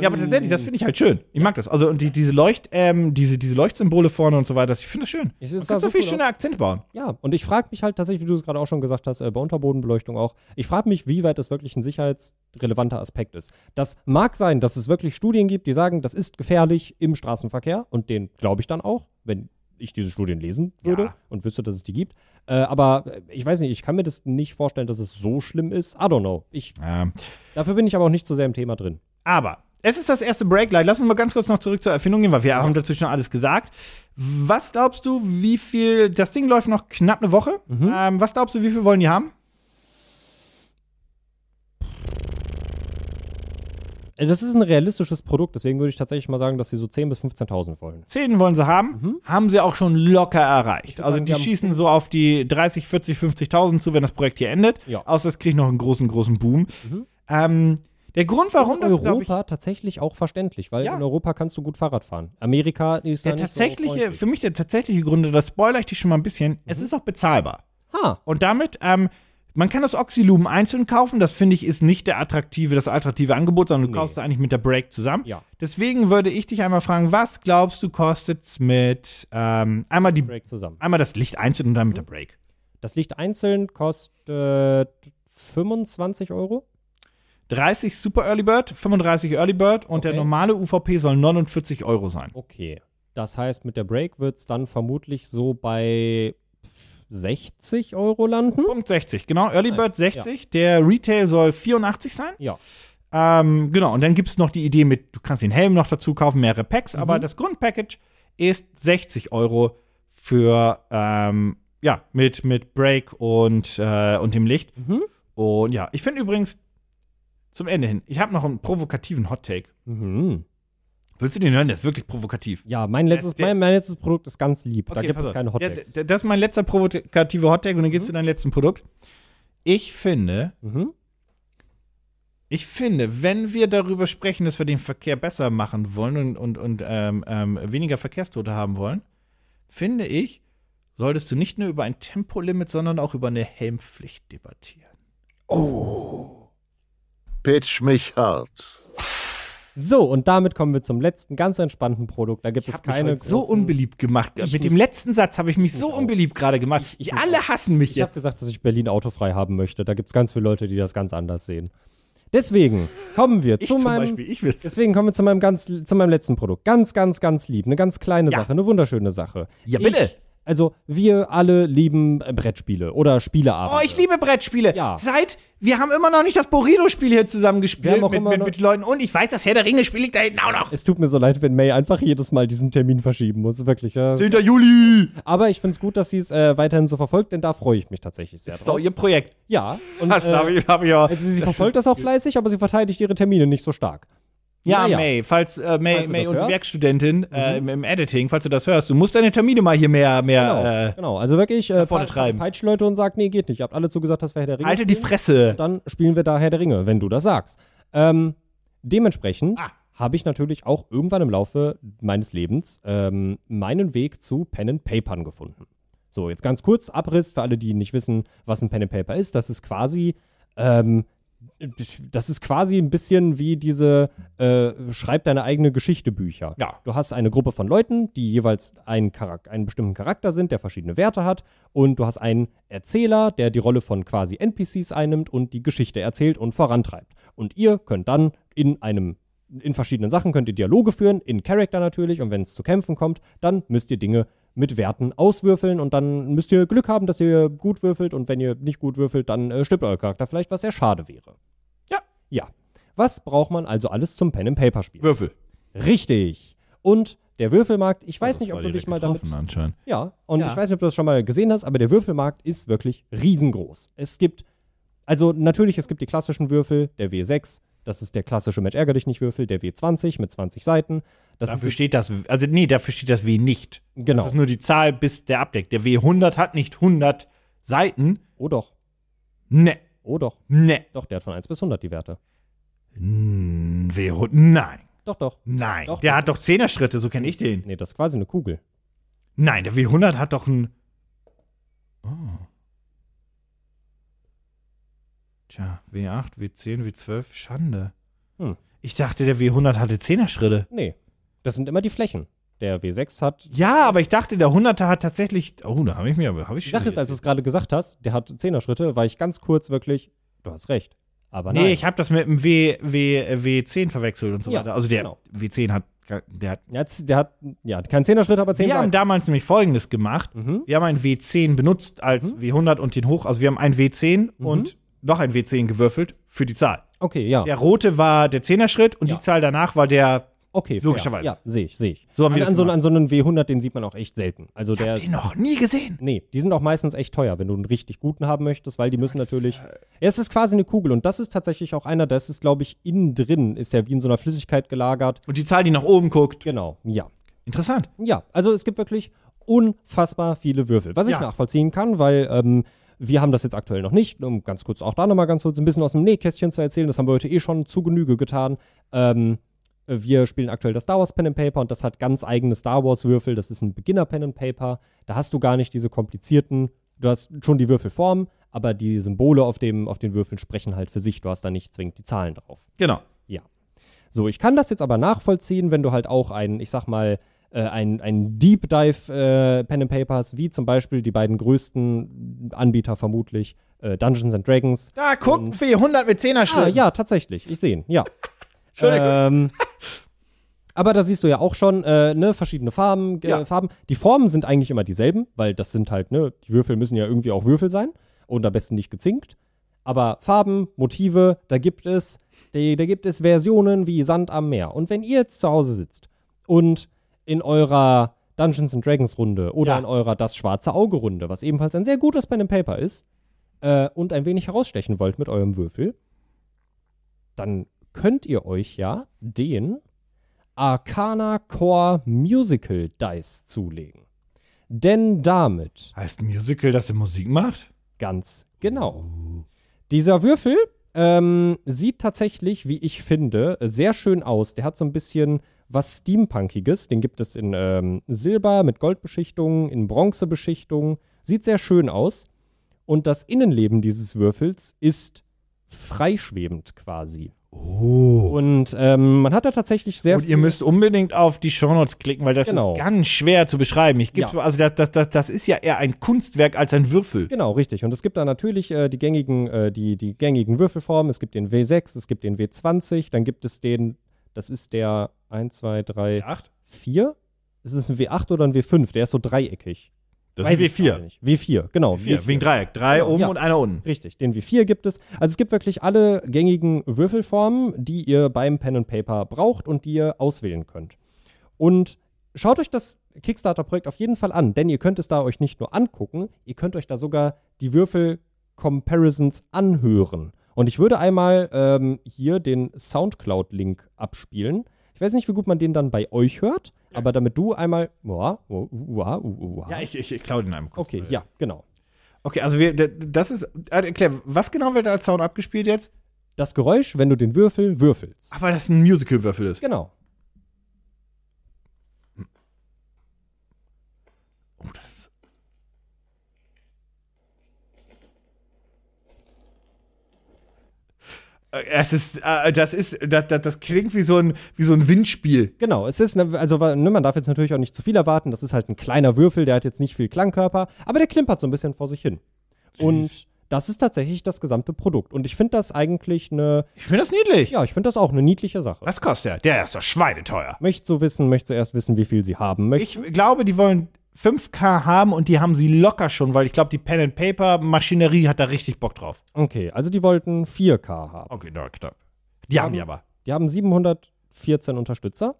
Ja, aber tatsächlich, das finde ich halt schön. Ich mag das. Also und die, diese Leucht, ähm, diese, diese Leuchtsymbole vorne und so weiter, das- ich finde das schön. Es ist da so so viel cool schöne aus. Akzente bauen. Ja, und ich frage mich halt tatsächlich, wie du es gerade auch schon gesagt hast, äh, bei Unterbodenbeleuchtung auch, ich frage mich, wie weit das wirklich ein sicherheitsrelevanter Aspekt ist. Das mag sein, dass es wirklich Studien gibt, die sagen, das ist gefährlich im Straßenverkehr und den glaube ich dann auch, wenn ich diese Studien lesen würde Ja. und wüsste, dass es die gibt. Äh, aber äh, ich weiß nicht, ich kann mir das nicht vorstellen, dass es so schlimm ist. I don't know. Ich, Ähm, dafür bin ich aber auch nicht so sehr im Thema drin. aber es ist das erste Breaklight. Lass uns mal ganz kurz noch zurück zur Erfindung gehen, weil wir haben dazu schon alles gesagt. Was glaubst du, wie viel, das Ding läuft noch knapp eine Woche. Mhm. Ähm, was glaubst du, wie viel wollen die haben? Das ist ein realistisches Produkt, deswegen würde ich tatsächlich mal sagen, dass sie so 10.000 bis 15.000 wollen. 10 wollen sie haben. Haben sie auch schon locker erreicht. Also sagen, die schießen so auf die 30, 40, 50.000 zu, wenn das Projekt hier endet. Ja. Außer es kriegt noch einen großen, großen Boom. Ähm, der Grund, warum in das, glaub ich, Europa tatsächlich auch verständlich, weil Ja. in Europa kannst du gut Fahrrad fahren. Amerika ist da der nicht so tatsächliche, für mich der tatsächliche Grund, das spoiler ich dich schon mal ein bisschen, es ist auch bezahlbar. Ha, Und damit, ähm, Man kann das Oxylumen einzeln kaufen, das finde ich ist nicht der attraktive, das attraktive Angebot, sondern du Nee. kaufst es eigentlich mit der Break zusammen. Ja. Deswegen würde ich dich einmal fragen, was glaubst du kostet's mit ähm, einmal die Break zusammen. einmal das Licht einzeln und dann mit der Break. Das Licht einzeln kostet 25 Euro. 30 Super Early Bird, 35 Early Bird und der Okay. normale UVP soll 49 Euro sein. Okay. Das heißt, mit der Break wird es dann vermutlich so bei 60 Euro landen. Punkt 60, genau. Early Nice, Bird 60. Der Retail soll 84 sein. Ja. Ähm, genau, und dann gibt es noch die Idee mit, du kannst den Helm noch dazu kaufen, mehrere Packs, Mhm. aber das Grundpackage ist 60 Euro für, ähm, ja, mit, mit Break und, äh, und dem Licht. Mhm. Und ja, ich finde übrigens, zum Ende hin, ich habe noch einen provokativen Hot-Take. Mhm. Willst du den hören? Der ist wirklich provokativ. Ja, mein letztes, der- mein, mein letztes Produkt ist ganz lieb. da Okay, gibt pass es keine Hot Ja, das ist mein letzter provokative Hot-Take und dann geht's Mhm. zu deinem letzten Produkt. Ich finde, Mhm. Ich finde, wenn wir darüber sprechen, dass wir den Verkehr besser machen wollen und, und, und ähm, ähm, weniger Verkehrstote haben wollen, finde ich, solltest du nicht nur über ein Tempolimit, sondern auch über eine Helmpflicht debattieren. Pitch mich hart. So, und damit kommen wir zum letzten ganz entspannten Produkt. Da gibt Ich es habe mich keine heute so unbeliebt gemacht. Ich Mit mich- dem letzten Satz habe ich mich so auch. unbeliebt gerade gemacht. Ich- ich mich alle auch. hassen mich Ich habe jetzt. gesagt, dass ich Berlin autofrei haben möchte. Da gibt es ganz viele Leute, die das ganz anders sehen. Deswegen kommen wir Ich zu zum meinem. Beispiel, ich will's. Deswegen kommen wir zu meinem ganz, zu meinem letzten Produkt. Ganz, ganz, ganz lieb. Eine ganz kleine Ja. Sache, eine wunderschöne Sache. Ja, bitte. Also, wir alle lieben äh, Brettspiele oder Spieleabende. Oh, ich liebe Brettspiele. Ja. Seit, wir haben immer noch nicht das Burrito-Spiel hier zusammen gespielt auch mit, mit, mit Leuten. Und ich weiß, das Herr der Ringe-Spiel liegt da hinten auch noch. Es tut mir so leid, wenn May einfach jedes Mal diesen Termin verschieben muss. Wirklich. Ja. 10. Juli. Aber ich finde es gut, dass sie es äh, weiterhin so verfolgt, denn da freue ich mich tatsächlich sehr Das ist drauf. doch ihr Projekt. Ja. Und, Das äh, habe ich, hab ich ja. also sie verfolgt das auch fleißig, aber sie verteidigt ihre Termine nicht so stark. Ja, Naja. May, falls äh, May, Falls du May unsere hörst. Mhm. Werkstudentin äh, im, im Editing, falls du das hörst, du musst deine Termine mal hier mehr, Genau, mehr genau. Also wirklich äh, vorne treiben. peitscht Leute und sagt, nee, geht nicht. Ihr habt alle zugesagt, dass wir Herr der äh, Ringe halte die. Fresse. Dann spielen wir da Herr der Ringe, wenn du das sagst. Ähm, dementsprechend Ah. habe ich natürlich auch irgendwann im Laufe meines Lebens ähm, meinen Weg zu Pen and Papern gefunden. So, jetzt ganz kurz Abriss für alle, die nicht wissen, was ein Pen and Paper ist. Das ist quasi ähm, das ist quasi ein bisschen wie diese äh, Schreib deine eigene Geschichte Bücher. Ja. Du hast eine Gruppe von Leuten, die jeweils einen, Charak einen bestimmten Charakter sind, der verschiedene Werte hat. Und du hast einen Erzähler, der die Rolle von quasi NPCs einnimmt und die Geschichte erzählt und vorantreibt. Und ihr könnt dann in einem in verschiedenen Sachen könnt ihr Dialoge führen, in Charakter natürlich, und wenn es zu Kämpfen kommt, dann müsst ihr Dinge mit Werten auswürfeln und dann müsst ihr Glück haben, dass ihr gut würfelt und wenn ihr nicht gut würfelt, dann äh, stirbt euer Charakter vielleicht, was sehr schade wäre. Ja. Ja. Was braucht man also alles zum Pen and Paper Spiel? Würfel. Richtig. Und der Würfelmarkt, ich weiß nicht, Das ob du dich mal damit anscheinend. ja, und Ja. ich weiß nicht, ob du das schon mal gesehen hast, aber der Würfelmarkt ist wirklich riesengroß. Es gibt, also natürlich, es gibt die klassischen Würfel, der W6, das ist der klassische Mensch ärger dich nicht Würfel, der W20 mit 20 Seiten. Das Dafür steht das, also nee, dafür steht das W nicht. Genau. Das ist nur die Zahl, bis der abdeckt. Der W100 hat nicht 100 Seiten. oh doch, Ne, oh doch, ne. doch, der hat von 1 bis 100 die Werte. Hm, W100, nein, Doch, doch. nein. Doch, der hat doch ist- Zehner-Schritte, so kenne ich den. Nee, das ist quasi eine Kugel. Nein, der W100 hat doch ein. Oh. Tja, W8, W10, W12, Schande. Hm. Ich dachte, der W100 hatte Zehner-Schritte. Nee, das sind immer die Flächen. Der W6 hat, Ja, aber ich dachte, der 100er hat tatsächlich. Oh, da habe ich mir aber. Hab ich die Sache ist, als du es gerade gesagt hast, der hat 10er Schritte, war ich ganz kurz wirklich, du hast recht. Aber Nee, nein. ich habe das mit dem w, w, W10 verwechselt und so Ja, weiter. Also der genau. W10 hat. Der hat hat, der hat, ja, kein 10er Schritt, aber 10 wir haben damals nämlich folgendes gemacht. Mhm. Wir haben einen W10 benutzt als W100 und den hoch. Also wir haben einen W10 Mhm. und noch ein W10 gewürfelt für die Zahl. Okay, ja. Der rote war der Zehner-Schritt und Ja. die Zahl danach war der. Okay, fair. Logischerweise. Ja, sehe ich, sehe ich. So haben wir an, das an, so, gemacht. an so einem W100, den sieht man auch echt selten. Also der Den ist. noch nie gesehen. Nee, die sind auch meistens echt teuer, wenn du einen richtig guten haben möchtest, weil die müssen natürlich. Ja, es ist quasi eine Kugel und das ist tatsächlich auch einer, das ist, glaube ich, innen drin, ist ja wie in so einer Flüssigkeit gelagert. Und die Zahl, die nach oben guckt. Genau, ja. Interessant. Ja, also es gibt wirklich unfassbar viele Würfel. Was ich Ja. nachvollziehen kann, weil ähm, wir haben das jetzt aktuell noch nicht, um ganz kurz auch da nochmal ganz kurz ein bisschen aus dem Nähkästchen zu erzählen. Das haben wir heute eh schon zu Genüge getan. Ähm, wir spielen aktuell das Star Wars Pen and Paper und das hat ganz eigene Star Wars Würfel. Das ist ein Beginner Pen and Paper. Da hast du gar nicht diese komplizierten, du hast schon die Würfelform, aber die Symbole auf, dem, auf den Würfeln sprechen halt für sich. Du hast da nicht zwingend die Zahlen drauf. Genau. Ja. So, ich kann das jetzt aber nachvollziehen, wenn du halt auch ein, ich sag mal, äh, ein, ein Deep Dive äh, Pen and Paper hast, wie zum Beispiel die beiden größten Anbieter vermutlich, äh, Dungeons and Dragons. Da, guck, für 100 mit 10er Ah, Schritten. ja, tatsächlich. Ich sehe ihn, ja. Entschuldigung. Ähm, aber da siehst du ja auch schon, äh, ne, verschiedene Farben, Ja. Farben. Die Formen sind eigentlich immer dieselben, weil das sind halt, ne, die Würfel müssen ja irgendwie auch Würfel sein und am besten nicht gezinkt. Aber Farben, Motive, da gibt es, die, da gibt es Versionen wie Sand am Meer. Und wenn ihr jetzt zu Hause sitzt und in eurer Dungeons and Dragons Runde oder Ja. in eurer Das schwarze Auge Runde, was ebenfalls ein sehr gutes Pen and Paper ist, äh, und ein wenig herausstechen wollt mit eurem Würfel, dann könnt ihr euch ja den Arcana Core Musical Dice zulegen. Denn damit Heißt Musical, das der Musik macht? Ganz genau. Dieser Würfel ähm, sieht tatsächlich, wie ich finde, sehr schön aus. Der hat so ein bisschen was Steampunkiges. Den gibt es in ähm, Silber mit Goldbeschichtung, in Bronzebeschichtung. Sieht sehr schön aus. Und das Innenleben dieses Würfels ist freischwebend quasi. Oh. Und ähm, man hat da tatsächlich sehr Und ihr müsst unbedingt auf die Shownotes klicken, weil das Genau. ist ganz schwer zu beschreiben. Ich gebe Ja. also das, das, das, das ist ja eher ein Kunstwerk als ein Würfel. Genau, richtig. Und es gibt da natürlich äh, die, gängigen, äh, die, die gängigen Würfelformen. Es gibt den W6, es gibt den W20, dann gibt es den, das ist der 1, 2, 3, Acht? 4. Ist es ein W8 oder ein W5? Der ist so dreieckig. Das Weiß ist ich gerade W4. nicht. W4, genau. Vier, wegen Dreieck. Drei Genau, oben ja. und einer unten. Richtig, den W4 gibt es. Also es gibt wirklich alle gängigen Würfelformen, die ihr beim Pen and Paper braucht und die ihr auswählen könnt. Und schaut euch das Kickstarter-Projekt auf jeden Fall an, denn ihr könnt es da euch nicht nur angucken, ihr könnt euch da sogar die Würfel-Comparisons anhören. Und ich würde einmal ähm, hier den Soundcloud-Link abspielen. Ich weiß nicht, wie gut man den dann bei euch hört, aber damit du einmal. Uah, uah, uah. Ja, ich, ich, ich klaue den einem kurz. Okay, ja, genau. Okay, also wir, das ist, äh, erklär, was genau wird als Sound abgespielt jetzt? Das Geräusch, wenn du den Würfel würfelst. Ach, weil das ein Musical-Würfel ist. Genau. Oh, das Es ist, äh, das ist, das, das, das klingt wie so ein, wie so ein Windspiel. Genau, es ist, ne, also ne, man darf jetzt natürlich auch nicht zu viel erwarten. Das ist halt ein kleiner Würfel, der hat jetzt nicht viel Klangkörper, aber der klimpert so ein bisschen vor sich hin. Und das ist tatsächlich das gesamte Produkt. Und ich finde das eigentlich eine, Ich finde das niedlich. ja, ich finde das auch eine niedliche Sache. Was kostet der? Der ist doch schweineteuer. Möchtest du wissen, möchtest du erst wissen, wie viel sie haben möchten? Ich glaube, die wollen 5K haben und die haben sie locker schon, weil ich glaube, die Pen and Paper Maschinerie hat da richtig Bock drauf. Okay, also die wollten 4K haben. Okay, na knapp. Die haben die aber. Die haben 714 Unterstützer.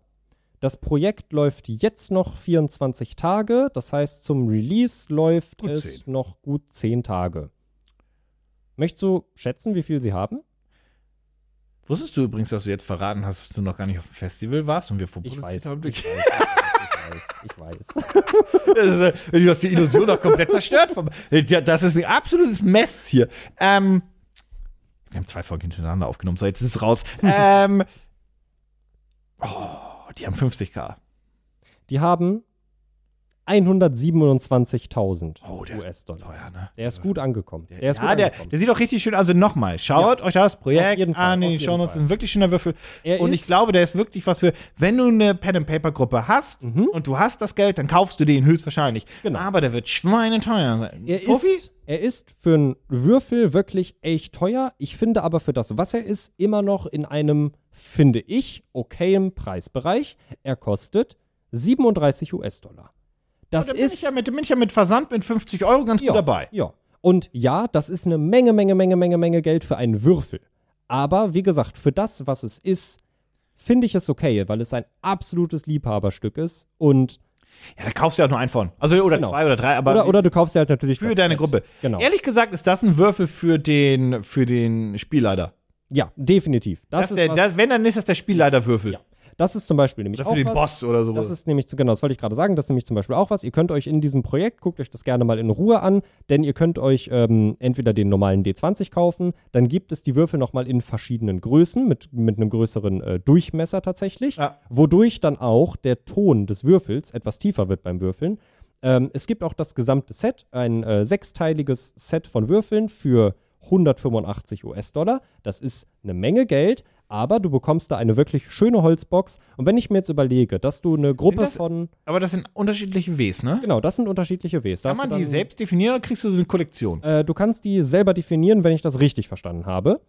Das Projekt läuft jetzt noch 24 Tage. Das heißt, zum Release läuft Gut es zehn. noch gut 10 Tage. Möchtest du schätzen, wie viel sie haben? Wusstest du übrigens, dass du jetzt verraten hast, dass du noch gar nicht auf dem Festival warst und wir vorproduziert weiß. haben? Ich weiß, weiß, ich weiß. Äh, Du hast die Illusion doch komplett zerstört. Vom, Ja, das ist ein absolutes Mess hier. Ähm, wir haben zwei Folgen hintereinander aufgenommen, so jetzt ist es raus. ähm, oh, die haben 50k. Die haben 127.000 Oh, der ist US-Dollar. teuer, ne? Der ist gut angekommen. Der ist ja, gut der, angekommen. der sieht doch richtig schön Also nochmal, schaut euch das Projekt an. Jeden Shownotes ist ein wirklich schöner Würfel. Er und ich ist- glaube, der ist wirklich was für, wenn du eine Pen-and-Paper-Gruppe hast Mhm. und du hast das Geld, dann kaufst du den höchstwahrscheinlich. Genau. Aber der wird schweineteuer sein. Er ist, er ist für einen Würfel wirklich echt teuer. Ich finde aber für das, was er ist, immer noch in einem, finde ich, okayen Preisbereich. Er kostet 37 US-Dollar. Das Da bin ich, ist ja mit, bin ich ja mit Versand mit 50 Euro ganz ja, gut dabei. Ja. Und ja, das ist eine Menge, Menge, Menge, Menge, Menge Geld für einen Würfel. Aber wie gesagt, für das, was es ist, finde ich es okay, weil es ein absolutes Liebhaberstück ist. Und Ja, da kaufst du ja auch nur einen von. Also oder Genau. zwei oder drei, aber oder, oder du kaufst dir halt natürlich für deine Set. Gruppe. Genau. Ehrlich gesagt ist das ein Würfel für den, für den Spielleiter. Ja, definitiv. Das, Das ist der, das, wenn, dann ist das der Spielleiterwürfel. Ja. Das ist zum Beispiel nämlich Oder auch für den was, Boss oder sowas. Das ist nämlich, genau, das wollte ich gerade sagen, das ist nämlich zum Beispiel auch was. Ihr könnt euch in diesem Projekt, guckt euch das gerne mal in Ruhe an, denn ihr könnt euch ähm, entweder den normalen D20 kaufen, dann gibt es die Würfel nochmal in verschiedenen Größen, mit, mit einem größeren äh, Durchmesser tatsächlich, Ja. wodurch dann auch der Ton des Würfels etwas tiefer wird beim Würfeln. Ähm, es gibt auch das gesamte Set, ein äh, sechsteiliges Set von Würfeln für 185 US-Dollar. Das ist eine Menge Geld, aber du bekommst da eine wirklich schöne Holzbox. Und wenn ich mir jetzt überlege, dass du eine Gruppe das- von. Aber das sind unterschiedliche Ws, ne? Genau, das sind unterschiedliche Ws. Kann man die dann- selbst definieren oder kriegst du so eine Kollektion? Äh, du kannst die selber definieren, wenn ich das richtig verstanden habe.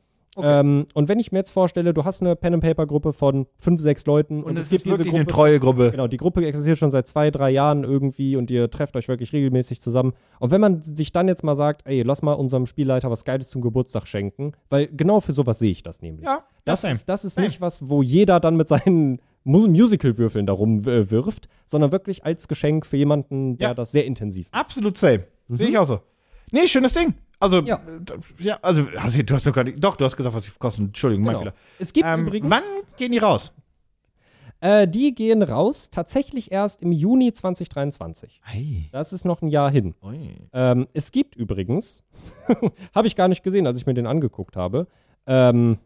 Ähm, und wenn ich mir jetzt vorstelle, du hast eine Pen-and-Paper-Gruppe von fünf, sechs Leuten und, Und es es gibt diese Gruppe. eine treue Gruppe. Genau, die Gruppe existiert schon seit zwei, drei Jahren irgendwie und ihr trefft euch wirklich regelmäßig zusammen. Und wenn man sich dann jetzt mal sagt, ey, lass mal unserem Spielleiter was Geiles zum Geburtstag schenken, weil genau für sowas sehe ich das nämlich. Ja, das, same. ist, das ist nicht was, wo jeder dann mit seinen Mus- Musical-Würfeln darum äh, wirft, sondern wirklich als Geschenk für jemanden, der Ja. das sehr intensiv macht. Absolut same. Sehe ich auch so. Nee, schönes Ding. Also, Ja. ja, also, hast du, du hast gar nicht, doch, du hast gesagt, was sie kosten. Entschuldigung, mein Genau. Fehler. Es gibt Ähm, übrigens. wann gehen die raus? Äh, die gehen raus tatsächlich erst im Juni 2023. Ei. Das ist noch ein Jahr hin. Ähm, es gibt übrigens, habe ich gar nicht gesehen, als ich mir den angeguckt habe, ähm,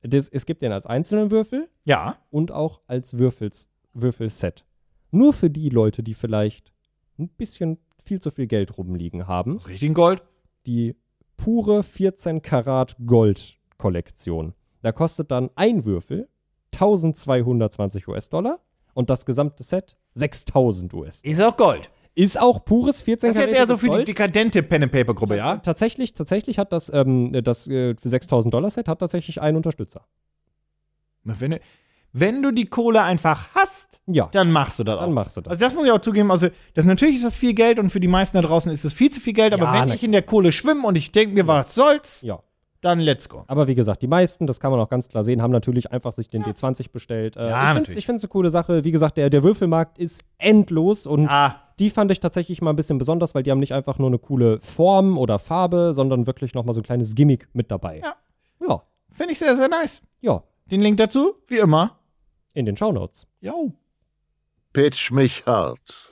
das, es gibt den als einzelnen Würfel Ja. und auch als Würfels, Würfelset. Nur für die Leute, die vielleicht ein bisschen viel zu viel Geld rumliegen haben, Aus richtigen Gold. die pure 14 Karat Gold Kollektion. Da kostet dann ein Würfel 1220 US-Dollar und das gesamte Set 6000 US. Ist auch Gold. Ist auch pures 14 Das ist jetzt eher so Karat für die Gold. dekadente Pen-and-Paper-Gruppe, ja? Tatsächlich, tatsächlich hat das, ähm, das äh, für 6000 Dollar Set hat tatsächlich einen Unterstützer. Wenn du, wenn du die Kohle einfach hast, Ja, dann machst du das dann auch. machst du das. Also das muss ich auch zugeben, also das natürlich ist das viel Geld und für die meisten da draußen ist es viel zu viel Geld, aber Ja, wenn na ich in der Kohle schwimme und ich denke mir, was soll's, ja. dann let's go. Aber wie gesagt, die meisten, das kann man auch ganz klar sehen, haben natürlich einfach sich den D20 bestellt. Äh, Ja, ich finde find's eine coole Sache. Wie gesagt, der, der Würfelmarkt ist endlos und Ah, die fand ich tatsächlich mal ein bisschen besonders, weil die haben nicht einfach nur eine coole Form oder Farbe, sondern wirklich noch mal so ein kleines Gimmick mit dabei. Ja. Ja, finde ich sehr, sehr nice. ja. Den Link dazu, wie immer. In den Shownotes. Jo. Pitch mich hart.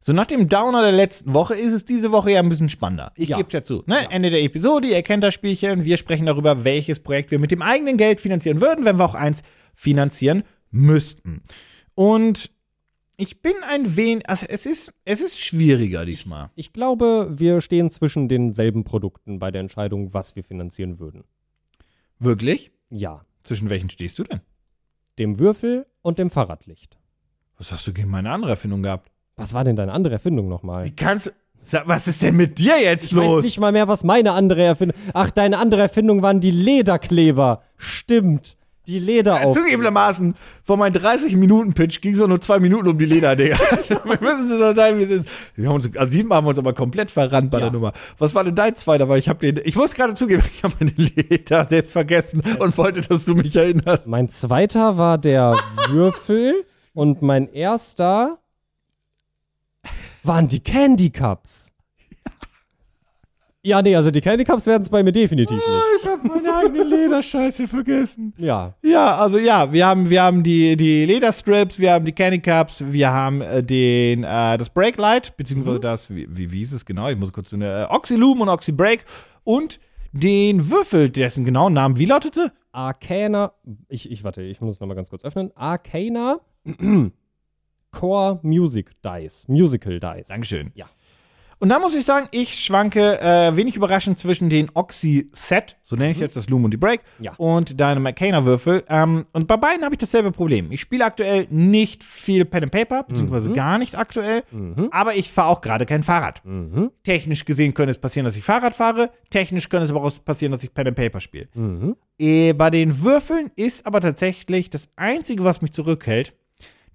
So nach dem Downer der letzten Woche ist es diese Woche ja ein bisschen spannender. Ich Ja. gebe es ja zu. Ne? Ende der Episode, ihr kennt das Spielchen. Wir sprechen darüber, welches Projekt wir mit dem eigenen Geld finanzieren würden, wenn wir auch eins finanzieren müssten. Und ich bin ein wenig, also es ist, es ist schwieriger diesmal. Ich glaube, wir stehen zwischen denselben Produkten bei der Entscheidung, was wir finanzieren würden. Wirklich? Ja. Zwischen welchen stehst du denn? Dem Würfel und dem Fahrradlicht. Was hast du gegen meine andere Erfindung gehabt? Was war denn deine andere Erfindung nochmal? Wie kannst du. Sag, Was ist denn mit dir jetzt Ich los? weiß nicht mal mehr, was meine andere Erfindung. Ach, deine andere Erfindung waren die Lederkleber. Stimmt. Die Leder Ja, auf. Zugegebenermaßen, vor meinem 30-Minuten-Pitch ging es nur zwei Minuten um die Lederdinger. wir müssen es so sein, wir sind. Wir haben uns, also diesmal haben wir uns aber komplett verrannt bei Ja. der Nummer. Was war denn dein zweiter? Weil ich habe den, ich muss gerade zugeben, ich habe meine Leder selbst vergessen und wollte, dass du mich erinnerst. Mein zweiter war der Würfel und mein erster waren die Candy Cups. Ja, nee, also die Candy Cups werden es bei mir definitiv nicht. Ich habe meine eigene Lederscheiße vergessen. Ja. Ja, also ja, wir haben, wir haben die, die Lederstrips, wir haben die Candy Cups, wir haben äh, den, äh, das Brake Light, beziehungsweise das, wie, wie, wie hieß es genau? Ich muss kurz eine, äh, Oxylume und Oxybreak und den Würfel, dessen genauen Namen wie lautete? Arcana, ich, ich warte, ich muss es nochmal ganz kurz öffnen. Arcana Core Music Dice, Musical Dice. Dankeschön. Ja. Und da muss ich sagen, ich schwanke äh, wenig überraschend zwischen den Oxy-Set, so nenne ich jetzt das Lume und die Break, Ja. und deinem McCainer-Würfel. Ähm, und bei beiden habe ich dasselbe Problem. Ich spiele aktuell nicht viel Pen and Paper, beziehungsweise gar nicht aktuell, aber ich fahre auch gerade kein Fahrrad. Mhm. Technisch gesehen könnte es passieren, dass ich Fahrrad fahre, technisch könnte es aber auch passieren, dass ich Pen and Paper spiele. Mhm. Äh, bei den Würfeln ist aber tatsächlich das Einzige, was mich zurückhält,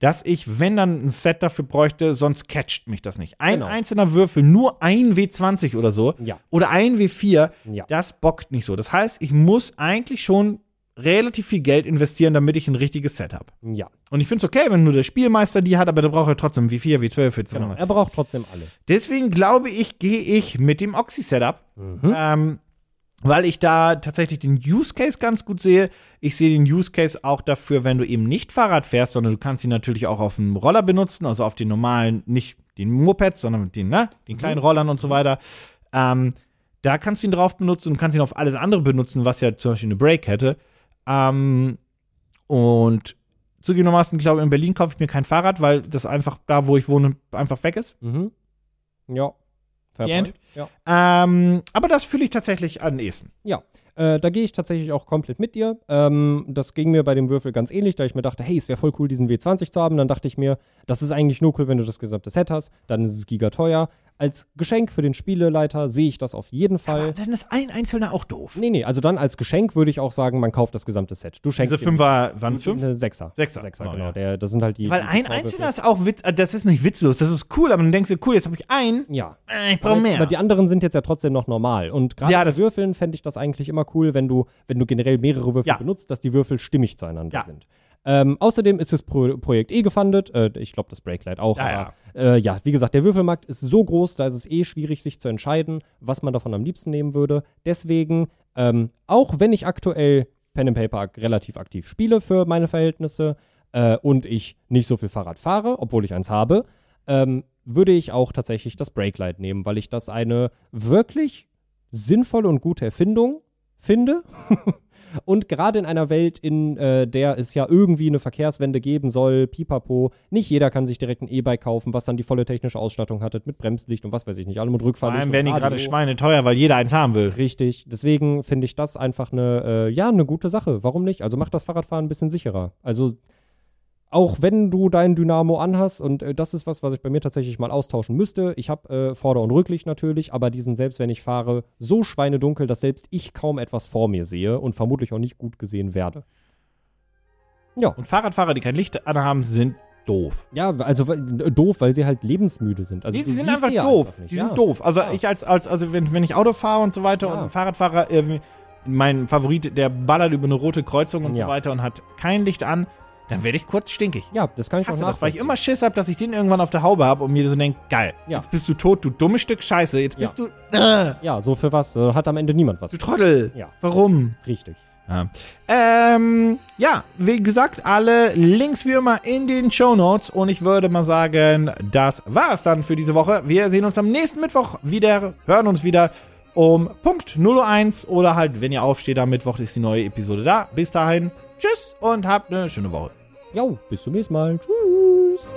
dass ich, wenn dann ein Set dafür bräuchte, sonst catcht mich das nicht. Ein Genau. einzelner Würfel, nur ein W20 oder so, Ja. oder ein W4, Ja. das bockt nicht so. Das heißt, ich muss eigentlich schon relativ viel Geld investieren, damit ich ein richtiges Set habe. Ja. Und ich finde es okay, wenn nur der Spielmeister die hat, aber der braucht ja trotzdem W4, W12, W12. Genau. Er braucht trotzdem alle. Deswegen glaube ich, gehe ich mit dem Oxy-Setup, Mhm. ähm, weil ich da tatsächlich den Use Case ganz gut sehe. Ich sehe den Use Case auch dafür, wenn du eben nicht Fahrrad fährst, sondern du kannst ihn natürlich auch auf dem Roller benutzen, also auf den normalen, nicht den Mopeds, sondern den, ne, den kleinen Rollern und so weiter. Ähm, da kannst du ihn drauf benutzen und kannst ihn auf alles andere benutzen, was ja zum Beispiel eine Brake hätte. Ähm, und zugegebenermaßen, glaube ich, in Berlin kaufe ich mir kein Fahrrad, weil das einfach da, wo ich wohne, einfach weg ist. Mhm. Ja. Die point. Ja. Ähm, aber das fühle ich tatsächlich am ehesten. Ja, äh, da gehe ich tatsächlich auch komplett mit dir. Ähm, das ging mir bei dem Würfel ganz ähnlich, da ich mir dachte, hey, es wäre voll cool, diesen W20 zu haben. Dann dachte ich mir, das ist eigentlich nur cool, wenn du das gesamte Set hast. Dann ist es gigateuer. Als Geschenk für den Spieleleiter sehe ich das auf jeden Fall. Aber dann ist ein einzelner auch doof. Nee, nee, also dann als Geschenk würde ich auch sagen, man kauft das gesamte Set. Du schenkst Diese Fünfer, waren es fünf? Sechser. Sechser. Sechser, Oh, genau. ja. Der, das sind halt die. Weil die ein einzelner ist auch witz, äh, das ist nicht witzlos, das ist cool, aber dann denkst du, cool, jetzt habe ich einen, Ja. äh, ich brauche mehr. aber die anderen sind jetzt ja trotzdem noch normal. Und gerade Ja, ja, das- das Würfeln fände ich das eigentlich immer cool, wenn du, wenn du generell mehrere Würfel Ja. benutzt, dass die Würfel stimmig zueinander Ja. sind. Ähm, außerdem ist das Pro Projekt eh gefundet. Äh, ich glaube, das Breaklight auch. Ja, aber Äh, ja, wie gesagt, der Würfelmarkt ist so groß, da ist es eh schwierig, sich zu entscheiden, was man davon am liebsten nehmen würde. Deswegen, ähm, auch wenn ich aktuell Pen and Paper relativ aktiv spiele für meine Verhältnisse äh, und ich nicht so viel Fahrrad fahre, obwohl ich eins habe, ähm, würde ich auch tatsächlich das Breaklight nehmen, weil ich das eine wirklich sinnvolle und gute Erfindung finde. Und gerade in einer Welt, in äh, der es ja irgendwie eine Verkehrswende geben soll, pipapo, nicht jeder kann sich direkt ein E-Bike kaufen, was dann die volle technische Ausstattung hat, mit Bremslicht und was weiß ich nicht, allem mit Vor Rückfahrlicht. allem werden die und gerade Radio. schweineteuer, weil jeder eins haben will. Richtig. Deswegen finde ich das einfach eine, äh, ja, eine gute Sache. Warum nicht? Also macht das Fahrradfahren ein bisschen sicherer. Also auch wenn du dein Dynamo anhast und äh, das ist was, was ich bei mir tatsächlich mal austauschen müsste. Ich habe äh, Vorder- und Rücklicht natürlich, aber die sind selbst, wenn ich fahre, so schweinedunkel, dass selbst ich kaum etwas vor mir sehe und vermutlich auch nicht gut gesehen werde. Ja, Und Fahrradfahrer, die kein Licht anhaben, sind doof. ja, also äh, doof, weil sie halt lebensmüde sind. Also die, die sind einfach die doof. einfach die ja. sind doof. Also Ja. ich als, als also wenn, wenn ich Auto fahre und so weiter Ja. und ein Fahrradfahrer, äh, mein Favorit, der ballert über eine rote Kreuzung und so weiter und hat kein Licht an, dann werde ich kurz stinkig. Ja, das kann ich Hasse auch das, weil ich immer Schiss habe, dass ich den irgendwann auf der Haube habe und mir so denke, geil, Ja. jetzt bist du tot, du dummes Stück Scheiße, jetzt bist Ja. du, äh, Ja, so für was äh, hat am Ende niemand was. du Trottel. Ja. Warum? Richtig. Ja. Ähm, ja, wie gesagt, alle Links wie immer in den Show Notes und ich würde mal sagen, das war's dann für diese Woche. Wir sehen uns am nächsten Mittwoch wieder, hören uns wieder um Punkt 0.01 oder halt, wenn ihr aufsteht am Mittwoch, ist die neue Episode da. Bis dahin, tschüss und habt eine schöne Woche. Jo, bis zum nächsten Mal. Tschüss.